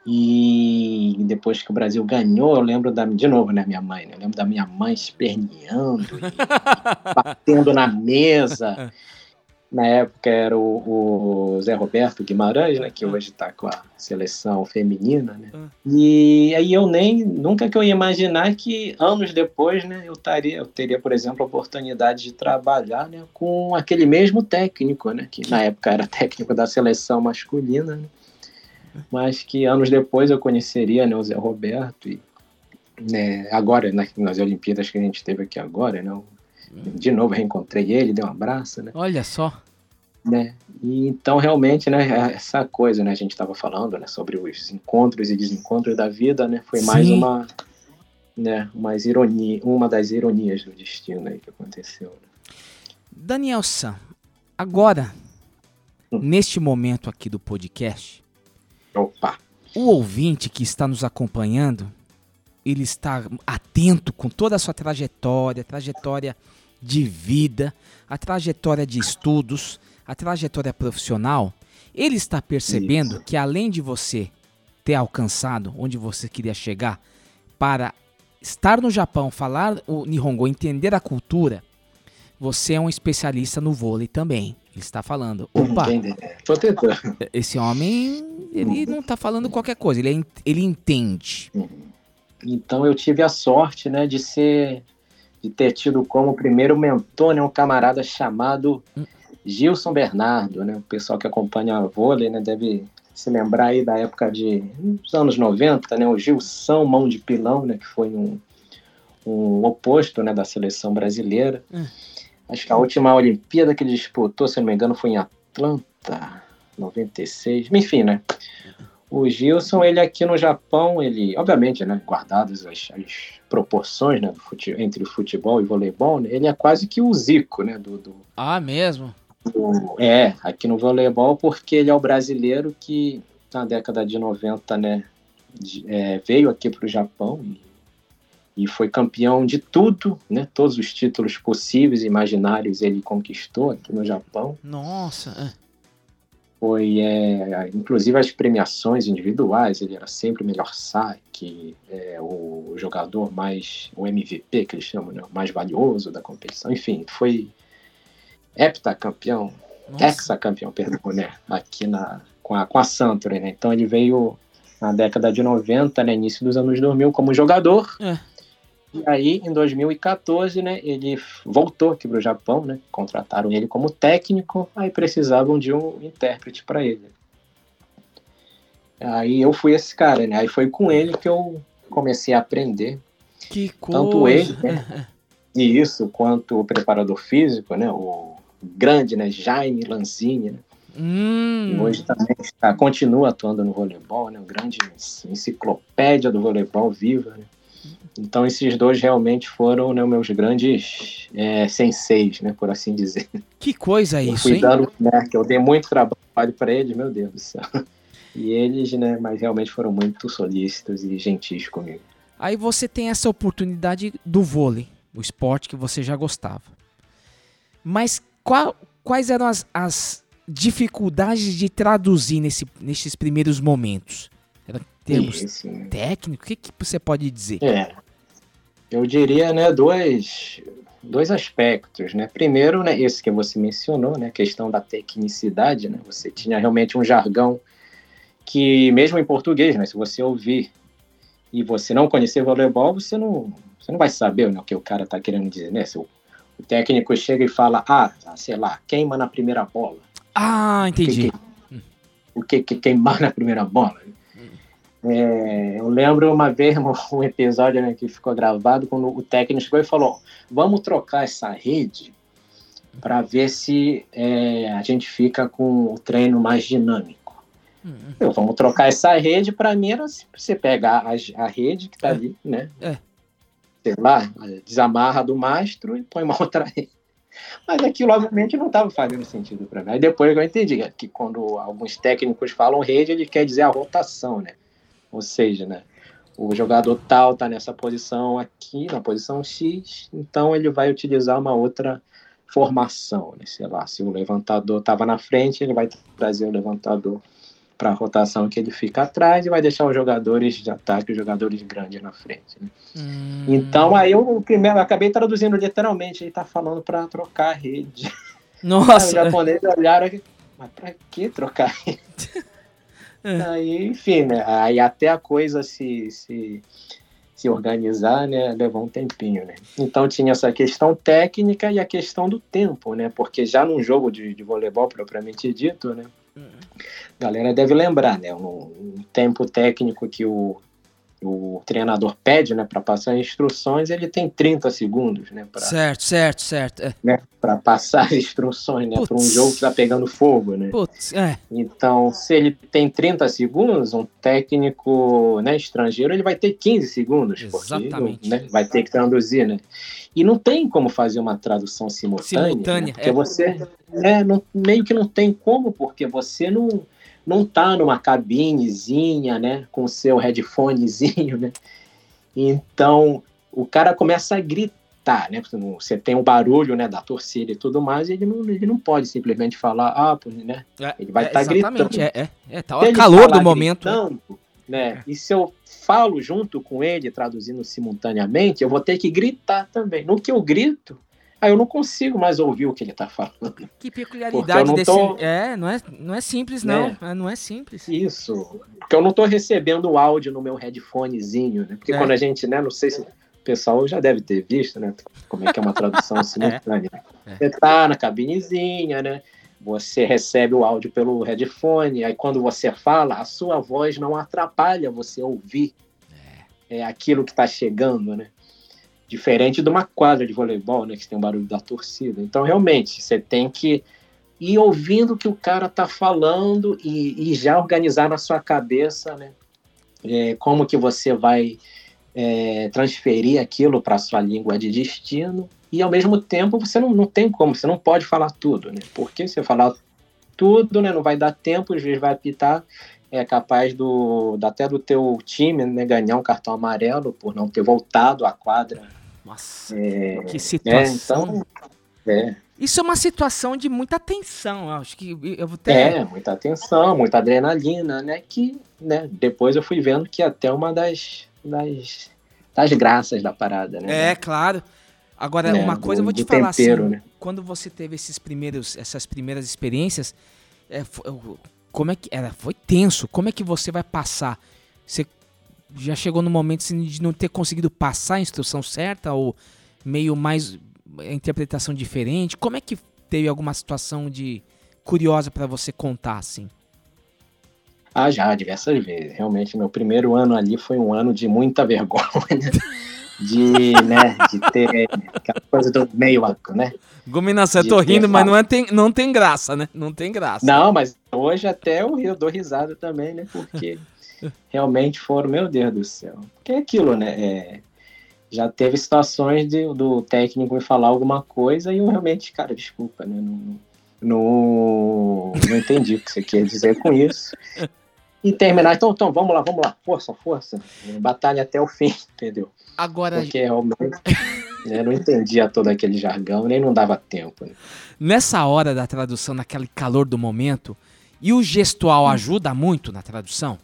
e depois que o Brasil ganhou, eu lembro da, de novo, né, minha mãe, né, eu lembro da minha mãe esperneando e batendo na mesa. Na época era o, o Zé Roberto Guimarães, né, que hoje está com a seleção feminina, né? E aí eu nem nunca que eu ia imaginar que anos depois, né, eu estaria, eu teria, por exemplo, a oportunidade de trabalhar, né, com aquele mesmo técnico, né, que na época era técnico da seleção masculina, né? Mas que anos depois eu conheceria, né, o Zé Roberto e né, agora na- nas Olimpíadas que a gente teve aqui agora, né, de novo reencontrei ele, dei um abraço, né? Olha só. né? E então realmente, né, essa coisa, né, a gente estava falando, né, sobre os encontros e desencontros da vida, né, foi mais Sim. uma, né, umas ironia, uma das ironias do destino aí que aconteceu. né? Daniel San, agora, Hum. neste momento aqui do podcast, Opa. o ouvinte que está nos acompanhando, ele está atento com toda a sua trajetória, trajetória de vida, a trajetória de estudos, a trajetória profissional, ele está percebendo que além de você ter alcançado onde você queria chegar para estar no Japão, falar o Nihongo, entender a cultura, você é um especialista no vôlei também. Ele está falando, opa. Tô tentando. esse homem, ele não está falando qualquer coisa, ele, é ele entende. Então eu tive a sorte, né, de ser de ter tido como primeiro mentor né, um camarada chamado Gilson Bernardo, né? O pessoal que acompanha a vôlei, né, deve se lembrar aí da época de dos anos 90, né, o Gilson Mão de Pilão, né, que foi um, um oposto, né, da seleção brasileira. Hum. Acho que a última Olimpíada que ele disputou, se não me engano, foi em Atlanta, 96. Enfim, né? O Gilson, ele aqui no Japão, ele, obviamente, né, guardadas as, as proporções né, fute, entre o futebol e voleibol, né, ele é quase que o Zico, né, do, do, Ah, mesmo? do- é, aqui no voleibol, porque ele é o brasileiro que na década de 90, né, de- é, veio aqui para o Japão e, e foi campeão de tudo, né, todos os títulos possíveis e imaginários ele conquistou aqui no Japão Nossa. é. Foi é, inclusive as premiações individuais ele era sempre o melhor saque é, o jogador mais o MVP que eles chamam né, o mais valioso da competição. Enfim foi heptacampeão hexacampeão perdão né aqui na com a com a Santori né. Então ele veio na década de 90 né início dos anos 2000 como jogador. É. e aí, em 2014, né, ele voltou aqui para o Japão, né? Contrataram ele como técnico, aí precisavam de um intérprete para ele. Aí eu fui esse cara, né? Aí foi com ele que eu comecei a aprender Que coisa. tanto ele, né, e isso, quanto o preparador físico, né? O grande, né? Jaime Lanzini, né? Hum. Hoje também está, continua atuando no voleibol, né? Um grande enciclopédia do voleibol viva, né? Então esses dois realmente foram né, meus grandes é, senseis, né, por assim dizer. Que coisa Eu isso, fui hein? dando, né, que eu dei muito trabalho para eles, meu Deus do céu. E eles, né, mas realmente foram muito solícitos e gentis comigo. Aí você tem essa oportunidade do vôlei, o esporte que você já gostava. Mas qual- quais eram as, as dificuldades de traduzir nesse, nesses primeiros momentos? Eram termos Isso, técnicos? O que, que você pode dizer? É, eu diria, né, dois, dois aspectos, né? Primeiro, né, esse que você mencionou, né, a questão da tecnicidade, né? Você tinha realmente um jargão que, mesmo em português, né, se você ouvir e você não conhecer voleibol, você não, você não vai saber né, o que o cara tá querendo dizer, né? Se o, o técnico chega e fala, ah, sei lá, queima na primeira bola. Ah, entendi. O que, que queimar na primeira bola? É, eu lembro uma vez um, episódio né, que ficou gravado quando o técnico chegou e falou: vamos trocar essa rede para ver se é, a gente fica com o treino mais dinâmico. Eu, vamos trocar essa rede, para mim era se você pegar a, a rede que tá ali, né? É. Sei lá, desamarra do mastro e põe uma outra rede. Mas aquilo, obviamente, não estava fazendo sentido para mim. Aí depois eu entendi que quando alguns técnicos falam rede, ele quer dizer a rotação, né? Ou seja, né? O jogador tal está nessa posição aqui, na posição X, então ele vai utilizar uma outra formação, né? Sei lá, se o levantador estava na frente, ele vai trazer o levantador para a rotação que ele fica atrás e vai deixar os jogadores de ataque, os jogadores grandes na frente. Né? Hum. Então aí eu primeiro eu acabei traduzindo literalmente, ele tá falando para trocar a rede. Nossa. Os japoneses olharam mas para que trocar a rede? Aí, enfim, né? Aí até a coisa se, se, se organizar, né? Levou um tempinho, né? Então tinha essa questão técnica e a questão do tempo, né? Porque já num jogo de, de voleibol propriamente dito, né? A galera deve lembrar, né? Um, um tempo técnico que o, o treinador pede, né? Para passar instruções, ele tem 30 segundos, né? Pra, Certo, certo, certo. É. né? Para passar as instruções, né? Para um jogo que tá pegando fogo, né? Putz, é. Então, se ele tem 30 segundos, um técnico né, estrangeiro ele vai ter 15 segundos, Exatamente. porque né, vai ter que traduzir, né? E não tem como fazer uma tradução simultânea, Simultânea, né? porque é. você né, não- meio que não tem como, porque você não não tá numa cabinezinha, né, com seu headphonezinho, né? Então, o cara começa a gritar, né? Você tem o barulho, né, da torcida e tudo mais, e ele não, ele não pode simplesmente falar, ah, pô, né? Ele vai É, estar exatamente, gritando. é, é, é, tá o calor do momento. né? gritando, né? E se eu falo junto com ele, traduzindo simultaneamente, eu vou ter que gritar também. No que eu grito, Aí eu não consigo mais ouvir o que ele tá falando. Que peculiaridade desse. tô- É, não é, não é simples, não. É, Não é simples. Isso. Porque eu não tô recebendo o áudio no meu headphonezinho, né? Porque É. quando a gente, né, não sei se o pessoal já deve ter visto, né? Como é que é uma tradução simultânea. É. Você tá na cabinezinha, né? Você recebe o áudio pelo headphone, aí quando você fala, a sua voz não atrapalha você ouvir é. aquilo que está chegando, né? Diferente de uma quadra de voleibol, né? Que tem o barulho da torcida. Então, realmente, você tem que ir ouvindo o que o cara tá falando e, e já organizar na sua cabeça, né? É, como que você vai é, transferir aquilo para sua língua de destino e ao mesmo tempo você não, não tem como, você não pode falar tudo, né? Porque se falar tudo, né, não vai dar tempo, o juiz vai apitar, é capaz do até do teu time né, ganhar um cartão amarelo por não ter voltado à quadra. Nossa, é, que situação. então, é, Isso é uma situação de muita tensão. Acho que eu vou ter. É, muita atenção, muita adrenalina, né? Que né, depois eu fui vendo que é até uma das, das, das graças da parada, né? É, claro. Agora, Né, uma do- coisa eu vou te do falar tempero, assim, né? quando você teve esses primeiros, essas primeiras experiências, é, como é que era? Foi tenso. Como é que você vai passar? Você já chegou no momento assim, de não ter conseguido passar a instrução certa ou meio mais a interpretação diferente? Como é que teve alguma situação de curiosa pra você contar assim? Ah, já, diversas vezes. Realmente, meu primeiro ano ali foi um ano de muita vergonha. De, né, de ter aquela coisa do meio, né? Gominação, eu De tô ter rindo, mas não, é, tem, não tem graça, né? Não tem graça. Não, mas hoje até eu, rio, dou risada também, né? Porque realmente foram, meu Deus do céu. Porque é aquilo, né? É, já teve situações de, do técnico me falar alguma coisa e eu realmente, cara, desculpa, né? Não, não, não entendi o que você quer dizer com isso. E terminar, então, então, vamos lá, vamos lá, força, força. Batalha até o fim, entendeu? Agora, Porque realmente né, não entendia todo aquele jargão, nem não dava tempo. Né? nessa hora da tradução, naquele calor do momento, e o gestual ajuda muito na tradução?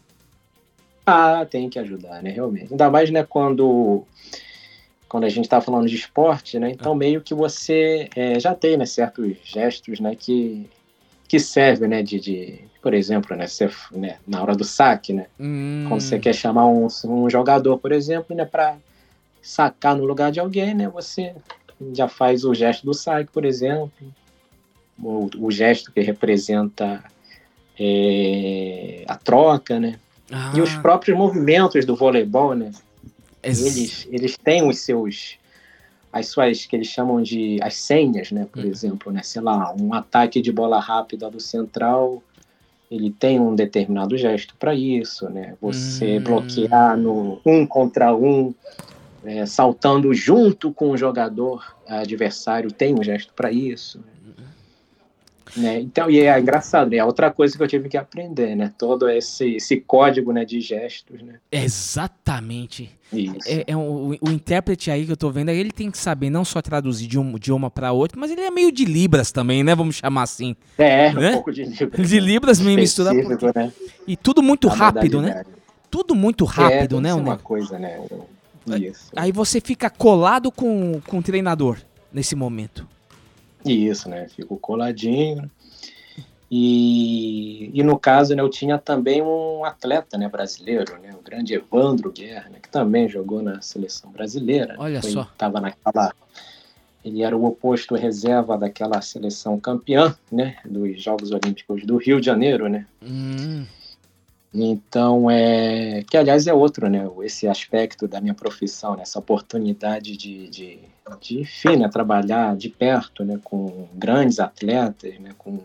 Ah, tem que ajudar, né, realmente. Ainda mais, né, quando, quando a gente tá falando de esporte, né, então meio que você é, já tem, né, certos gestos, né, que, que servem, né, de, de por exemplo, né, você, né, na hora do saque, né, Hum, quando você quer chamar um, um jogador, por exemplo, né, para sacar no lugar de alguém, né, você já faz o gesto do saque, por exemplo, o, o gesto que representa é, a troca, né, Ah. e os próprios movimentos do voleibol, né, Ex- eles, eles têm os seus as suas que eles chamam de as senhas, né? Por exemplo, né? Sei lá, um ataque de bola rápida do central, ele tem um determinado gesto para isso, né? Você Hum. bloquear no um contra um, é, saltando junto com o jogador adversário, tem um gesto para isso. Né? Então, e é engraçado, né? É outra coisa que eu tive que aprender, né? Todo esse, esse código né, de gestos, né? Exatamente. Isso. É, é um- o, o intérprete aí que eu tô vendo, ele tem que saber não só traduzir de um idioma para outro, mas ele é meio de Libras também, né? Vamos chamar assim. É, Né? um pouco de Libras. De Libras meio misturado. Específico, né? E tudo muito A rápido, né? Tudo muito é, rápido, né? ser o uma coisa, né? Isso. Aí você fica colado com, com o treinador nesse momento. Isso, né? Fico coladinho. E, e no caso, né, eu tinha também um atleta né, brasileiro, né, o grande Evandro Guerra, né, que também jogou na seleção brasileira. Olha Foi- só. Tava naquela, ele era o oposto reserva daquela seleção campeã né, dos Jogos Olímpicos do Rio de Janeiro, né? Hum, Então, é, que aliás é outro, né? Esse aspecto da minha profissão, né, essa oportunidade de, de, de enfim, né, trabalhar de perto, né, com grandes atletas, né, com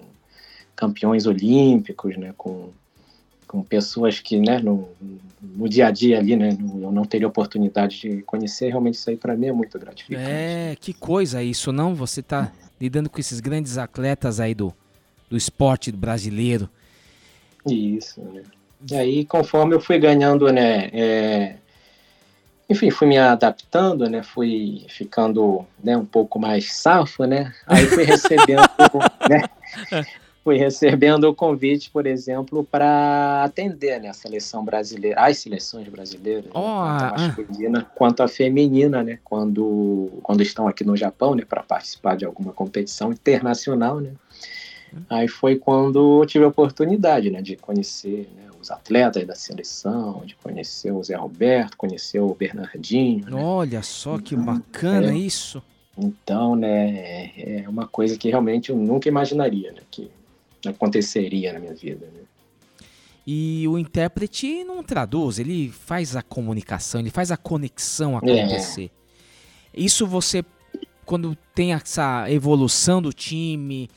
campeões olímpicos, né, com, com pessoas que, né, no, no dia a dia ali, né, no- eu não teria oportunidade de conhecer. Realmente isso aí para mim é muito gratificante. é, que coisa isso, não? Você tá lidando com esses grandes atletas aí do, do esporte brasileiro. Isso, né? E aí, conforme eu fui ganhando, né, é, enfim, fui me adaptando, né, fui ficando, né, um pouco mais safo, né, aí fui recebendo, né, fui recebendo o convite, por exemplo, para atender né, a seleção brasileira, as seleções brasileiras, oh, né, tanto a masculina ah. quanto a feminina, né, quando, quando estão aqui no Japão, né, para participar de alguma competição internacional, né. Aí foi quando eu tive a oportunidade, né, de conhecer né, atletas da seleção, de conhecer o Zé Roberto, conhecer o Bernardinho. Né. Olha só que bacana é, isso. Então, né, é uma coisa que realmente eu nunca imaginaria, né, que aconteceria na minha vida, né. E o intérprete não traduz, ele faz a comunicação, ele faz a conexão acontecer. É. Isso você, quando tem essa evolução do time,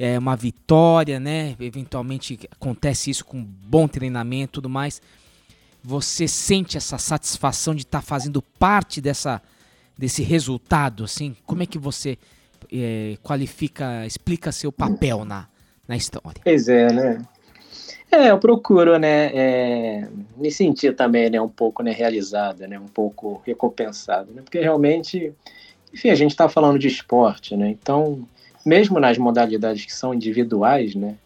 é, uma vitória, né? Eventualmente acontece isso com bom treinamento e tudo mais. Você sente essa satisfação de estar tá fazendo parte dessa, desse resultado, assim? Como é que você é, qualifica, explica seu papel na, na história? Pois é, né? É, eu procuro, né, é, me sentir também, né, um pouco, né, realizada, né, um pouco recompensado, né, porque realmente, enfim, a gente está falando de esporte, né, então, mesmo nas modalidades que são individuais, né,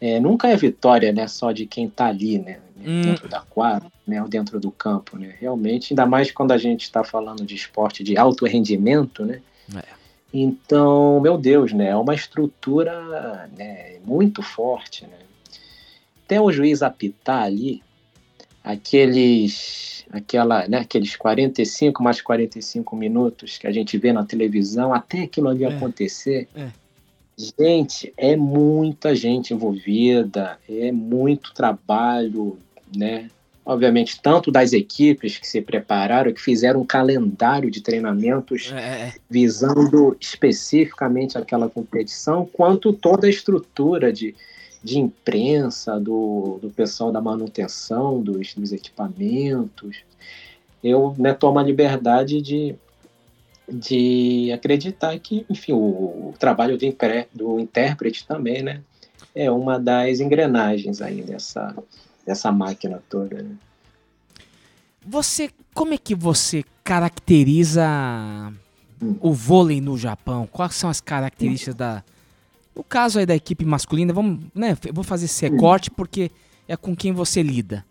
é, nunca é vitória, né, só de quem está ali, né, hum. dentro da quadra, né, ou dentro do campo, né, realmente, ainda mais quando a gente está falando de esporte de alto rendimento, né, é. então, meu Deus, né, é uma estrutura, né, muito forte, né, até o juiz apitar ali, aqueles, aquela, né, aqueles 45 mais 45 minutos que a gente vê na televisão, até aquilo ali é, acontecer, é. gente, é muita gente envolvida, é muito trabalho, né? Obviamente, tanto das equipes que se prepararam, que fizeram um calendário de treinamentos é. é, é. visando especificamente aquela competição, quanto toda a estrutura de, de imprensa, do, do pessoal da manutenção dos, dos equipamentos. Eu né, tomo a liberdade de, de acreditar que, enfim, o, o trabalho do, impre, do intérprete também, né, é uma das engrenagens aí dessa, dessa máquina toda. Né? Você, como é que você caracteriza hum. o vôlei no Japão? Quais são as características hum. da o caso aí da equipe masculina, vamos, né, eu vou fazer esse recorte porque é com quem você lida.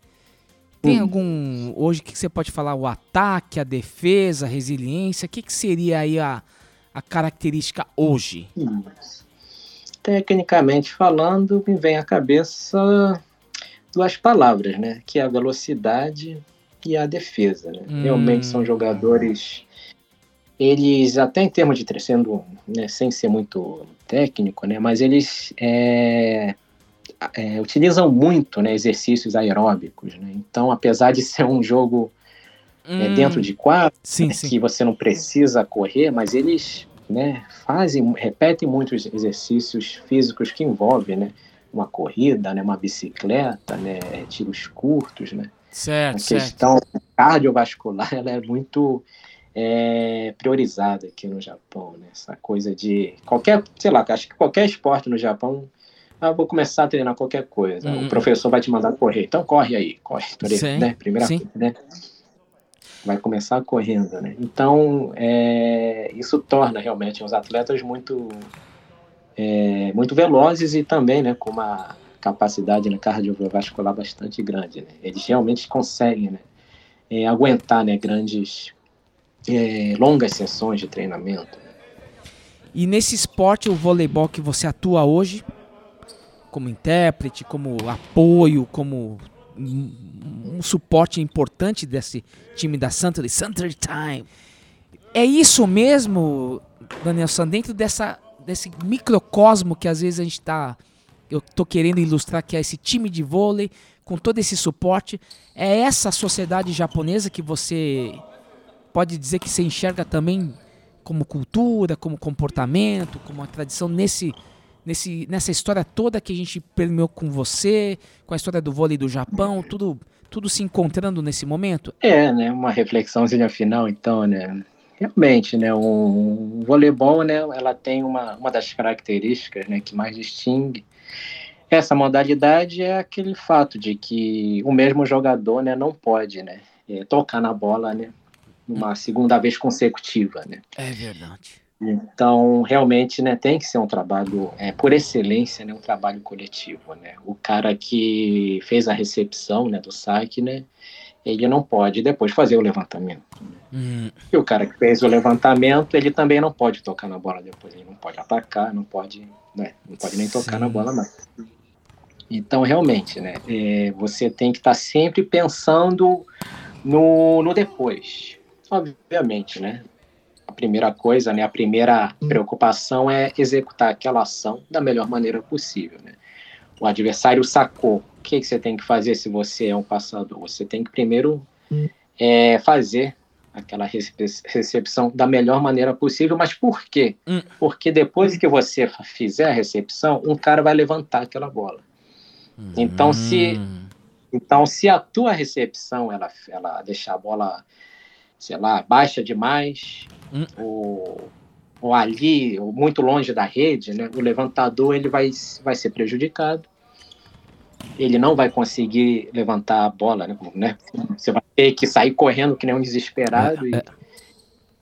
Tem algum hoje que você pode falar o ataque, a defesa, a resiliência? O que, que seria aí a, a característica hoje? Tecnicamente falando, me vem à cabeça duas palavras, né? Que é a velocidade e a defesa. Né? Hum. Realmente são jogadores eles até em termos de sendo né, sem ser muito técnico, né, mas eles é, é, utilizam muito né, exercícios aeróbicos. Né? Então, apesar de ser um jogo é, hum, dentro de quadro, sim, né, sim. que você não precisa correr, mas eles né, fazem, repetem muitos exercícios físicos que envolvem né, uma corrida, né, uma bicicleta, né, tiros curtos, né. Certo, a questão certo. cardiovascular ela é muito é, priorizada aqui no Japão, né? Essa coisa de qualquer, sei lá, acho que qualquer esporte no Japão, ah, vou começar a treinar qualquer coisa. Uhum. O professor vai te mandar correr, então corre aí, corre, sim, né? Primeira sim. coisa, né? Vai começar correndo, né? Então, é, isso torna realmente os atletas muito, é, muito velozes e também, né, com uma capacidade né, cardiovascular bastante grande. Né? Eles realmente conseguem, né, é, aguentar, né, grandes é, longas sessões de treinamento. E nesse esporte, o voleibol que você atua hoje, como intérprete, como apoio, como um, um suporte importante desse time da Suntory, Suntory Time. É isso mesmo, Danielson, dentro dessa, desse microcosmo que às vezes a gente está. Eu estou querendo ilustrar que é esse time de vôlei, com todo esse suporte. É essa sociedade japonesa que você pode dizer que você enxerga também como cultura, como comportamento, como uma tradição nesse, nesse, nessa história toda que a gente permeou com você, com a história do vôlei do Japão, tudo, tudo se encontrando nesse momento? É, né, uma reflexãozinha final, então, né, realmente, né, o, o voleibol, né, ela tem uma, uma das características, né, que mais distingue essa modalidade é aquele fato de que o mesmo jogador, né, não pode, né, é, tocar na bola, né, uma segunda vez consecutiva, né? É verdade. Então, realmente, né, tem que ser um trabalho, é, por excelência, né, um trabalho coletivo, né? O cara que fez a recepção, né, do saque, né, ele não pode depois fazer o levantamento. Né? Hum. E o cara que fez o levantamento, ele também não pode tocar na bola depois, ele não pode atacar, não pode, né, não pode nem tocar Sim. na bola mais. Então, realmente, né, é, você tem que estar sempre pensando no, no depois. Obviamente, né? A primeira coisa, né, a primeira preocupação é executar aquela ação da melhor maneira possível, né? O adversário sacou. O que, que você tem que fazer se você é um passador? Você tem que primeiro é, fazer aquela recep- recepção da melhor maneira possível. Mas por quê? Hum. Porque depois que você fizer a recepção, um cara vai levantar aquela bola. Então, se Hum. então, se a tua recepção ela, ela deixar a bola, sei lá, baixa demais, Hum. ou, ou ali, ou muito longe da rede, né, o levantador ele vai, vai ser prejudicado. Ele não vai conseguir levantar a bola, né? né? Você vai ter que sair correndo que nem um desesperado É,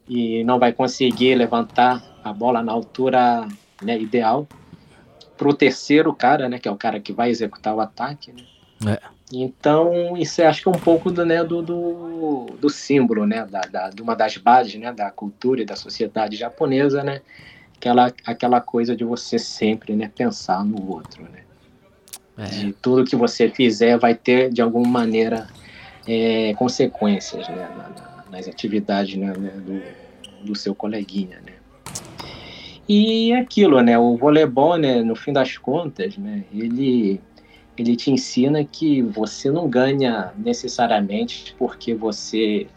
e, e não vai conseguir levantar a bola na altura né, ideal para o terceiro cara, né? Que é o cara que vai executar o ataque, né? É. Então, isso acho que é um pouco do, né, do, do, do símbolo, né, da, da, de uma das bases né, da cultura e da sociedade japonesa, né, aquela, aquela coisa de você sempre né, pensar no outro. Né, É. de tudo que você fizer vai ter, de alguma maneira, é, consequências né, na- na- nas atividades né, né, do, do seu coleguinha. Né. E é aquilo, né, o voleibol, né, no fim das contas, né, ele ele te ensina que você não ganha necessariamente porque você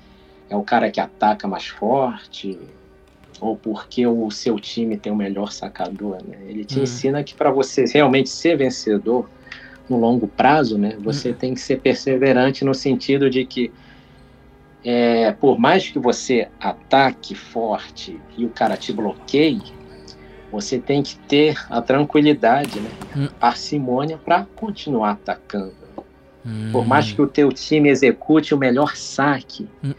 é o cara que ataca mais forte ou porque o seu time tem o melhor sacador, né? Ele te Hum. ensina que para você realmente ser vencedor no longo prazo, né, você tem que ser perseverante no sentido de que é, por mais que você ataque forte e o cara te bloqueie, você tem que ter a tranquilidade, né, Hum. a parcimônia para continuar atacando. Hum. Por mais que o teu time execute o melhor saque Hum.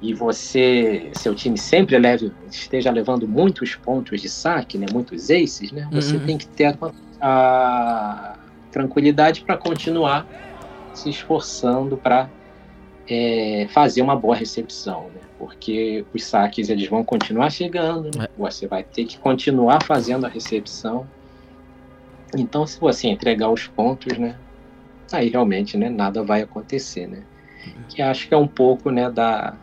e você, seu time sempre leve, esteja levando muitos pontos de saque, né, muitos aces, né, você Uhum. tem que ter a, a tranquilidade para continuar se esforçando para fazer uma boa recepção, né? Porque os saques eles vão continuar chegando, né? Você vai ter que continuar fazendo a recepção. Então, se você entregar os pontos, né? Aí realmente, né? Nada vai acontecer, né? Que acho que é um pouco, né? Da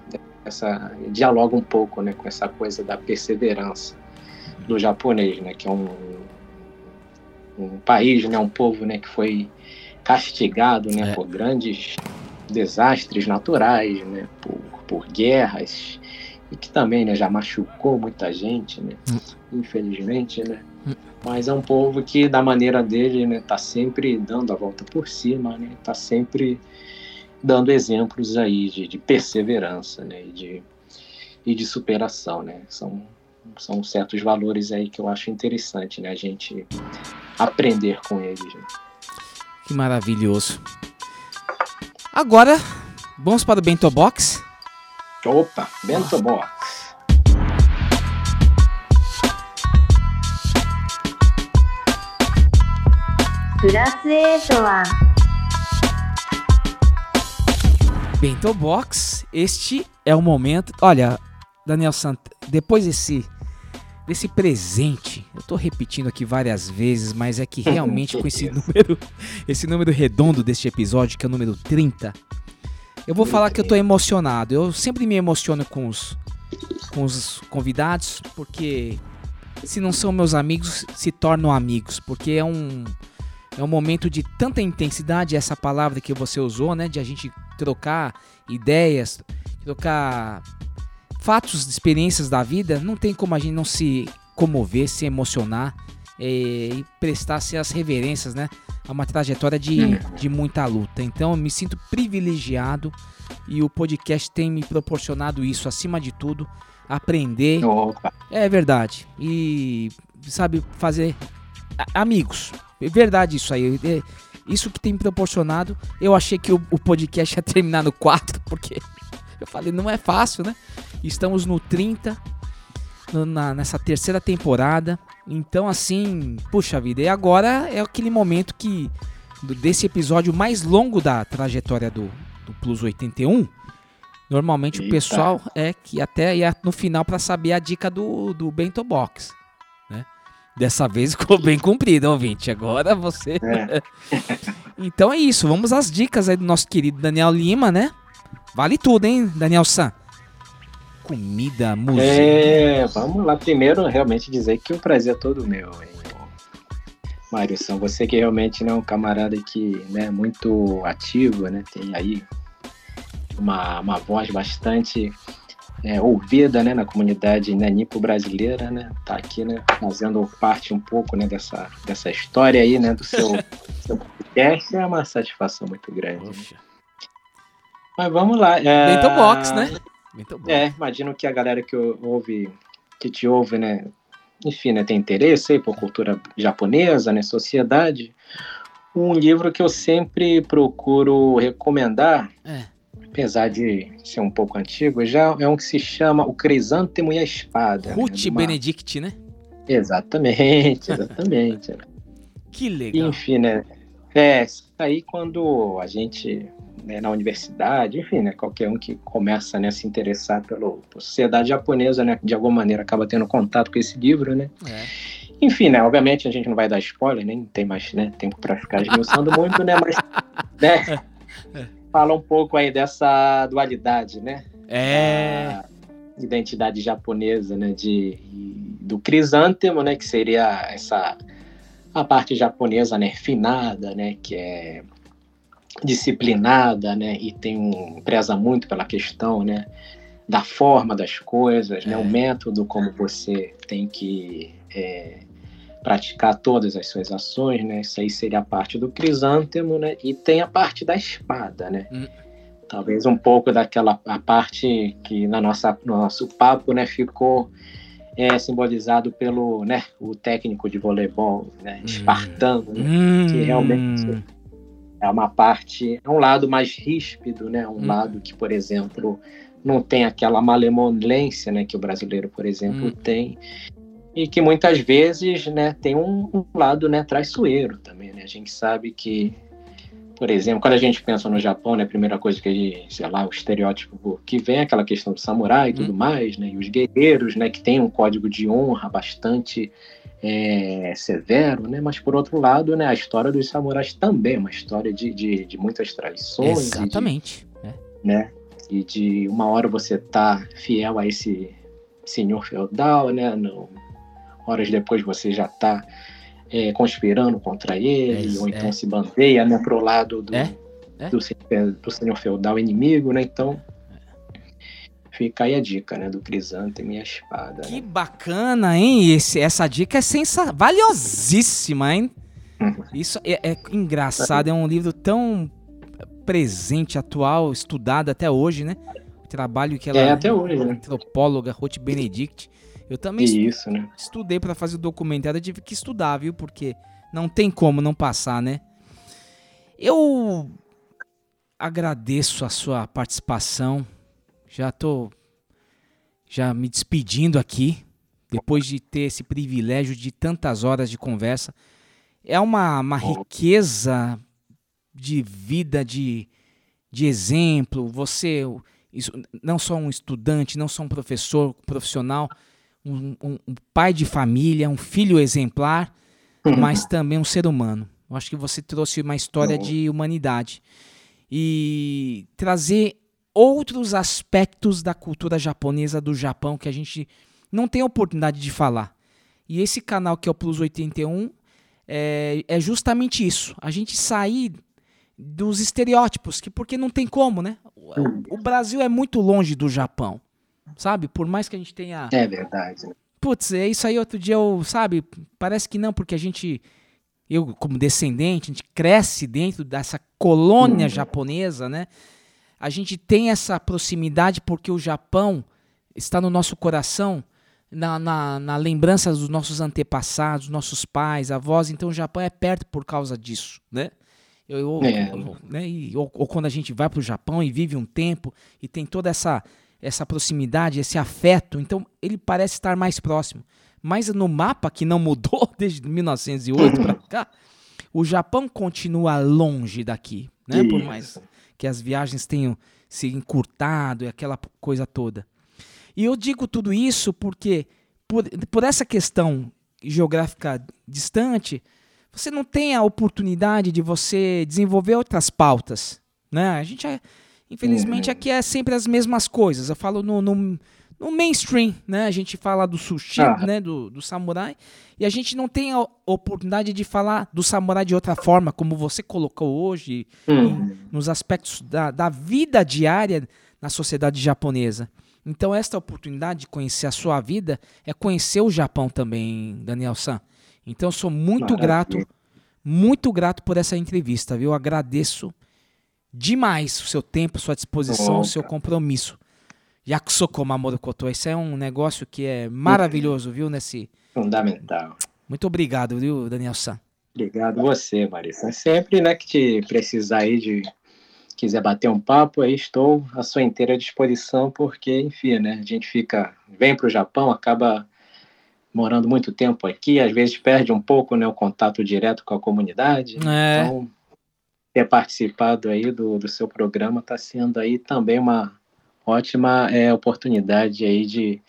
essa dialoga um pouco, né? Com essa coisa da perseverança do japonês, né? Que é um um país, né? Um povo, né? Que foi castigado, né? Por grandes desastres naturais, né? Por, por guerras e que também, né? Já machucou muita gente, né? Infelizmente, né? Mas é um povo que, da maneira dele, né, tá sempre dando a volta por cima, né, tá sempre dando exemplos aí de, de perseverança, né, e de, e de superação, né, são, são certos valores aí que eu acho interessante, né, a gente aprender com eles, né. Que maravilhoso. Agora, vamos para o Bento Box. Opa, Bento Box. Bento Box, este é o momento. Olha, Daniel Santa, depois desse desse presente, eu tô repetindo aqui várias vezes, mas é que realmente com esse número, esse número redondo deste episódio, que é o número 30, eu vou falar que eu tô emocionado. Eu sempre me emociono com os com os convidados, porque se não são meus amigos, se tornam amigos, porque é um é um momento de tanta intensidade, essa palavra que você usou, né? De a gente trocar ideias, trocar fatos, experiências da vida. Não tem como a gente não se comover, se emocionar eh, e prestar-se as reverências, né? A uma trajetória de, de muita luta. Então eu me sinto privilegiado e o podcast tem me proporcionado isso, acima de tudo, aprender. Opa. É verdade. E, sabe, fazer amigos. É verdade isso aí. É- Isso que tem me proporcionado. Eu achei que o, o podcast ia terminar no 4, porque eu falei, não é fácil, né? Estamos no 30. Na- nessa terceira temporada. Então, assim, puxa vida. E agora é aquele momento que. desse episódio mais longo da trajetória do, do Plus 81. Normalmente o Eita. pessoal é que até ia no final para saber a dica do, do Bento Box. Né? Dessa vez ficou bem cumprido, ouvinte. Agora você. É. então é isso. Vamos às dicas aí do nosso querido Daniel Lima, né? Vale tudo, hein, Daniel San? Comida, música. É, vamos lá. Primeiro, realmente dizer que o prazer é todo meu, hein, Mário São. Você que realmente né, é um camarada que né, é muito ativo, né? Tem aí uma, uma voz bastante é, ouvida né, na comunidade né, nipo brasileira, né? Tá aqui, né? Fazendo parte um pouco né, dessa, dessa história aí, né? Do seu, seu podcast. É uma satisfação muito grande. né? Mas vamos lá. É... Bento Box, né? Bento Box. É, imagino que a galera que ouve, que te ouve, né? Enfim, né, tem interesse aí por cultura japonesa, né? Sociedade. Um livro que eu sempre procuro recomendar, É. apesar de ser um pouco antigo, já é um que se chama O Crisântemo e a Espada. né, Ruth de uma- Benedict, né? Exatamente, exatamente. Que legal. Enfim, né? É, isso aí quando a gente, né, na universidade, enfim, né, qualquer um que começa né, a se interessar pela sociedade japonesa, né, de alguma maneira acaba tendo contato com esse livro, né? É. Enfim, né, obviamente a gente não vai dar spoiler, nem tem mais né, tempo para ficar esmiuçando muito, né, mas né, fala um pouco aí dessa dualidade, né? É. A identidade japonesa, né, de do crisântemo, né, que seria essa a parte japonesa, né, finada, né, que é disciplinada, né, e tem um preza muito pela questão, né, da forma das coisas, né, o método como você tem que é, praticar todas as suas ações, né, isso aí seria a parte do crisântemo, né, e tem a parte da espada, né, talvez um pouco daquela a parte que na nossa no nosso papo, né, ficou é, simbolizado pelo, né, o técnico de voleibol, né, espartano, né, que realmente é uma parte, é um lado mais ríspido, né, um lado que, por exemplo, não tem aquela malemolência, né, que o brasileiro, por exemplo, tem, e que muitas vezes, né, tem um, um lado, né, traiçoeiro também, né, a gente sabe que por exemplo, quando a gente pensa no Japão, né, a primeira coisa que a gente, sei lá, o estereótipo que vem é aquela questão do samurai e tudo mais, né, e os guerreiros, né, que tem um código de honra bastante é, severo, né, mas por outro lado, né, a história dos samurais também é uma história de, de, de muitas traições, e de- Exatamente. É. né, e de uma hora você tá fiel a esse senhor feudal, né, no, horas depois você já tá é, conspirando contra ele, É, ou então é. se bandeia, né, pro lado do, É, é. do, senhor- do senhor feudal inimigo, né, então fica aí a dica, né, do crisântemo e a espada, né? Que bacana, hein? Esse- essa dica é sensa valiosíssima, hein? Isso é, é engraçado, é um livro tão presente, atual, estudado até hoje, né? O trabalho que ela É, até hoje, né? antropóloga Ruth Benedict. Eu também Isso, né? estudei para fazer o documentário, eu tive que estudar, viu? Porque não tem como não passar, né? Eu agradeço a sua participação. Já tô já me despedindo aqui, depois de ter esse privilégio de tantas horas de conversa. É uma, uma riqueza de vida, de, de exemplo. Você, isso, não só um estudante, não só um professor profissional, um, um- um pai de família, um filho exemplar, mas também um ser humano. Eu acho que você trouxe uma história de humanidade e trazer outros aspectos da cultura japonesa do Japão que a gente não tem oportunidade de falar. E esse canal que é o Plus 81 é, é justamente isso. A gente sair dos estereótipos, que porque não tem como, né? O, o Brasil é muito longe do Japão, sabe? Por mais que a gente tenha É verdade, né? Putz, é isso aí. Outro dia eu, sabe, parece que não, porque a gente, eu como descendente, a gente cresce dentro dessa colônia japonesa, né? A gente tem essa proximidade porque o Japão está no nosso coração, na, na, na lembrança dos nossos antepassados, nossos pais, avós. Então o Japão é perto por causa disso, né? Eu, eu- É. eu- né? E- ou, ou quando a gente vai para o Japão e vive um tempo e tem toda essa essa proximidade, esse afeto. Então ele parece estar mais próximo. Mas no mapa que não mudou desde 1908 para cá, o Japão continua longe daqui, né? Por mais que as viagens tenham se encurtado e aquela coisa toda. E eu digo tudo isso porque por, por essa questão geográfica distante, você não tem a oportunidade de você desenvolver outras pautas, né? A gente infelizmente aqui é sempre as mesmas coisas. Eu falo no, no, no mainstream, né? A gente fala do sushi, Ah. né? Do, do samurai e a gente não tem a oportunidade de falar do samurai de outra forma, como você colocou hoje, Hum. em- nos aspectos da, da vida diária na sociedade japonesa. Então, esta oportunidade de conhecer a sua vida é conhecer o Japão também, Daniel San. Então, eu sou muito Maravilha. grato, muito grato por essa entrevista, viu? Eu agradeço demais o seu tempo, sua disposição, o seu compromisso. Yakusoko Mamoru Koto, esse é um negócio que é maravilhoso, viu? Nesse... Fundamental. Muito obrigado, viu, Daniel San? Obrigado você, Marissa. Sempre, né, que te precisar aí de quiser bater um papo, aí estou à sua inteira disposição, porque, enfim, né, a gente fica, vem para o Japão, acaba morando muito tempo aqui, às vezes perde um pouco, né, o contato direto com a comunidade. É. Então, ter participado aí do, do seu programa está sendo aí também uma ótima é, oportunidade aí de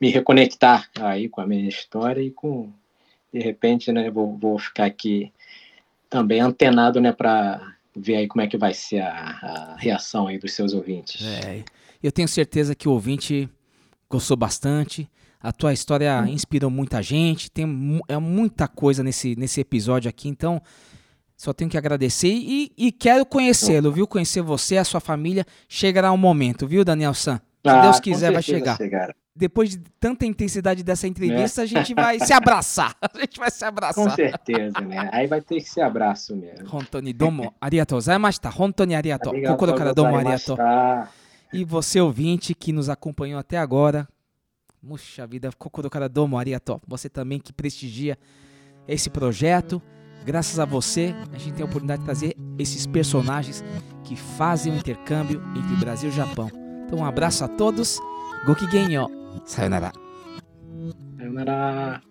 me reconectar aí com a minha história e com de repente, né, vou, vou ficar aqui também antenado, né, para ver aí como é que vai ser a, a reação aí dos seus ouvintes. É, eu tenho certeza que o ouvinte gostou bastante. A tua história inspirou muita gente. Tem é muita coisa nesse, nesse episódio aqui, então só tenho que agradecer e, e quero conhecê-lo, viu? Conhecer você, a sua família. Chegará um momento, viu, Daniel San? Se ah, Deus quiser, vai chegar. chegar. Depois de tanta intensidade dessa entrevista, é. a gente vai se abraçar. A gente vai se abraçar. Com certeza, né? Aí vai ter que ser abraço mesmo. Hontoni domo arigatou gozaimashita. Hontoni arigatou. Kokoro kara domo arigatou. E você ouvinte que nos acompanhou até agora, Puxa vida, Kokoro Karadomo você também que prestigia esse projeto. Graças a você, a gente tem a oportunidade de trazer esses personagens que fazem o intercâmbio entre Brasil e Japão. Então, um abraço a todos. Gokigenyo. Sayonara. Sayonara.